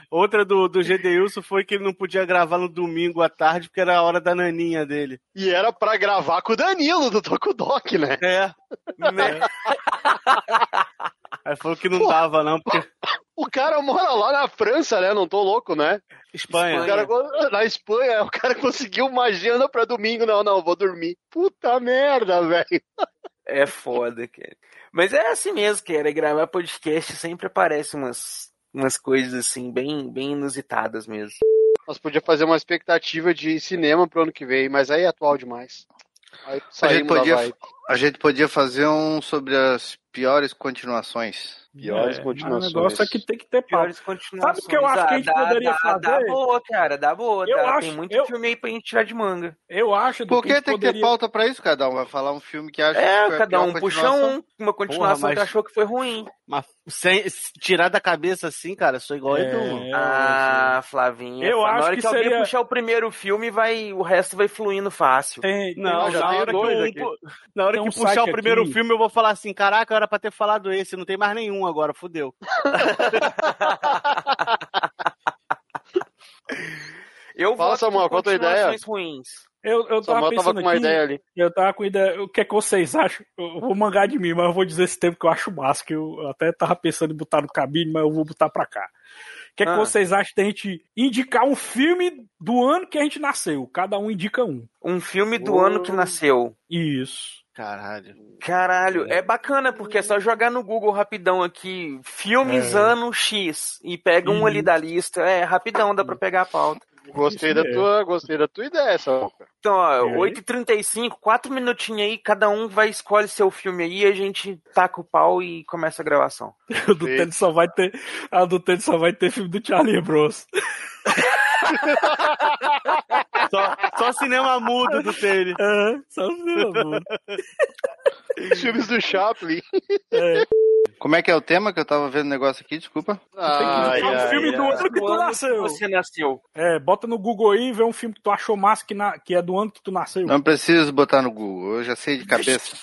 Speaker 2: outra do, do Gedeilson foi que ele não podia gravar no domingo à tarde porque era a hora da naninha dele.
Speaker 5: E era pra gravar com o Danilo, do Tokudok, né?
Speaker 2: É.
Speaker 1: Né?
Speaker 2: Aí falou que não dava, não, porque.
Speaker 5: O cara mora lá na França, né? Não tô louco, né?
Speaker 2: Espanha.
Speaker 5: O cara, na Espanha, o cara conseguiu uma agenda pra domingo. Não, não, vou dormir. Puta merda, velho.
Speaker 1: É foda, cara. Mas é assim mesmo, cara. Gravar podcast sempre aparece umas, umas coisas assim, bem, bem inusitadas mesmo.
Speaker 5: Nós podíamos fazer uma expectativa de cinema pro ano que vem, mas aí é atual demais. Aí
Speaker 6: A gente, podia. A gente podia fazer um sobre as piores continuações.
Speaker 5: Piores
Speaker 3: É,
Speaker 5: continuações.
Speaker 3: O negócio é que tem que ter.
Speaker 1: Piores continuações.
Speaker 3: Sabe o que eu acho que a gente
Speaker 1: Ah, dá-
Speaker 3: poderia
Speaker 1: dá-
Speaker 3: fazer?
Speaker 1: Dá boa, cara, dá boa.
Speaker 3: Eu
Speaker 1: dá.
Speaker 3: acho-
Speaker 1: Tem muito
Speaker 3: eu-
Speaker 1: filme aí pra gente tirar de manga.
Speaker 3: Eu acho
Speaker 6: Por
Speaker 3: que
Speaker 6: que tem que ter
Speaker 3: poderia-
Speaker 6: pauta pra isso? Cada um vai falar um filme que acha que
Speaker 1: É,
Speaker 6: foi a
Speaker 1: cada um puxa um, uma continuação
Speaker 2: Porra, mas-
Speaker 1: que achou que foi ruim.
Speaker 2: Mas sem, tirar da cabeça assim, cara, sou igual
Speaker 3: É,
Speaker 2: Edu.
Speaker 1: Ah, Flavinha.
Speaker 3: Eu
Speaker 1: na
Speaker 3: acho
Speaker 1: hora
Speaker 3: que
Speaker 1: que, alguém
Speaker 3: seria-
Speaker 1: puxar o primeiro filme, vai, o resto vai fluindo fácil.
Speaker 3: Tem, tem-
Speaker 2: Não,
Speaker 5: já
Speaker 2: na hora, que, na hora
Speaker 3: Tem
Speaker 2: que
Speaker 3: um
Speaker 2: puxar o primeiro
Speaker 3: aqui.
Speaker 2: filme, eu vou falar assim: caraca, era pra ter falado esse, não tem mais nenhum agora, fudeu.
Speaker 1: Eu
Speaker 5: Fala, Samuel, qual a tua
Speaker 1: continuações ruins.
Speaker 3: Eu, eu tava
Speaker 5: Samuel tava
Speaker 3: pensando
Speaker 5: com uma
Speaker 3: aqui,
Speaker 5: ideia ali.
Speaker 3: Eu tava com ideia. O que é que vocês acham? Eu vou mangar de mim, mas eu vou dizer esse tempo que eu acho massa, que eu até tava pensando em botar no cabine, mas eu vou botar pra cá. O que é que
Speaker 1: Ah.
Speaker 3: vocês acham da gente indicar um filme do ano que a gente nasceu? Cada um indica um.
Speaker 1: Um filme do
Speaker 5: Oh.
Speaker 1: ano que nasceu.
Speaker 3: Isso.
Speaker 2: Caralho.
Speaker 1: Caralho, é bacana, porque é só jogar no Google rapidão aqui, filmes
Speaker 3: É.
Speaker 1: ano X, e pega um ali da lista. É, rapidão, dá pra pegar a pauta.
Speaker 5: Gostei
Speaker 3: Isso
Speaker 5: da, tua, gostei da tua ideia, Samuca.
Speaker 1: Então, ó,
Speaker 3: E aí?
Speaker 1: 8h35, 4 minutinhos aí, cada um vai escolhe seu filme aí, a gente taca o pau e começa a gravação.
Speaker 3: O do Tênis só vai ter. A do Tênis só vai ter filme do Charlie Bros.
Speaker 2: Só, só cinema mudo do Tele.
Speaker 3: É, só filmes.
Speaker 5: Os filmes do Chaplin.
Speaker 3: É.
Speaker 6: Como é que é o tema que eu tava vendo o negócio aqui? Desculpa.
Speaker 5: Ai,
Speaker 3: É um
Speaker 5: ai,
Speaker 3: filme
Speaker 5: ai.
Speaker 3: do ano que tu nasceu.
Speaker 1: você nasceu.
Speaker 3: É, bota no Google aí e vê um filme que tu achou massa que, na- que é do ano que tu nasceu.
Speaker 6: Não preciso botar no Google, eu já sei de cabeça.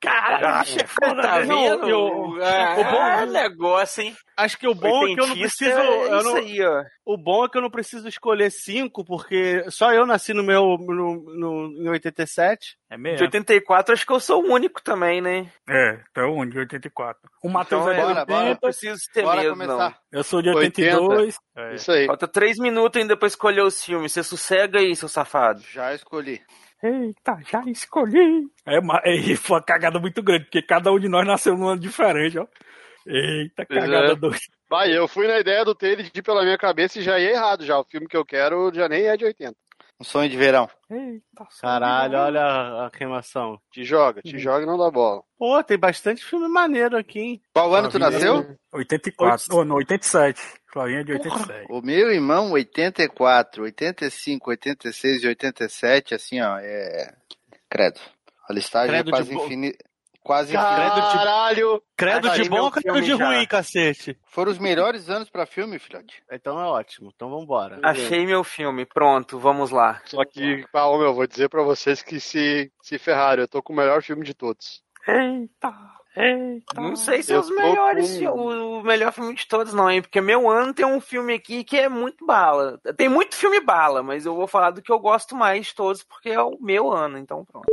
Speaker 3: Caralho, é foda,
Speaker 1: Tá vendo?
Speaker 3: Não, eu-
Speaker 1: Ah,
Speaker 3: o bom-
Speaker 1: é negócio, hein?
Speaker 2: Acho que o bom é que eu não preciso.
Speaker 1: É
Speaker 2: eu
Speaker 1: isso
Speaker 2: não-
Speaker 1: aí, ó.
Speaker 2: o bom é que eu não preciso escolher cinco, porque só eu nasci no meu. No, no- em 87.
Speaker 3: É
Speaker 1: De
Speaker 3: mesmo.
Speaker 1: 84, acho que eu sou o único também, né?
Speaker 3: É, então um de 84. O Matheus
Speaker 1: Então,
Speaker 3: é de
Speaker 1: é,
Speaker 6: bora,
Speaker 3: 80,
Speaker 1: Não preciso ter
Speaker 6: Bora
Speaker 1: medo,
Speaker 6: começar.
Speaker 3: eu sou de 82. É.
Speaker 5: Isso aí.
Speaker 1: não. Falta três minutos ainda pra escolher os filmes. Você sossega aí, seu safado.
Speaker 6: Já escolhi.
Speaker 3: Eita, já escolhi. É, uma- é, foi uma cagada muito grande, porque cada um de nós nasceu num ano diferente, ó. Eita,
Speaker 5: Pois
Speaker 3: cagada
Speaker 5: é.
Speaker 3: doida.
Speaker 5: Vai, eu fui na ideia do Taylor de ir pela minha cabeça e já ia errado já. O filme que eu quero já nem é de 80.
Speaker 6: Um sonho de verão.
Speaker 3: Eita,
Speaker 2: Caralho, olha a, queimação.
Speaker 5: Te joga,
Speaker 3: Uhum.
Speaker 5: te joga e não dá bola.
Speaker 2: Pô, tem bastante filme maneiro aqui, hein?
Speaker 6: Qual ano tu nasceu?
Speaker 3: 84, oh, não, 87. Flavinha de 87.
Speaker 6: O meu irmão, 84, 85, 86 e 87, assim, ó, é. Credo. A listagem
Speaker 2: Credo
Speaker 6: é quase infinita. Quase.
Speaker 5: Caralho!
Speaker 2: Credo de bom credo de
Speaker 1: filme já.
Speaker 2: ruim, cacete?
Speaker 6: Foram os melhores anos pra filme, filhote.
Speaker 2: Então é ótimo. Então vambora.
Speaker 1: Achei meu filme. Pronto, vamos lá.
Speaker 5: Só que, ô, meu, vou dizer pra vocês que se, se ferraram. Eu tô com o melhor filme de todos.
Speaker 3: Eita, eita.
Speaker 1: Não sei se é os melhores,
Speaker 5: com-
Speaker 1: fi- o melhor filme de todos, não, hein? Porque meu ano tem um filme aqui que é muito bala. Tem muito filme bala, mas eu vou falar do que eu gosto mais de todos, porque é o meu ano, então pronto.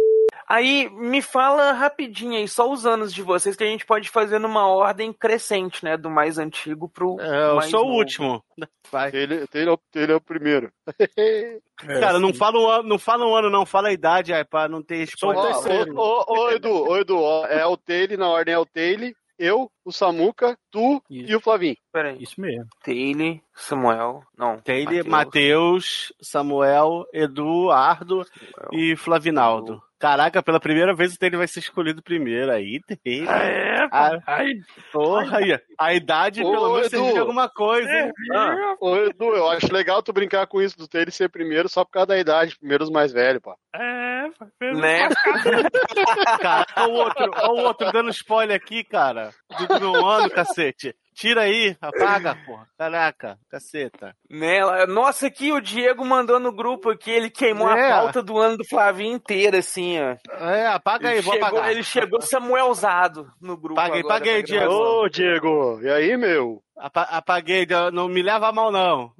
Speaker 1: Aí, me fala rapidinho aí, só os anos de vocês, que a gente pode fazer numa ordem crescente, né? Do mais antigo pro
Speaker 2: É, eu
Speaker 1: mais
Speaker 2: sou o
Speaker 1: novo.
Speaker 2: último. Vai.
Speaker 5: Taylor, Taylor, Taylor é o primeiro.
Speaker 3: É,
Speaker 2: Cara, não fala um ano, não fala um ano, não, fala a idade, aí, pra não ter
Speaker 3: Sou o
Speaker 2: spoiler.
Speaker 5: Ó,
Speaker 3: terceiro.
Speaker 5: ô, ô, ô, Edu, ô, Edu, ó, é o Taylor, na ordem é o Taylor. eu, o Samuca, tu e o Flavinho.
Speaker 1: Peraí.
Speaker 3: Isso mesmo.
Speaker 1: Taylor, Samuel. Não.
Speaker 2: Taylor, Matheus, Samuel, Eduardo e Flavinaldo. Caraca, pela primeira vez o Taylor vai ser escolhido primeiro. Aí, Taylor.
Speaker 3: É,
Speaker 2: Ah,
Speaker 3: Ai,
Speaker 2: porra, aí, a idade
Speaker 5: Ô,
Speaker 2: pelo menos
Speaker 5: Edu.
Speaker 2: de alguma coisa?
Speaker 5: Ah, ô, Edu, eu acho legal tu brincar com isso do Taylor ser primeiro só por causa da idade. Primeiro os mais velhos, pô.
Speaker 3: é,
Speaker 1: Né?
Speaker 2: Cara, olha o outro, olha o outro dando spoiler aqui, cara. Do do meu ano, cacete. Tira aí, apaga, porra. Caraca, caceta.
Speaker 1: Né? Nossa, aqui o Diego mandou no grupo aqui, ele queimou
Speaker 2: É.
Speaker 1: a pauta do ano do Flavinho inteira, assim, ó.
Speaker 2: É, apaga aí,
Speaker 1: Ele
Speaker 2: vou
Speaker 1: chegou,
Speaker 2: apagar.
Speaker 1: ele chegou Samuelzado no grupo.
Speaker 2: Paguei,
Speaker 1: agora
Speaker 2: paguei,
Speaker 1: pra
Speaker 2: Diego.
Speaker 5: Ô, Diego, e aí, meu?
Speaker 2: Apa- apaguei, não me leva a mal, não.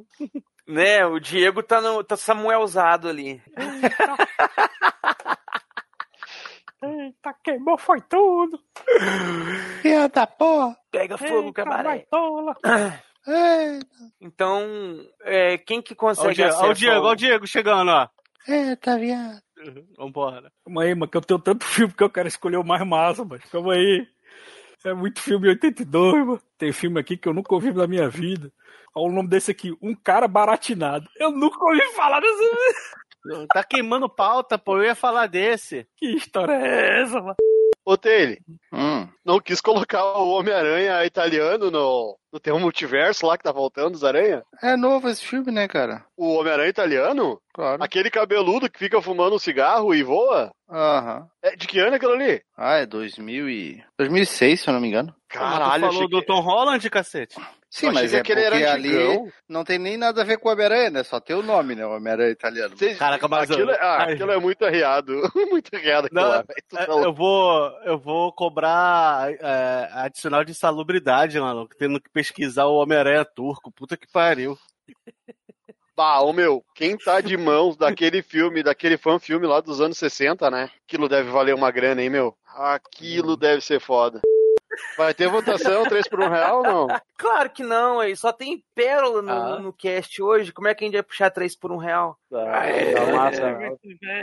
Speaker 1: Né, o Diego tá, no, tá Samuelzado ali.
Speaker 3: Eita, queimou, foi tudo.
Speaker 2: Filha da porra.
Speaker 1: Pega fogo,
Speaker 3: Eita,
Speaker 1: cabaré.
Speaker 3: vai tola.
Speaker 1: Então, é, quem que
Speaker 2: Olha o
Speaker 1: consegue
Speaker 2: olha o Diego,
Speaker 1: ao-
Speaker 2: olha o Diego chegando, ó.
Speaker 6: Eita, viado.
Speaker 2: Vambora.
Speaker 3: Calma aí, mano, que eu tenho tanto filme que eu quero escolher o mais massa, mas calma aí. É muito filme 82, mano. Tem filme aqui que eu nunca ouvi na minha vida. Olha o nome desse aqui, Um Cara Baratinado. Eu nunca ouvi falar desse
Speaker 2: Tá queimando pauta, pô. Eu ia falar desse.
Speaker 3: Que história é essa, mano?
Speaker 5: Ô, Taylor,
Speaker 6: Hum.
Speaker 5: não quis colocar o Homem-Aranha italiano no, no teu multiverso lá que tá voltando, os aranha?
Speaker 6: É novo esse filme, né, cara?
Speaker 5: O Homem-Aranha italiano?
Speaker 6: Claro.
Speaker 5: Aquele cabeludo que fica fumando um cigarro e voa?
Speaker 6: Aham.
Speaker 5: É, de que ano é aquilo ali?
Speaker 6: Ah, é 2000 e... 2006, se eu não me engano.
Speaker 5: Caralho,
Speaker 2: tu
Speaker 5: achei
Speaker 2: falou do
Speaker 5: que-
Speaker 2: Tom Holland, cacete.
Speaker 6: Sim, mas é
Speaker 5: aquele
Speaker 6: porque
Speaker 5: era
Speaker 6: ali não tem nem nada a ver com o Homem-Aranha, né? Só tem o nome, né? O Homem-Aranha italiano.
Speaker 5: Cês-
Speaker 2: Caraca, mas
Speaker 5: aquilo, é, ah, aquilo é muito arriado. muito arriado aquilo
Speaker 2: Não,
Speaker 5: lá,
Speaker 2: É. Eu vou, eu vou cobrar é, adicional de insalubridade, mano. Tendo que pesquisar o Homem-Aranha turco. Puta que pariu.
Speaker 5: Bah, ô meu, quem tá de mãos daquele filme, daquele fã-filme lá dos anos 60, né? Aquilo deve valer uma grana, hein, meu? Aquilo deve ser foda. Vai ter votação 3 por 1 real ou não?
Speaker 1: Claro que não, aí só tem pérola no,
Speaker 5: Ah.
Speaker 1: no cast hoje. Como é que a gente vai puxar 3 por 1 real?
Speaker 5: Tá, tá massa.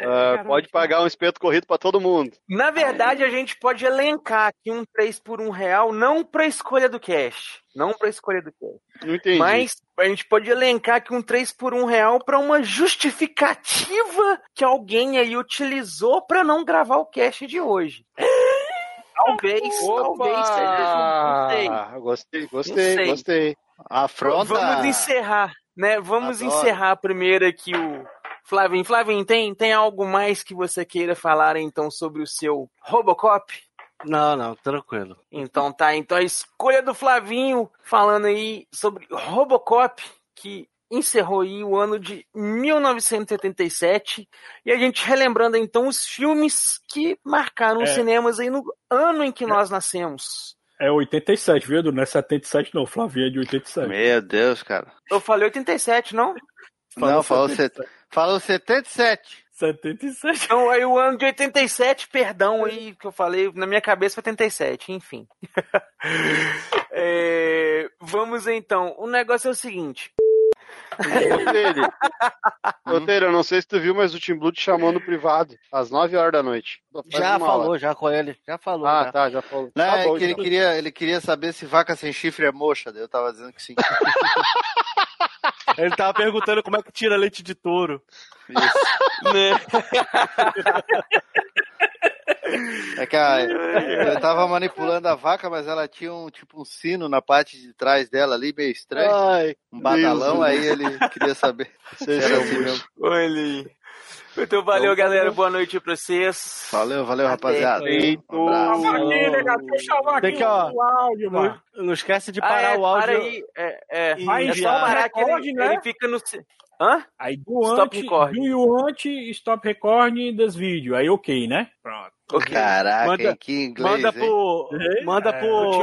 Speaker 5: Ah, pode pagar um espeto corrido pra todo mundo.
Speaker 1: Na verdade, a gente pode elencar aqui um 3 por 1 real, não pra escolha do cast. Não pra escolha do cast.
Speaker 5: Não entendi.
Speaker 1: Mas a gente pode elencar aqui um 3 por 1 real pra uma justificativa que alguém aí utilizou pra não gravar o cast de hoje. Talvez, talvez seja. Não sei.
Speaker 5: Ah, gostei,
Speaker 1: Não
Speaker 5: gostei,
Speaker 1: sei.
Speaker 5: gostei.
Speaker 6: Afronta.
Speaker 1: Vamos encerrar, né? Vamos
Speaker 6: Adoro.
Speaker 1: encerrar primeiro aqui o Flavinho. Flavinho, tem, tem algo mais que você queira falar então sobre o seu Robocop?
Speaker 2: Não, não, tranquilo.
Speaker 1: Então tá, então a escolha do Flavinho falando aí sobre Robocop, que encerrou aí o ano de 1977, e a gente relembrando então os filmes que marcaram os
Speaker 3: É.
Speaker 1: cinemas aí no ano em que nós nascemos.
Speaker 3: É 87, viu? Edu? Não é 77, não. Flavinho é de 87.
Speaker 6: Meu Deus, cara.
Speaker 1: Eu falei 87, não?
Speaker 6: não, falou, set... falou 77.
Speaker 3: 77.
Speaker 1: Então, aí o ano de 87, perdão aí que eu falei, na minha cabeça foi 87, enfim. É, vamos então, o negócio é o seguinte.
Speaker 5: Ô, Tere, eu não sei se tu viu, mas o Tim Blue te chamou no privado, às 9 horas da noite. Faz
Speaker 2: Já falou,
Speaker 5: hora.
Speaker 2: já com ele. Já falou.
Speaker 5: Ah,
Speaker 2: já.
Speaker 5: tá, já falou.
Speaker 6: Não,
Speaker 5: Tá
Speaker 6: é
Speaker 5: bom,
Speaker 6: que ele
Speaker 5: então.
Speaker 6: queria, ele queria saber se vaca sem chifre é moxa. daí Eu tava dizendo que sim.
Speaker 2: Ele tava perguntando como é que tira leite de touro.
Speaker 1: Né?
Speaker 6: É que a, ele tava manipulando a vaca, mas ela tinha um tipo um sino na parte de trás dela ali, meio estranho.
Speaker 5: Ai,
Speaker 6: Um badalão,
Speaker 5: Deus.
Speaker 6: aí ele queria saber se era assim
Speaker 5: muito-
Speaker 6: mesmo.
Speaker 1: Olha. Então valeu, galera. Boa noite pra vocês.
Speaker 6: Valeu, valeu, rapaziada.
Speaker 5: Feito.
Speaker 6: Um
Speaker 3: eu chamar
Speaker 2: Tem
Speaker 3: aqui
Speaker 2: que, ó,
Speaker 3: o áudio, mano.
Speaker 2: Não, não esquece de
Speaker 1: Ah,
Speaker 2: parar
Speaker 1: é,
Speaker 2: o áudio.
Speaker 1: Para aí. É, é.
Speaker 2: Vai
Speaker 1: é só parar que ele,
Speaker 3: né?
Speaker 1: ele fica no. Hã?
Speaker 3: Aí do
Speaker 1: Stop
Speaker 3: antes,
Speaker 1: record.
Speaker 3: do you want, stop recording this video. Aí ok, né? Pronto.
Speaker 1: Ok.
Speaker 6: Caraca,
Speaker 2: Manda-
Speaker 6: que inglês,
Speaker 2: Manda
Speaker 6: hein?
Speaker 2: pro. Manda
Speaker 3: é,
Speaker 2: pro.